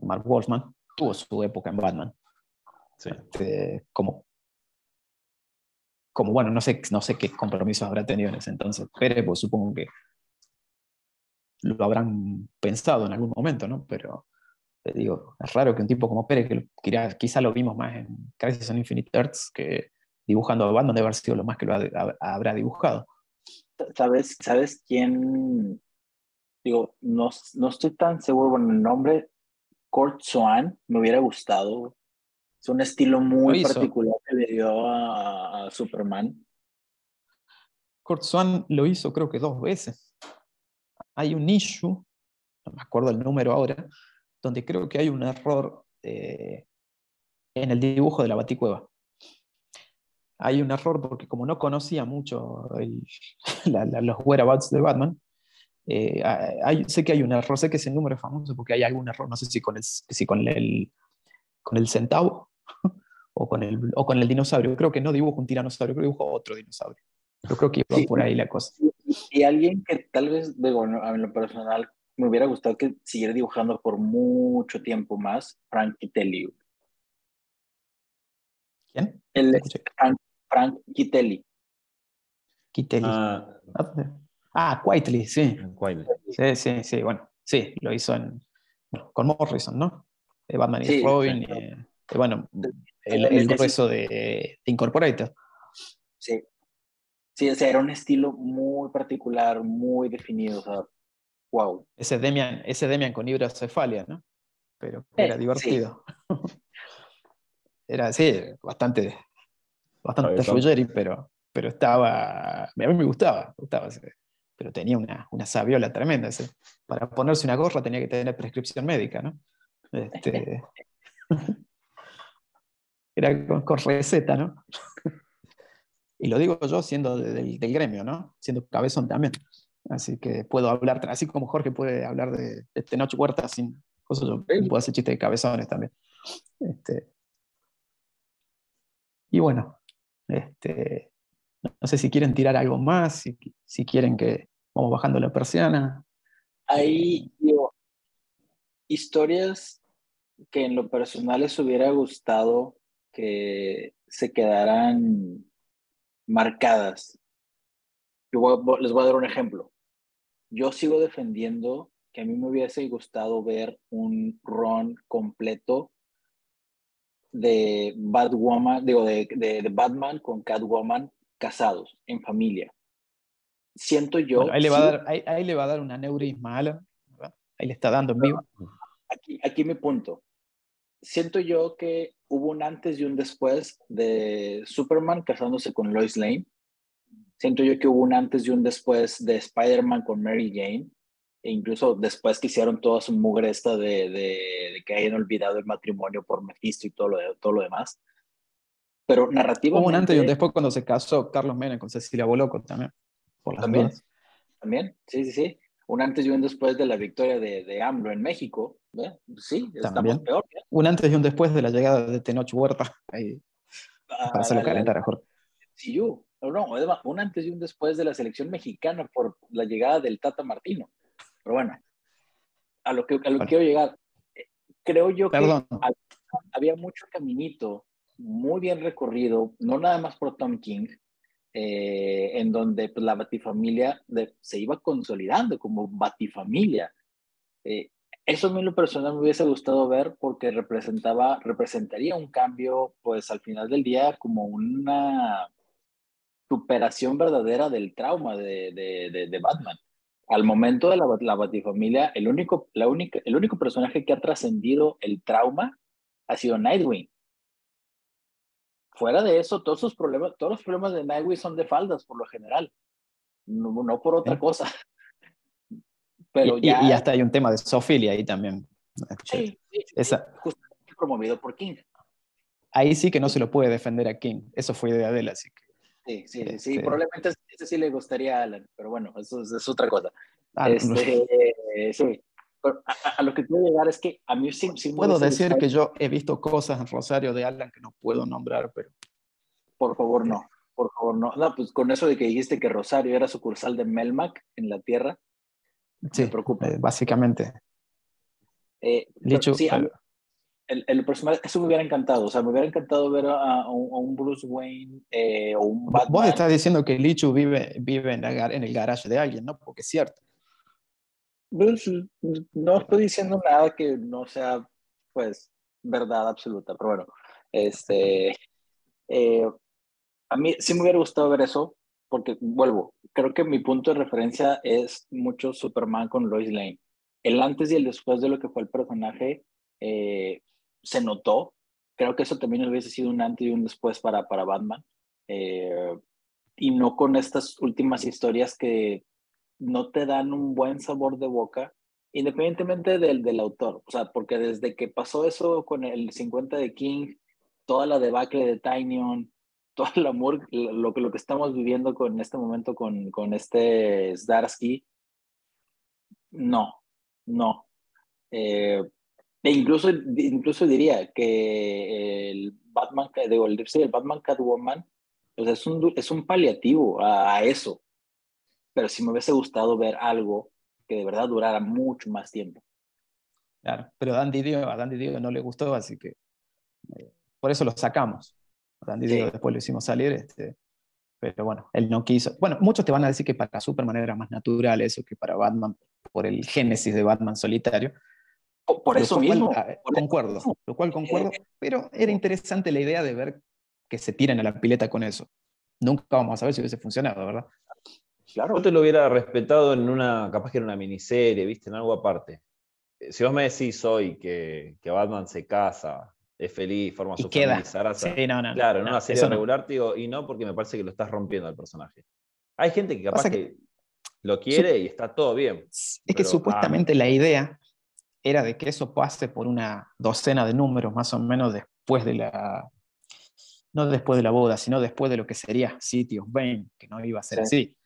Mark Wolfman, tuvo su época en Batman. Sí. Este, como, como, bueno, no sé, no sé qué compromisos habrá tenido en ese entonces, pero pues supongo que lo habrán pensado en algún momento, ¿no? Pero te digo, es raro que un tipo como Pérez, que quizá lo vimos más en Crisis on Infinite Earths, que dibujando a Batman debe haber sido lo más que lo habrá dibujado. ¿Sabes, ¿Sabes quién? Digo, no, no estoy tan seguro con el nombre. Kurt Swan, me hubiera gustado. Es un estilo muy particular que le dio a, a Superman. Kurt Swan lo hizo creo que dos veces hay un issue, no me acuerdo el número ahora, donde creo que hay un error eh, en el dibujo de la baticueva. Hay un error porque como no conocía mucho los whereabouts de Batman, eh, sé que hay un error, sé que ese número es famoso porque hay algún error, no sé si con el, si con el, con el centavo o con el, o con el dinosaurio. Creo que no dibujo un tiranosaurio, creo que dibujo otro dinosaurio. Yo creo que iba por ahí la cosa. Y alguien que tal vez, digo, en lo personal, me hubiera gustado que siguiera dibujando por mucho tiempo más, Frank Kitelli. ¿Quién? El, Frank, Frank Kitelli. Kitelli. Ah, ah Quietly, sí. Sí, sí, sí, bueno, sí, lo hizo en, con Morrison, ¿no? Batman y Robin, y, bueno, el, el grueso de, de Incorporated. Sí, Sí, o sea, era un estilo muy particular, muy definido, o sea, wow. Ese Demian, ese Demian con hidrocefalia, ¿no? Pero era divertido. era, sí, bastante, bastante Ruggeri, pero, pero estaba, a mí me gustaba, gustaba pero tenía una, una sabiola tremenda. Ese. Para ponerse una gorra tenía que tener prescripción médica, ¿no? Este, era con, con receta, ¿no? Y lo digo yo siendo del, gremio, ¿no? Siendo cabezón también. Así que puedo hablar, así como Jorge puede hablar de, de Noche Huerta sin cosas, yo puedo hacer chistes de cabezones también. Este, y bueno, este, no sé si quieren tirar algo más, si, si quieren que vamos bajando la persiana. Hay historias que en lo personal les hubiera gustado que se quedaran marcadas. Yo les voy a dar un ejemplo. Yo sigo defendiendo que a mí me hubiese gustado ver un run completo de Batwoman, digo, de, de, Batman con Catwoman casados, en familia. Siento yo... ahí, le va a dar, ahí, le va a dar un aneurisma, Ahí le está dando en vivo. Aquí, aquí mi punto. Siento yo que hubo un antes y un después de Superman casándose con Lois Lane. Siento yo que hubo un antes y un después de Spider-Man con Mary Jane. E incluso después que hicieron toda su mugre esta de, de, que hayan olvidado el matrimonio por Mephisto y todo lo, todo lo demás. Pero narrativamente... Hubo un antes y un después cuando se casó Carlos Mena con Cecilia Boloco también. Por las también, también, sí, sí, sí un antes y un después de la victoria de, de AMLO en México. Sí, estamos peor. Un antes y un después de la llegada de Tenoch Huerta. Ahí, para hacerlo calentar a Jorge. Sí, yo. No, un antes y un después de la selección mexicana por la llegada del Tata Martino. Pero bueno, a lo que, a lo que quiero llegar, eh, creo yo que había mucho caminito muy bien recorrido, no nada más por Tom King, eh, en donde pues, la batifamilia se iba consolidando como batifamilia. Eh, eso a mí lo personal me hubiese gustado ver porque representaba, representaría un cambio, pues al final del día, como una superación verdadera del trauma de, de, de, Batman. Al momento de la, la Batifamilia, el único, la única, el único personaje que ha trascendido el trauma ha sido Nightwing. Fuera de eso, todos, sus problemas, todos los problemas de Nightwing son de faldas por lo general, no, por otra cosa. Pero y, ya... y, hasta hay un tema de zoofilia ahí también. Sí, sí, Esa... promovido por King. Ahí sí que no se lo puede defender a King. Eso fue idea de él, así que. Sí, sí, sí, este probablemente ese sí le gustaría a Alan, pero bueno, eso es, otra cosa. Ah, este, sí, a, lo que quiero llegar es que a mí sí, sí Puedo decir que yo he visto cosas en Rosario de Alan que no puedo nombrar, pero... Por favor, no, por favor, no. No, pues con eso de que dijiste que Rosario era sucursal de Melmac en la Tierra, sí, me preocupa. Eh, básicamente. Eh, Dicho, sí, el, el, personaje, eso me hubiera encantado. O sea, me hubiera encantado ver a, un, Bruce Wayne eh, o un Batman. Vos estás diciendo que Lichu vive, vive en, en, el garage de alguien, ¿no? Porque es cierto. No estoy diciendo nada que no sea, pues, verdad absoluta, pero bueno, este, eh, a mí sí me hubiera gustado ver eso, porque vuelvo, creo que mi punto de referencia es mucho Superman con Lois Lane. El antes y el después de lo que fue el personaje eh, se notó. Creo que eso también hubiese sido un antes y un después para, para Batman. Eh, y no con estas últimas historias que no te dan un buen sabor de boca, independientemente del, del autor. O sea, porque desde que pasó eso con el 50 de King, toda la debacle de Tinyon, todo el amor, lo lo que estamos viviendo con este momento con, con este Zdarsky, no, no. Eh, e incluso, incluso diría que el Batman, digo, el, el Batman Catwoman, pues es un, es un paliativo a, eso. Pero si me hubiese gustado ver algo que de verdad durara mucho más tiempo. Claro, pero Dandy Dio, a Dandy Dio no le gustó, así que eh, por eso lo sacamos. A Dandy Dio después lo hicimos salir, este, pero bueno, él no quiso. Bueno, muchos te van a decir que para Superman era más natural eso que para Batman, por el génesis de Batman solitario. Por eso mismo. Ah, concuerdo, lo cual concuerdo, pero era interesante la idea de ver que se tiran a la pileta con eso. Nunca vamos a saber si hubiese funcionado, ¿verdad? Claro. Yo te lo hubiera respetado en una, capaz que en una miniserie, ¿viste? En algo aparte. Eh, si vos me decís hoy que, que Batman se casa, es feliz, forma su familia, sí, no, no, claro, en una serie regular, te digo, y no porque me parece que lo estás rompiendo al personaje. Hay gente que capaz que, lo quiere y está todo bien. Es que supuestamente la idea era de que eso pase por una docena de números más o menos después de la, no después de la boda, sino después de lo que sería City of Bane, que no iba a ser así.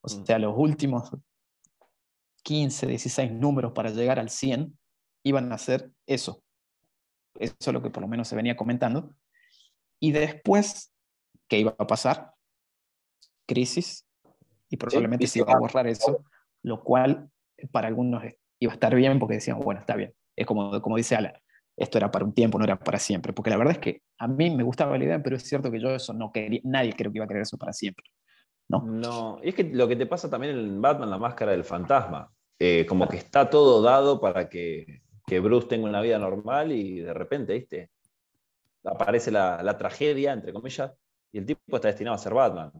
O mm. sea, los últimos 15, 16 números para llegar al 100 iban a ser eso. Eso es lo que por lo menos se venía comentando. Y después, ¿qué iba a pasar? Crisis. Y probablemente se iba a borrar eso, lo cual para algunos iba a estar bien porque decían, bueno, está bien. Es como, como dice Alan, esto era para un tiempo, no era para siempre. Porque la verdad es que a mí me gustaba la idea, pero es cierto que yo eso no quería, nadie creo que iba a querer eso para siempre. No, no y es que lo que te pasa también en Batman, la máscara del fantasma, eh, como que está todo dado para que, que, Bruce tenga una vida normal y de repente, ¿viste? Aparece la, la tragedia, entre comillas, y el tipo está destinado a ser Batman.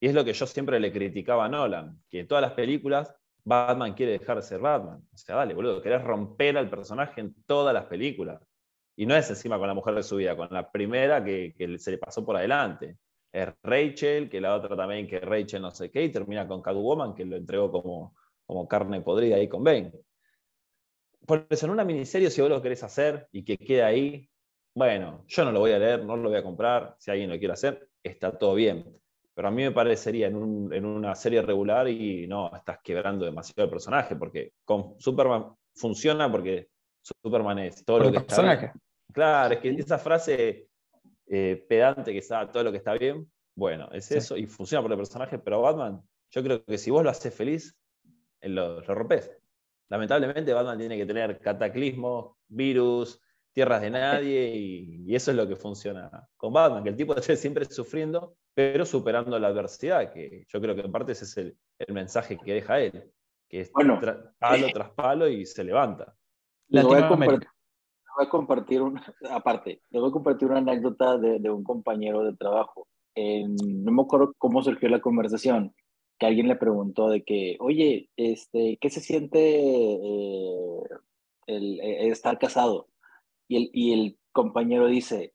Y es lo que yo siempre le criticaba a Nolan, que en todas las películas Batman quiere dejar de ser Batman. O sea, dale, boludo, querés romper al personaje en todas las películas. Y no es encima con la mujer de su vida, con la primera que, se le pasó por adelante. Es Rachel, que la otra también, que Rachel no sé qué, y termina con Catwoman, que lo entregó como, como carne podrida ahí con Bane. Por eso, en una miniserie, si vos lo querés hacer y que quede ahí, bueno, yo no lo voy a leer, no lo voy a comprar. Si alguien lo quiere hacer, está todo bien. Pero a mí me parecería en, una serie regular y no, estás quebrando demasiado el personaje, porque con Superman funciona porque Superman es todo lo que está bien. Claro, es que esa frase eh, pedante que está todo lo que está bien, bueno, es eso y funciona por el personaje, pero Batman, yo creo que si vos lo haces feliz, eh, lo, lo rompes. Lamentablemente Batman tiene que tener cataclismos, virus, tierras de nadie y, eso es lo que funciona con Batman, que el tipo esté siempre sufriendo, pero superando la adversidad, que yo creo que en parte ese es el, mensaje que deja él, que es palo tras palo y se levanta. Les voy, a compartir, voy a compartir una, aparte, les voy a compartir una anécdota de, de un compañero de trabajo. no me acuerdo cómo surgió la conversación, que alguien le preguntó de que, oye, este, ¿qué se siente eh, el, eh, estar casado? Y el, y el compañero dice,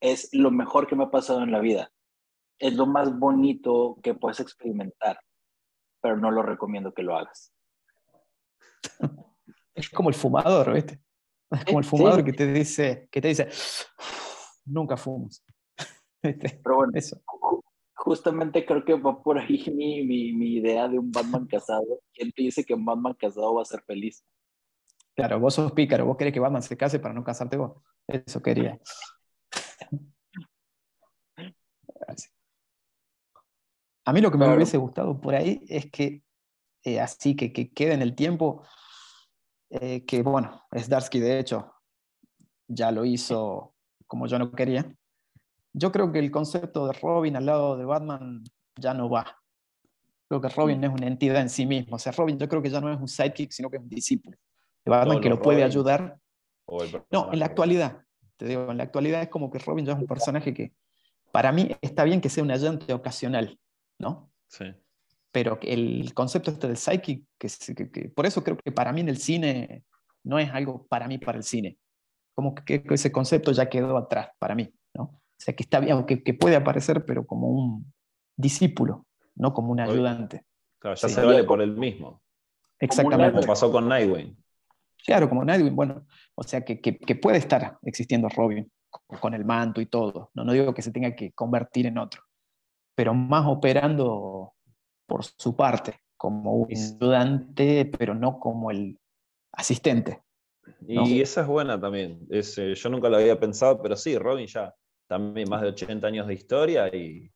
es lo mejor que me ha pasado en la vida. Es lo más bonito que puedes experimentar, pero no lo recomiendo que lo hagas. Es como el fumador, ¿viste? Es como el fumador que te dice, que te dice, nunca fumas. Pero bueno, Eso. justamente creo que va por ahí mi, mi, mi, idea de un Batman casado. ¿Quién te dice que un Batman casado va a ser feliz? Claro, vos sos pícaro, vos querés que Batman se case para no casarte vos. Eso quería. A mí lo que me hubiese gustado por ahí es que, eh, así que, que quede en el tiempo, eh, que bueno, Darsky de hecho ya lo hizo como yo no quería. Yo creo que el concepto de Robin al lado de Batman ya no va. Creo que Robin mm. es una entidad en sí mismo. O sea, Robin yo creo que ya no es un sidekick, sino que es un discípulo de Batman que lo puede ayudar. No, en la actualidad. Te digo, en la actualidad es como que Robin ya es un personaje que, para mí, está bien que sea un agente ocasional, ¿no? Sí pero el concepto este del psychic, que, por eso creo que para mí en el cine no es algo para mí para el cine. Como que, ese concepto ya quedó atrás para mí, ¿no? O sea, que está bien, que, puede aparecer, pero como un discípulo, no como un ayudante. Claro, ya se vale por el mismo. Exactamente. Como pasó con Nightwing. Claro, como Nightwing, bueno, o sea, que, puede estar existiendo Robin con el manto y todo. No, no digo que se tenga que convertir en otro, pero más operando por su parte, como un estudiante, pero no como el asistente. Y esa es buena también. Es, eh, yo nunca lo había pensado, pero sí, Robin ya también más de 80 años de historia y,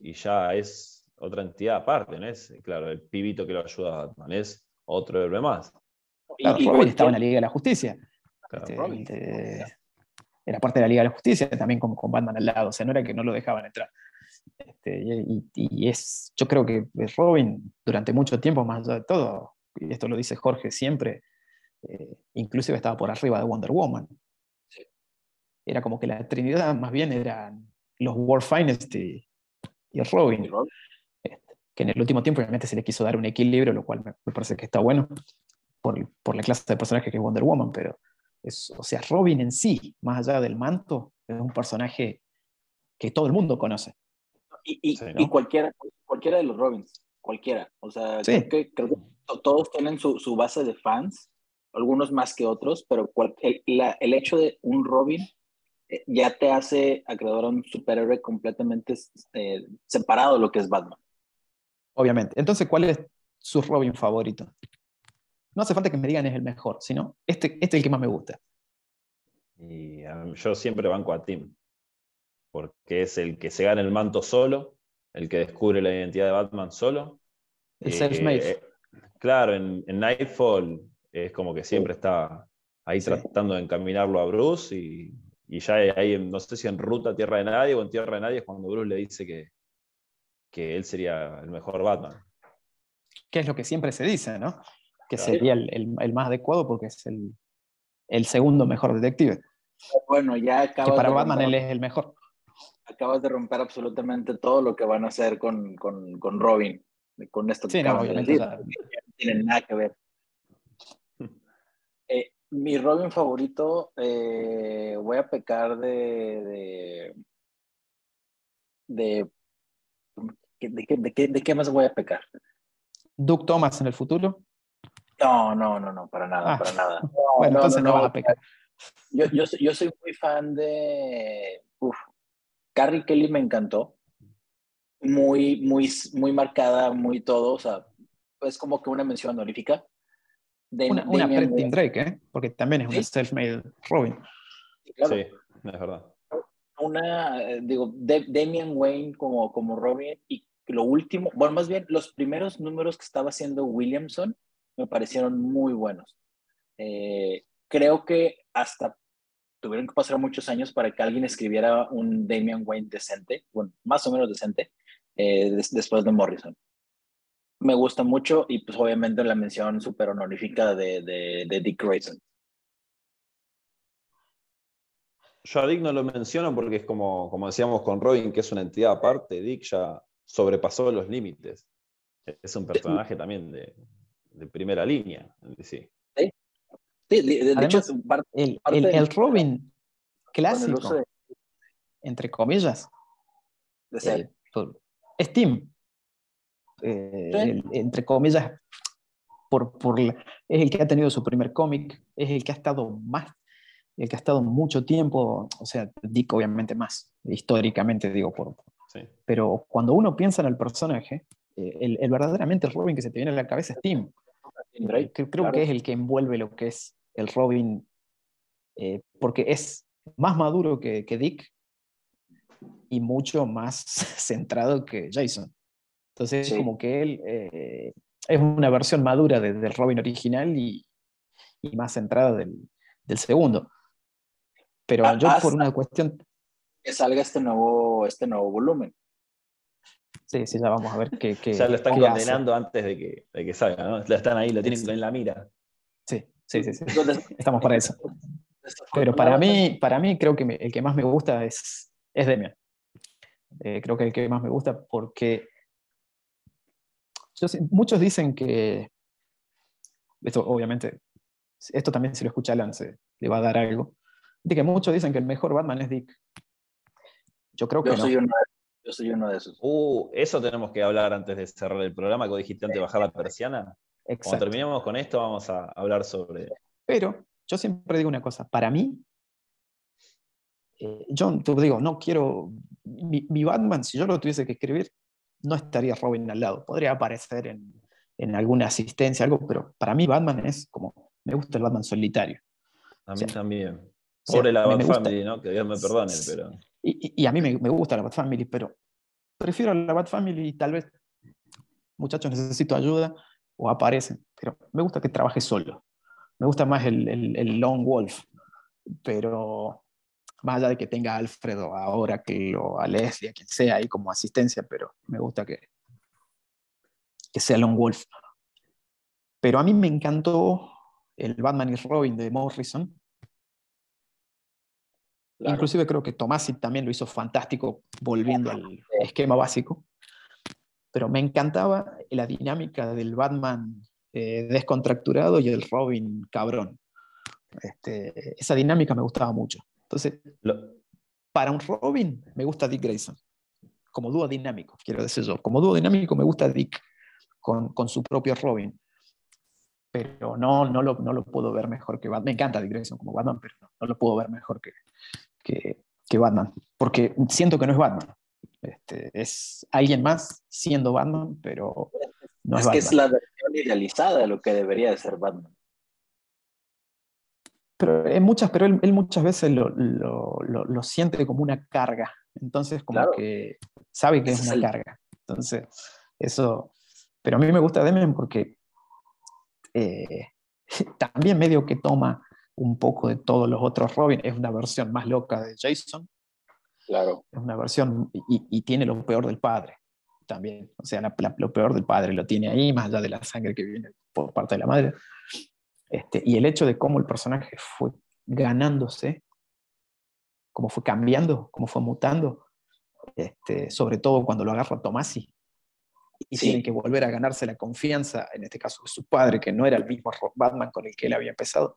y ya es otra entidad aparte, ¿no? Es, claro, el pibito que lo ayuda a Batman, es otro héroe más. Y, Robin estaba en la Liga de la Justicia. Este, era parte de la Liga de la Justicia, también como con Batman al lado, o sea, no era que no lo dejaban entrar. Este, y, es, yo creo que Robin durante mucho tiempo, más allá de todo, y esto lo dice Jorge siempre, eh, inclusive estaba por arriba de Wonder Woman. Era como que la Trinidad más bien eran los World Finest y, Robin. Este, que en el último tiempo obviamente se le quiso dar un equilibrio, lo cual me, parece que está bueno por, por, la clase de personaje que es Wonder Woman, pero es, o sea, Robin en sí, más allá del manto, es un personaje que todo el mundo conoce. Y, y, cualquiera, cualquiera de los Robins, cualquiera. O sea, creo, que, todos tienen su, su, base de fans, algunos más que otros, pero el, el, hecho de un Robin eh, ya te hace acreedor a un superhéroe completamente eh, separado de lo que es Batman. Obviamente. Entonces, ¿cuál es su Robin favorito? No hace falta que me digan es el mejor, sino este, este es el que más me gusta. Y um, yo siempre banco a Tim porque es el que se gana el manto solo, el que descubre la identidad de Batman solo. El self-made. Eh, claro, en, Nightfall es como que siempre está ahí tratando de encaminarlo a Bruce y, ya ahí, no sé si en Ruta Tierra de Nadie o en Tierra de Nadie es cuando Bruce le dice que, que él sería el mejor Batman. Que es lo que siempre se dice, ¿no? Que sería el, más adecuado porque es el, segundo mejor detective. Bueno, ya Que para Batman él es el mejor acabas de romper absolutamente todo lo que van a hacer con, con, con Robin, con esto que no, No tienen nada que ver. Eh, mi Robin favorito, eh, voy a pecar de. de, de, de, qué, más voy a pecar? ¿Duke Thomas en el futuro? No, no, no, no, para nada, ah. para nada. bueno, entonces no, vas a pecar. Yo, yo, yo, soy muy fan de. Uf, Carrie Kelly me encantó. Muy, muy, muy marcada, muy todo. O sea, es como que una mención honorífica. De, una una Drake, ¿eh? Porque también es un self-made Robin. Sí, es verdad. Una, eh, digo, Damian Wayne como, como Robin y lo último, bueno, más bien los primeros números que estaba haciendo Williamson me parecieron muy buenos. Eh, creo que hasta tuvieron que pasar muchos años para que alguien escribiera un Damian Wayne decente, bueno, más o menos decente, eh, después de Morrison. Me gusta mucho y pues obviamente la mención súper honorífica de, de, Dick Grayson. Yo a Dick no lo menciono porque es como, como decíamos con Robin, que es una entidad aparte. Dick ya sobrepasó los límites. Es un personaje también de, primera línea. Sí. de, hecho, el, el, Robin clásico, entre comillas, eh, es Tim. Eh, entre comillas, por, por, es el que ha tenido su primer cómic, es el que ha estado más el que ha estado mucho tiempo, o sea, Dick obviamente más, históricamente digo, por, pero cuando uno piensa en el personaje, eh, el, el, verdaderamente Robin que se te viene a la cabeza es Tim. Creo, que es el que envuelve lo que es el Robin, eh, porque es más maduro que, que, Dick y mucho más centrado que Jason. Entonces es como que él eh, es una versión madura del Robin original y, y más centrada del, del segundo. Pero ah, yo por una cuestión... Que salga este nuevo, este nuevo volumen. Sí, sí, ya vamos a ver qué... qué ya lo están condenando antes de que, de que salga, ¿no? Lo están ahí, lo tienen en la mira. Sí, sí, sí, sí. Estamos para eso. Pero para mí, para mí creo que el que más me gusta es, es Demian. Eh, creo que el que más me gusta porque muchos dicen que, esto obviamente, esto también si lo escucha Alan se le va a dar algo, de que muchos dicen que el mejor Batman es Dick. Yo creo que yo soy no. Uno de, yo soy uno de esos. Uh, eso tenemos que hablar antes de cerrar el programa, que dijiste antes de bajar la persiana. Exacto. Cuando terminemos con esto vamos a hablar sobre... Pero yo siempre digo una cosa, para mí, eh, yo te digo, no quiero, mi, Batman, si yo lo tuviese que escribir, no estaría Robin al lado, podría aparecer en, en alguna asistencia, algo, pero para mí Batman es como, me gusta el Batman solitario. A mí también. Pobre la Bat Family, ¿no? Que Dios me perdone, pero. Y, y a mí me, me, gusta la Bat Family, pero prefiero la Bat Family y tal vez, muchachos, necesito ayuda o aparecen, pero me gusta que trabaje solo. Me gusta más el, el, el Lone Wolf, pero más allá de que tenga a Alfredo ahora que o a Leslie, a quien sea ahí como asistencia, pero me gusta que, que sea Lone Wolf. Pero a mí me encantó el Batman y Robin de Morrison, Inclusive creo que Tomasi también lo hizo fantástico volviendo al esquema básico. Pero me encantaba la dinámica del Batman eh, descontracturado y el Robin cabrón. Este, esa dinámica me gustaba mucho. Entonces, para un Robin me gusta Dick Grayson. Como dúo dinámico, quiero decir yo. Como dúo dinámico me gusta Dick con, con su propio Robin pero no, no, lo, no lo puedo ver mejor que Batman. Me encanta Dick Grayson como Batman, pero no, lo puedo ver mejor que, que, Batman, porque siento que no es Batman. Este, es alguien más siendo Batman, pero no es, es que es la versión idealizada de lo que debería de ser Batman. Pero, en muchas, pero él, muchas veces lo, lo, lo, siente como una carga. Entonces, como que sabe que es una carga. Entonces, eso. Pero a mí me gusta Demian porque eh, también medio que toma un poco de todos los otros Robin, es una versión más loca de Jason. Claro. Es una versión y, tiene lo peor del padre también. O sea, lo peor del padre lo tiene ahí, más allá de la sangre que viene por parte de la madre. Este, y el hecho de cómo el personaje fue ganándose, cómo fue cambiando, cómo fue mutando, este, sobre todo cuando lo agarra Tomasi, y tienen que volver a ganarse la confianza, en este caso de su padre, que no era el mismo Batman con el que él había empezado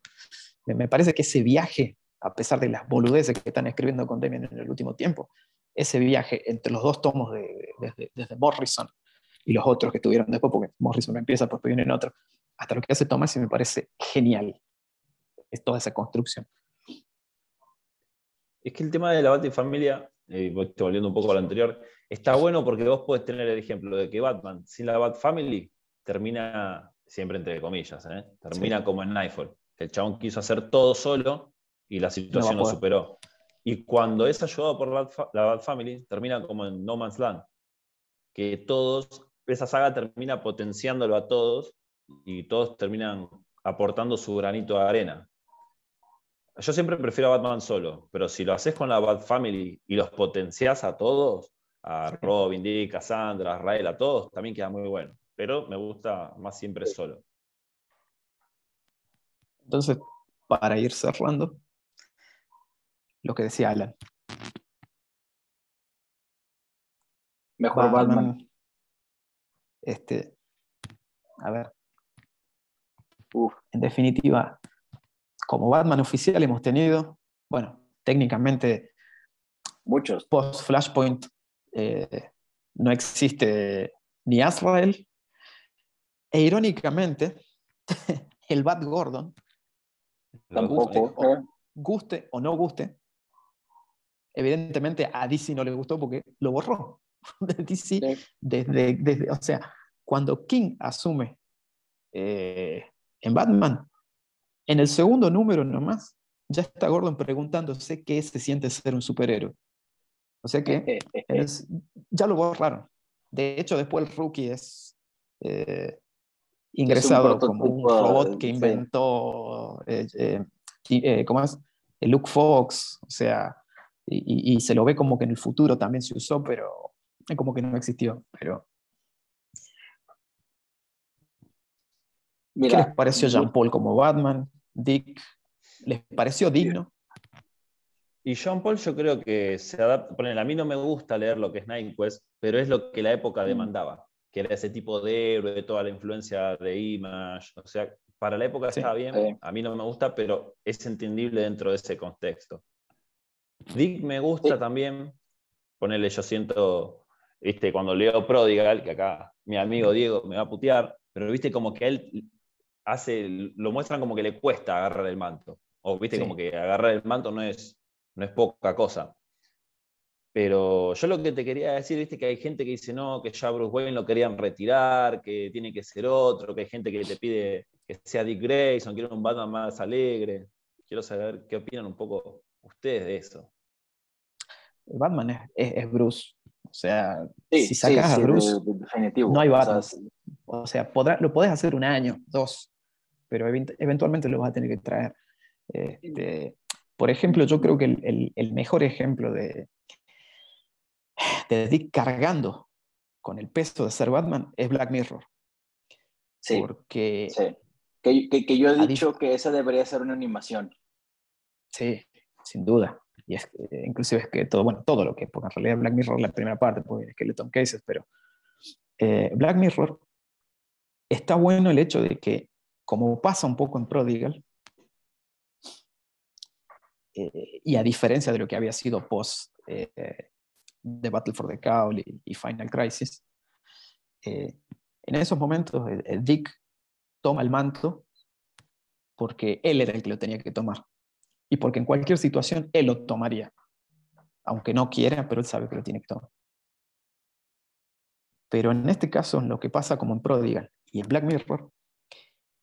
me parece que ese viaje, a pesar de las boludeces que están escribiendo con Demian en el último tiempo, ese viaje entre los dos tomos de, desde, Morrison y los otros que estuvieron después, porque Morrison empieza, pues viene en otro, hasta lo que hace Thomas y me parece genial. Es toda esa construcción. Es que el tema de la Batifamilia, eh, volviendo un poco a lo anterior, está bueno porque vos podés tener el ejemplo de que Batman sin la Bat Family termina, siempre entre comillas, ¿eh? termina como en Nightfall. El chabón quiso hacer todo solo y la situación lo superó. Y cuando es ayudado por la Bad Family, termina como en No Man's Land. Que todos, esa saga termina potenciándolo a todos y todos terminan aportando su granito de arena. Yo siempre prefiero a Batman solo, pero si lo haces con la Bad Family y los potencias a todos, a Robin, Dick, a Sandra, a Rael, a todos, también queda muy bueno. Pero me gusta más siempre solo. Entonces, para ir cerrando, lo que decía Alan. Mejor Batman. Este, a ver. En definitiva, como Batman oficial hemos tenido, bueno, técnicamente, muchos. Post Flashpoint eh, no existe ni Azrael. E irónicamente, el Bat Gordon, tampoco, guste o no guste, evidentemente a DC no le gustó porque lo borró DC desde, desde, o sea, cuando King asume eh, en Batman, en el segundo número nomás, ya está Gordon preguntándose qué se siente ser un superhéroe. O sea que ya lo borraron. De hecho, después el rookie es eh, ingresado como un robot que inventó, eh, ¿cómo es? El Luke Fox, o sea, y, se lo ve como que en el futuro también se usó, pero como que no existió. Pero... ¿Qué les pareció Jean Paul como Batman? Dick, ¿les pareció digno? Y Jean Paul yo creo que se adapta, a mí no me gusta leer lo que es Nightquest, pero es lo que la época mm. demandaba, que era ese tipo de héroe, toda la influencia de Image, o sea, para la época estaba bien, a mí no me gusta, pero es entendible dentro de ese contexto. Dick me gusta también, ponerle, yo siento, viste, cuando leo Prodigal, que acá mi amigo Diego me va a putear, pero viste como que él hace, lo muestran como que le cuesta agarrar el manto, o viste como que agarrar el manto no es, no es poca cosa. Pero yo lo que te quería decir, viste que hay gente que dice no, que ya Bruce Wayne lo querían retirar, que tiene que ser otro, que hay gente que te pide que sea Dick Grayson, quiere un Batman más alegre. Quiero saber qué opinan un poco ustedes de eso. Batman es, Bruce. O sea, si sacas a Bruce, no hay Batman. O sea, lo podés hacer un año, dos, pero eventualmente lo vas a tener que traer. Este, por ejemplo, yo creo que el, mejor ejemplo de, de Dick cargando con el peso de ser Batman es Black Mirror. Sí. Porque. Que, yo he dicho que esa debería ser una animación. Sí, sin duda. Y es inclusive es que todo, bueno, todo lo que, porque en realidad Black Mirror la primera parte, pues Skeleton Cases, pero eh, Black Mirror está bueno el hecho de que, como pasa un poco en Prodigal, eh, y a diferencia de lo que había sido post eh, The Battle for the Cowl y, Final Crisis, en esos momentos Dick toma el manto porque él era el que lo tenía que tomar y porque en cualquier situación él lo tomaría, aunque no quiera, pero él sabe que lo tiene que tomar. Pero en este caso, lo que pasa como en Prodigal y en Black Mirror,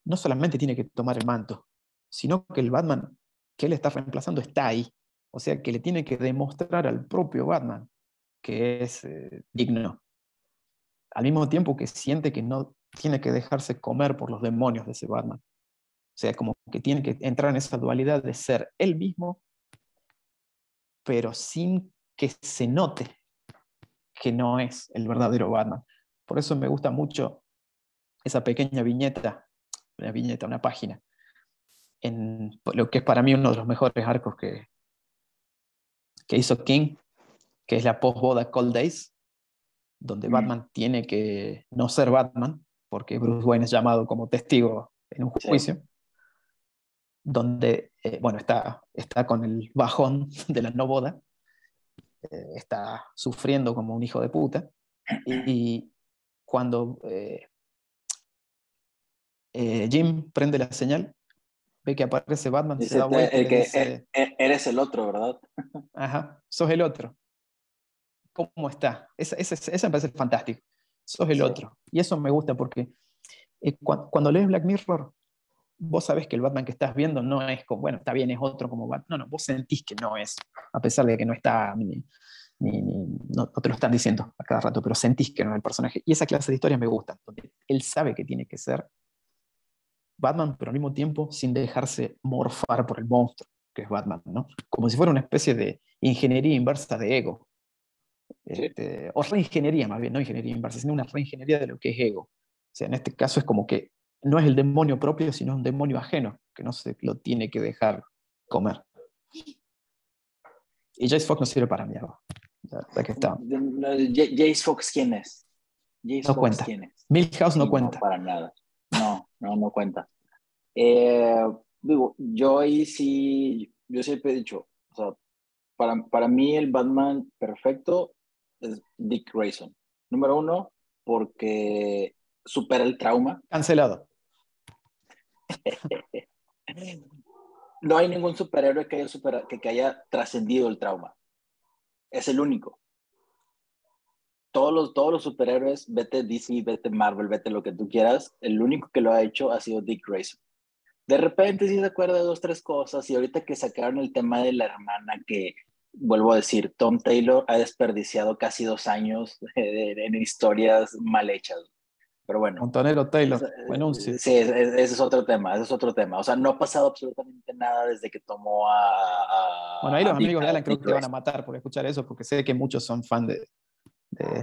no solamente tiene que tomar el manto, sino que el Batman que él está reemplazando está ahí. O sea, que le tiene que demostrar al propio Batman que es eh, digno. Al mismo tiempo que siente que no tiene que dejarse comer por los demonios de ese Batman. O sea, como que tiene que entrar en esa dualidad de ser él mismo, pero sin que se note que no es el verdadero Batman. Por eso me gusta mucho esa pequeña viñeta, una viñeta, una página, en lo que es para mí uno de los mejores arcos que, que hizo King, que es la post-boda Cold Days, donde. Batman tiene que no ser Batman, porque Bruce Wayne es llamado como testigo en un juicio donde, eh, bueno, está, está con el bajón de la no boda, eh, está sufriendo como un hijo de puta, y, cuando eh, Jim prende la señal, ve que aparece Batman, se da vuelta que eres el otro, ¿verdad? Ajá, sos el otro. ¿Cómo está? Esa, esa, me parece fantástico. Sos el otro. Y eso me gusta porque cuando lees Black Mirror, vos sabés que el Batman que estás viendo no es como, bueno, está bien, es otro como Batman. No, no, vos sentís que no es, a pesar de que no está, ni, no, te lo están diciendo a cada rato, pero sentís que no es el personaje. Y esa clase de historias me gustan, donde él sabe que tiene que ser Batman, pero al mismo tiempo sin dejarse morfar por el monstruo que es Batman, ¿no? Como si fuera una especie de ingeniería inversa de ego. Este, o reingeniería más bien, no ingeniería inversa, sino una reingeniería de lo que es ego. O sea, en este caso es como que no es el demonio propio, sino un demonio ajeno, que no se lo tiene que dejar comer. Y Jace Fox no sirve para mí ahora. Ya, que está. Jace Fox, ¿quién es? Jace no Fox, cuenta. ¿quién es? Milhouse no cuenta. No, para nada. No, no, no cuenta. Eh, digo, yo ahí sí, yo siempre he dicho, o sea, para, para mí el Batman perfecto es Dick Grayson. Número uno, porque supera el trauma. Cancelado. no hay ningún superhéroe que haya, que, que haya trascendido el trauma. Es el único. Todos los, todos los superhéroes, vete DC, vete Marvel, vete lo que tú quieras, el único que lo ha hecho ha sido Dick Grayson. De repente sí se acuerda de dos, tres cosas, y ahorita que sacaron el tema de la hermana, que vuelvo a decir, Tom Taylor ha desperdiciado casi dos años en historias mal hechas. Pero bueno. Montonero Taylor, bueno, sí. Sí, ese es otro tema, ese es otro tema. O sea, no ha pasado absolutamente nada desde que tomó a... bueno, ahí los amigos de Alan creo que te van a matar por escuchar eso, porque sé que muchos son fan de,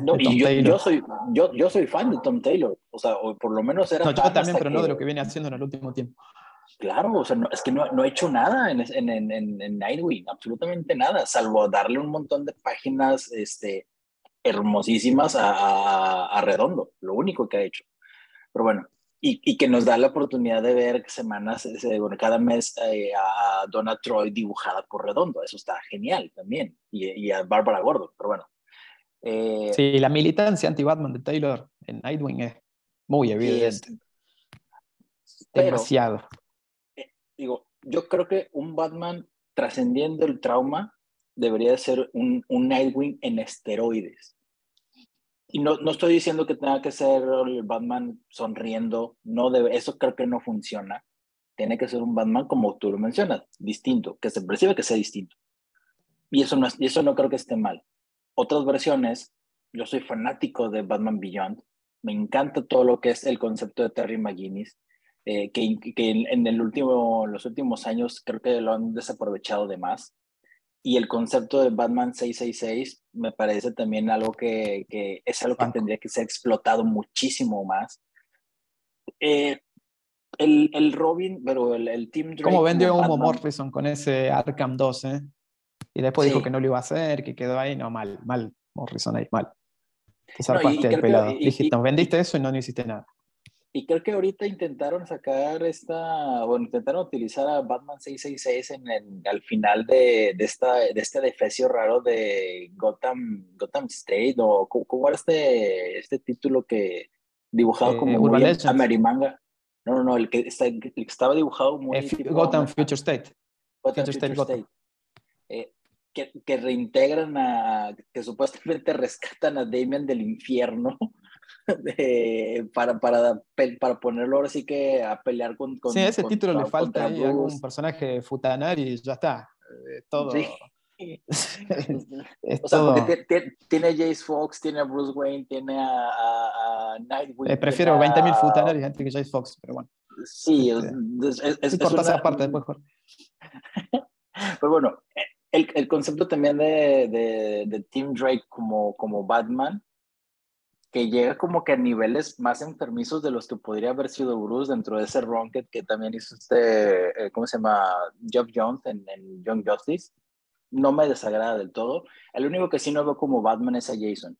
no, y yo, yo, soy, yo, yo soy fan de Tom Taylor, o sea, o por lo menos era... No, yo también, pero no de lo que viene haciendo en el último tiempo. Claro, o sea, no, es que no, no, he hecho nada en, en, en, en, Nightwing, absolutamente nada, salvo darle un montón de páginas este, hermosísimas a, a, Redondo, lo único que ha hecho. Pero bueno, y, y, que nos da la oportunidad de ver semanas, bueno, cada mes eh, a Donna Troy dibujada por Redondo, eso está genial también, y, y a Bárbara Gordo, pero bueno. Eh, sí, la militancia anti-Batman de Taylor en Nightwing es muy evidente. Demasiado. Digo, yo creo que un Batman trascendiendo el trauma debería ser un, un Nightwing en esteroides. Y no, no, estoy diciendo que tenga que ser el Batman sonriendo, no debe, eso creo que no funciona. Tiene que ser un Batman como tú lo mencionas, distinto, que se percibe que sea distinto. Y eso no, y eso no creo que esté mal. Otras versiones, yo soy fanático de Batman Beyond, me encanta todo lo que es el concepto de Terry McGuinness, eh, que, que en, el último, los últimos años creo que lo han desaprovechado de más y el concepto de Batman 666 me parece también algo que, que es algo que tendría que ser explotado muchísimo más. Eh, el, el, Robin, pero el, el Team Drake. Como vendió Humo Morrison con ese Arkham 2, ¿eh? Y después dijo que no lo iba a hacer, que quedó ahí, no, mal, mal, Morrison ahí, mal. Te zarpaste no, pelado. Dijiste, vendiste eso y no, no hiciste nada. Y creo que ahorita intentaron sacar esta, bueno, intentaron utilizar a Batman 666 en, en al final de, de, esta, de este defecio raro de Gotham, Gotham State, o ¿cómo, era este, este título que dibujado eh, como muy Amerimanga? No, no, no, el que, está, el que estaba dibujado muy... Eh, Gotham Future State. Gotham Future, State. Eh, que, que, reintegran a, que supuestamente rescatan a Damien del infierno para, para, para ponerlo ahora sí que a pelear con... con sí, ese título le falta ahí algún personaje futanar y ya está. Eh, todo... Sí. o sea, porque tiene Jace Fox, tiene a Bruce Wayne, tiene a, a, Nightwing. Eh, prefiero 20.000 Futaner antes que Jace Fox, pero bueno. Sí, es, este, es, es, es una... parte después. Pero bueno, el, el concepto también de, de, de, Tim Drake como, como Batman que llega como que a niveles más enfermizos de los que podría haber sido Bruce dentro de ese ron que, también hizo este, eh, ¿cómo se llama? Jeff Jones en, en, Young Justice. No me desagrada del todo. El único que sí no veo como Batman es a Jason.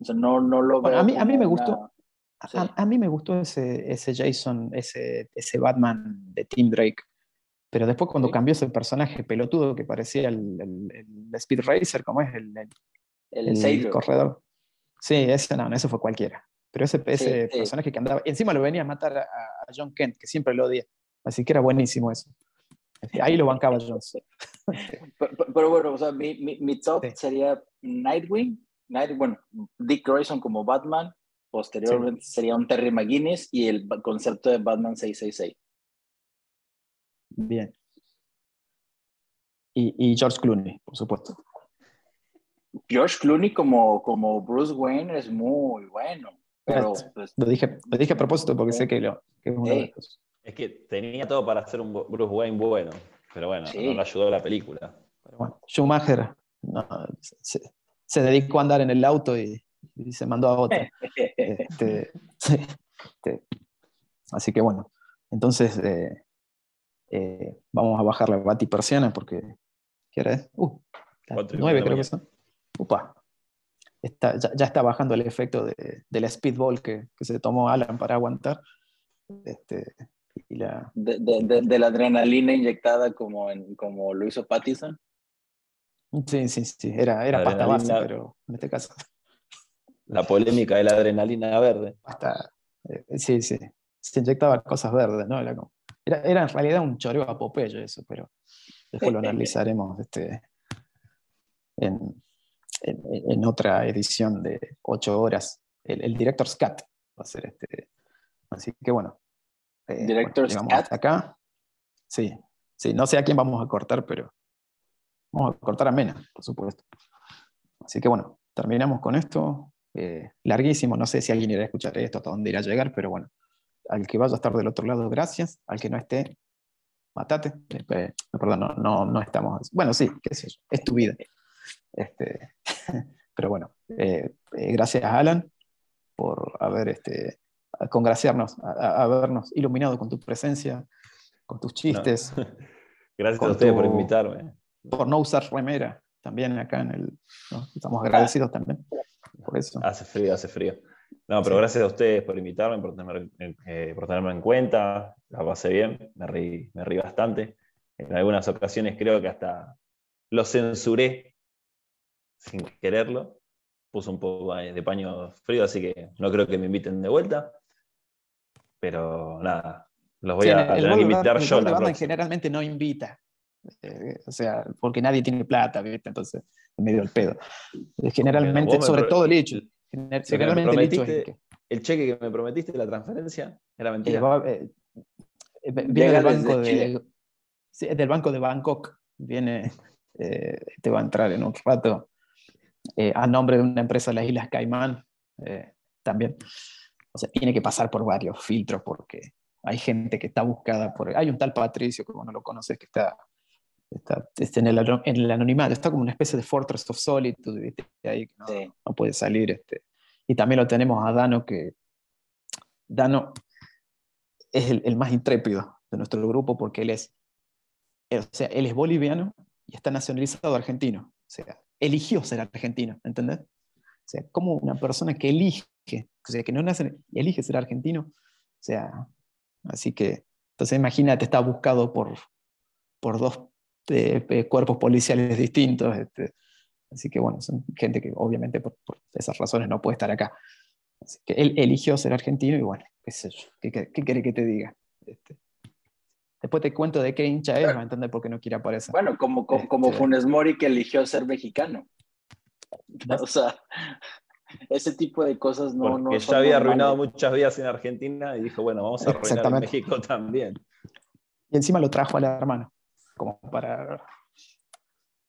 O sea, no, no lo veo. a, mí, a mí me gustó. A, mí me gustó ese, ese Jason, ese, ese Batman de Tim Drake. Pero después cuando cambió ese personaje pelotudo que parecía el, el, Speed Racer, ¿cómo es? El, el, el corredor. Sí, ese no, ese fue cualquiera. Pero ese, ese personaje que andaba, encima lo venía a matar a, John Kent, que siempre lo odia. Así que era buenísimo eso. Ahí lo bancaba Jones. pero, bueno, o sea, mi, mi, top sería Nightwing, Night, bueno, Dick Grayson como Batman, posteriormente sería un Terry McGuinness y el concepto de Batman 666. Bien. Y, y George Clooney, por supuesto. George Clooney como, como Bruce Wayne es muy bueno. Pero, pues, lo, dije, lo dije a propósito porque sé que, lo, que es uno de los... Es que tenía todo para hacer un Bruce Wayne bueno, pero bueno, no le ayudó la película. Pero bueno, Schumacher se, dedicó a andar en el auto y, se mandó a otro. Este, este, así que bueno, entonces eh, eh, vamos a bajar la batipersiana porque... ¿Qué Uh, 9 creo que son. Upa. Está, ya, está bajando el efecto de, del speedball que, que, se tomó Alan para aguantar. Este, y la... de, la adrenalina inyectada como, en, como lo hizo Pattison. Sí, sí, sí, era, era pasta base, pero en este caso. La polémica de la adrenalina verde. Hasta, eh, sí, sí, se inyectaba cosas verdes, ¿no? Era, como, era, era en realidad un choreo a Popeye eso, pero después lo analizaremos este, en, en, otra edición de ocho horas. El, el director Scat va a ser este. Así que bueno. Eh, director Scat. Acá. Sí, sí, no sé a quién vamos a cortar, pero Vamos a cortar a Mena, por supuesto. Así que bueno, terminamos con esto. Eh, larguísimo, no sé si alguien irá a escuchar esto, hasta dónde irá a llegar, pero bueno, al que vaya a estar del otro lado, gracias. Al que no esté, matate. Eh, perdón, no, no, estamos. Bueno, sí, qué sé yo, es tu vida. Este, pero bueno, gracias a Alan por haber este, congraciarnos, a, habernos iluminado con tu presencia, con tus chistes. Gracias a ustedes por invitarme por no usar remera también acá en el... Estamos agradecidos también por eso. Hace frío, hace frío. No, pero gracias a ustedes por invitarme, por, eh, por tenerme en cuenta. La pasé bien, me reí, me reí bastante. En algunas ocasiones creo que hasta lo censuré sin quererlo. Puse un poco de paño frío, así que no creo que me inviten de vuelta. Pero nada, los voy a tener que invitar yo. La generalmente no invita. Eh, o sea, porque nadie tiene plata, ¿viste? Entonces, en medio del pedo. Eh, generalmente, sobre todo el hecho. Generalmente el hecho es que, El cheque que me prometiste, la transferencia, era mentira. Eh, viene del banco de, del banco de Bangkok. Viene, te va a entrar en un rato a nombre de una empresa de las Islas Caimán. también. O sea, tiene que pasar por varios filtros porque hay gente que está buscada por... Hay un tal Patricio, que no lo conoces, que está está, en, el, en, el, anonimato, está como una especie de Fortress of Solitude, ahí no, puede salir. Este. Y también lo tenemos a Dano, que Dano es el, más intrépido de nuestro grupo porque él es, o sea, él es boliviano y está nacionalizado argentino. O sea, eligió ser argentino, ¿entendés? O sea, como una persona que elige, o sea, que no nace, elige ser argentino. O sea, así que, entonces imagínate, está buscado por, por dos de, cuerpos policiales distintos. Este, así que bueno, son gente que obviamente por, esas razones no puede estar acá. Así que él eligió ser argentino y bueno, qué, quiere que te diga. Este, después te cuento de qué hincha es, va a entender por qué no quiere aparecer. Bueno, como, como, este, Funes Mori que eligió ser mexicano. O sea, ese tipo de cosas no. Porque ya había arruinado muchas vidas en Argentina y dijo, bueno, vamos a arruinar en México también. Y encima lo trajo al hermano como para...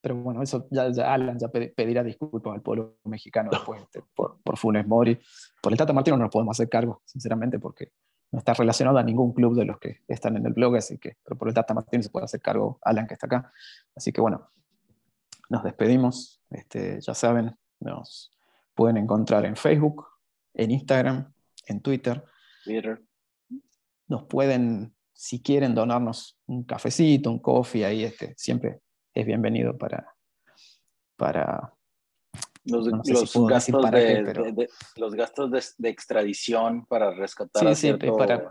Pero bueno, eso ya, Alan ya pedirá disculpas al pueblo mexicano después este, por, por, Funes Mori. Por el Tata Martino no nos podemos hacer cargo, sinceramente, porque no está relacionado a ningún club de los que están en el blog, así que, pero por el Tata Martino se puede hacer cargo Alan que está acá. Así que bueno, nos despedimos. Este, ya saben, nos pueden encontrar en Facebook, en Instagram, en Twitter. Twitter. Nos pueden si quieren donarnos un cafecito, un coffee, ahí este, siempre es bienvenido para... para los, gastos, de, los gastos de, extradición para rescatar a cierto... para,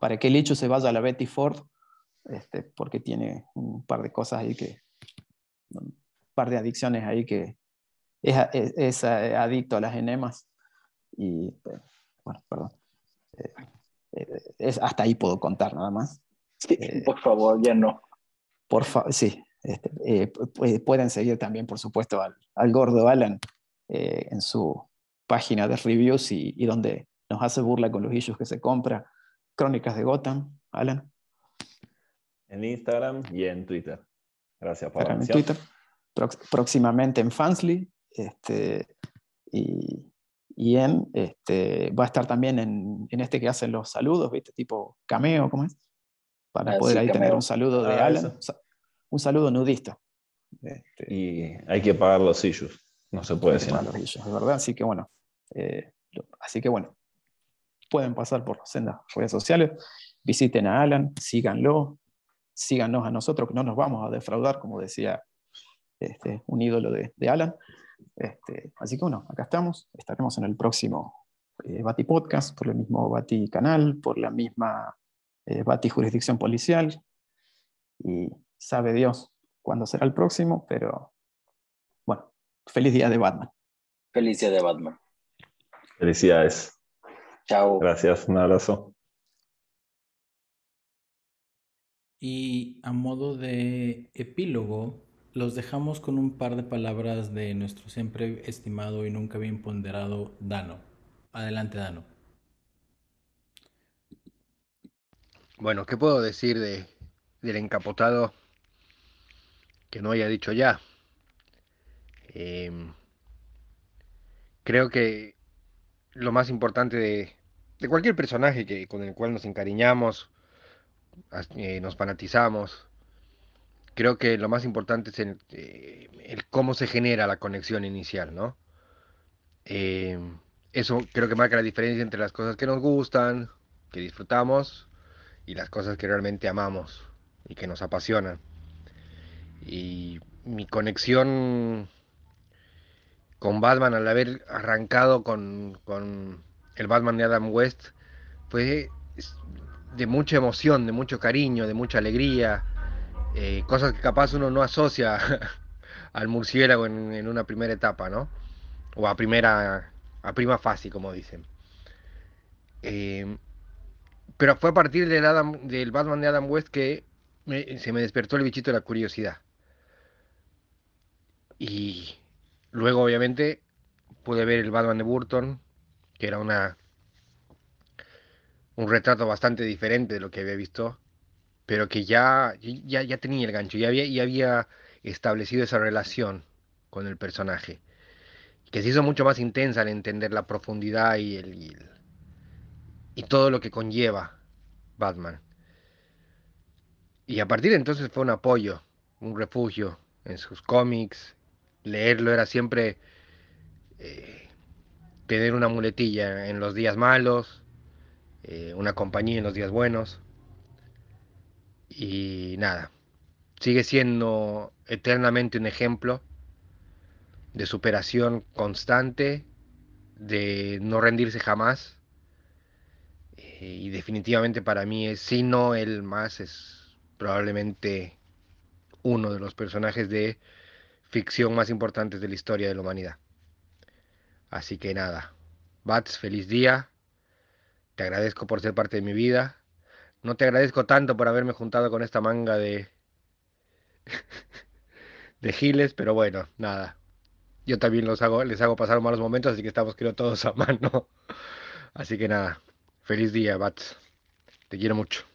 para que el hecho se vaya a la Betty Ford, este, porque tiene un par de cosas ahí que... un par de adicciones ahí que es, es, adicto a las enemas y, bueno, perdón. Eh, es, hasta ahí puedo contar nada más. Eh, por favor, ya no. Por favor, sí. Este, eh, pueden seguir también, por supuesto, al, gordo Alan eh, en su página de reviews y, donde nos hace burla con los issues que se compra. Crónicas de Gotham, Alan. En Instagram y en Twitter. Gracias por la En Twitter. próximamente en Fansly. Este, y, y en, este, va a estar también en, en, este que hacen los saludos, ¿viste? Tipo cameo, ¿cómo es? Para ah, poder ahí tener un saludo de ah, Alan, un saludo nudista. Este, y hay que pagar los issues, no se puede decir. Los issues, de verdad, así que bueno, eh, así que bueno, pueden pasar por las redes sociales, visiten a Alan, síganlo, síganos a nosotros, que no nos vamos a defraudar, como decía este, un ídolo de, Alan. Este, así que bueno, acá estamos, estaremos en el próximo eh, Bati Podcast, por el mismo Bati Canal, por la misma eh, Bati Jurisdicción Policial, y sabe Dios cuándo será el próximo, pero bueno, feliz día de Batman. Feliz día de Batman. Felicidades. Chao. Gracias, un abrazo. Y a modo de epílogo, los dejamos con un par de palabras de nuestro siempre estimado y nunca bien ponderado Dano. Adelante, Dano. Bueno, ¿qué puedo decir de, del encapotado que no haya dicho ya? Em, creo que lo más importante de, cualquier personaje que, con el cual nos encariñamos, eh, nos fanatizamos. Creo que lo más importante es eh, el, cómo se genera la conexión inicial, ¿no? Eh, eso creo que marca la diferencia entre las cosas que nos gustan, que disfrutamos, y las cosas que realmente amamos y que nos apasionan. Y mi conexión con Batman al haber arrancado con, con el Batman de Adam West fue de mucha emoción, de mucho cariño, de mucha alegría, eh, cosas que capaz uno no asocia al murciélago en, una primera etapa, ¿no? O a primera, a prima fase, como dicen. Eh, pero fue a partir del, Adam, del Batman de Adam West que se me despertó el bichito de la curiosidad. Y luego, obviamente, pude ver el Batman de Burton, que era una un retrato bastante diferente de lo que había visto, pero que ya, ya, ya tenía el gancho, ya había, ya había establecido esa relación con el personaje, que se hizo mucho más intensa al entender la profundidad y, el, y, todo lo que conlleva Batman. Y a partir de entonces fue un apoyo, un refugio en sus cómics, leerlo era siempre eh, tener una muletilla en los días malos, eh, una compañía en los días buenos. Y nada, sigue siendo eternamente un ejemplo de superación constante, de no rendirse jamás. Eh, y definitivamente para mí es, si no el más, es probablemente uno de los personajes de ficción más importantes de la historia de la humanidad. Así que nada, Bats, feliz día. Te agradezco por ser parte de mi vida. No te agradezco tanto por haberme juntado con esta manga de. de giles, pero bueno, nada. Yo también los hago, les hago pasar malos momentos, así que estamos creo todos a mano. Así que nada. Feliz día, Bats. Te quiero mucho.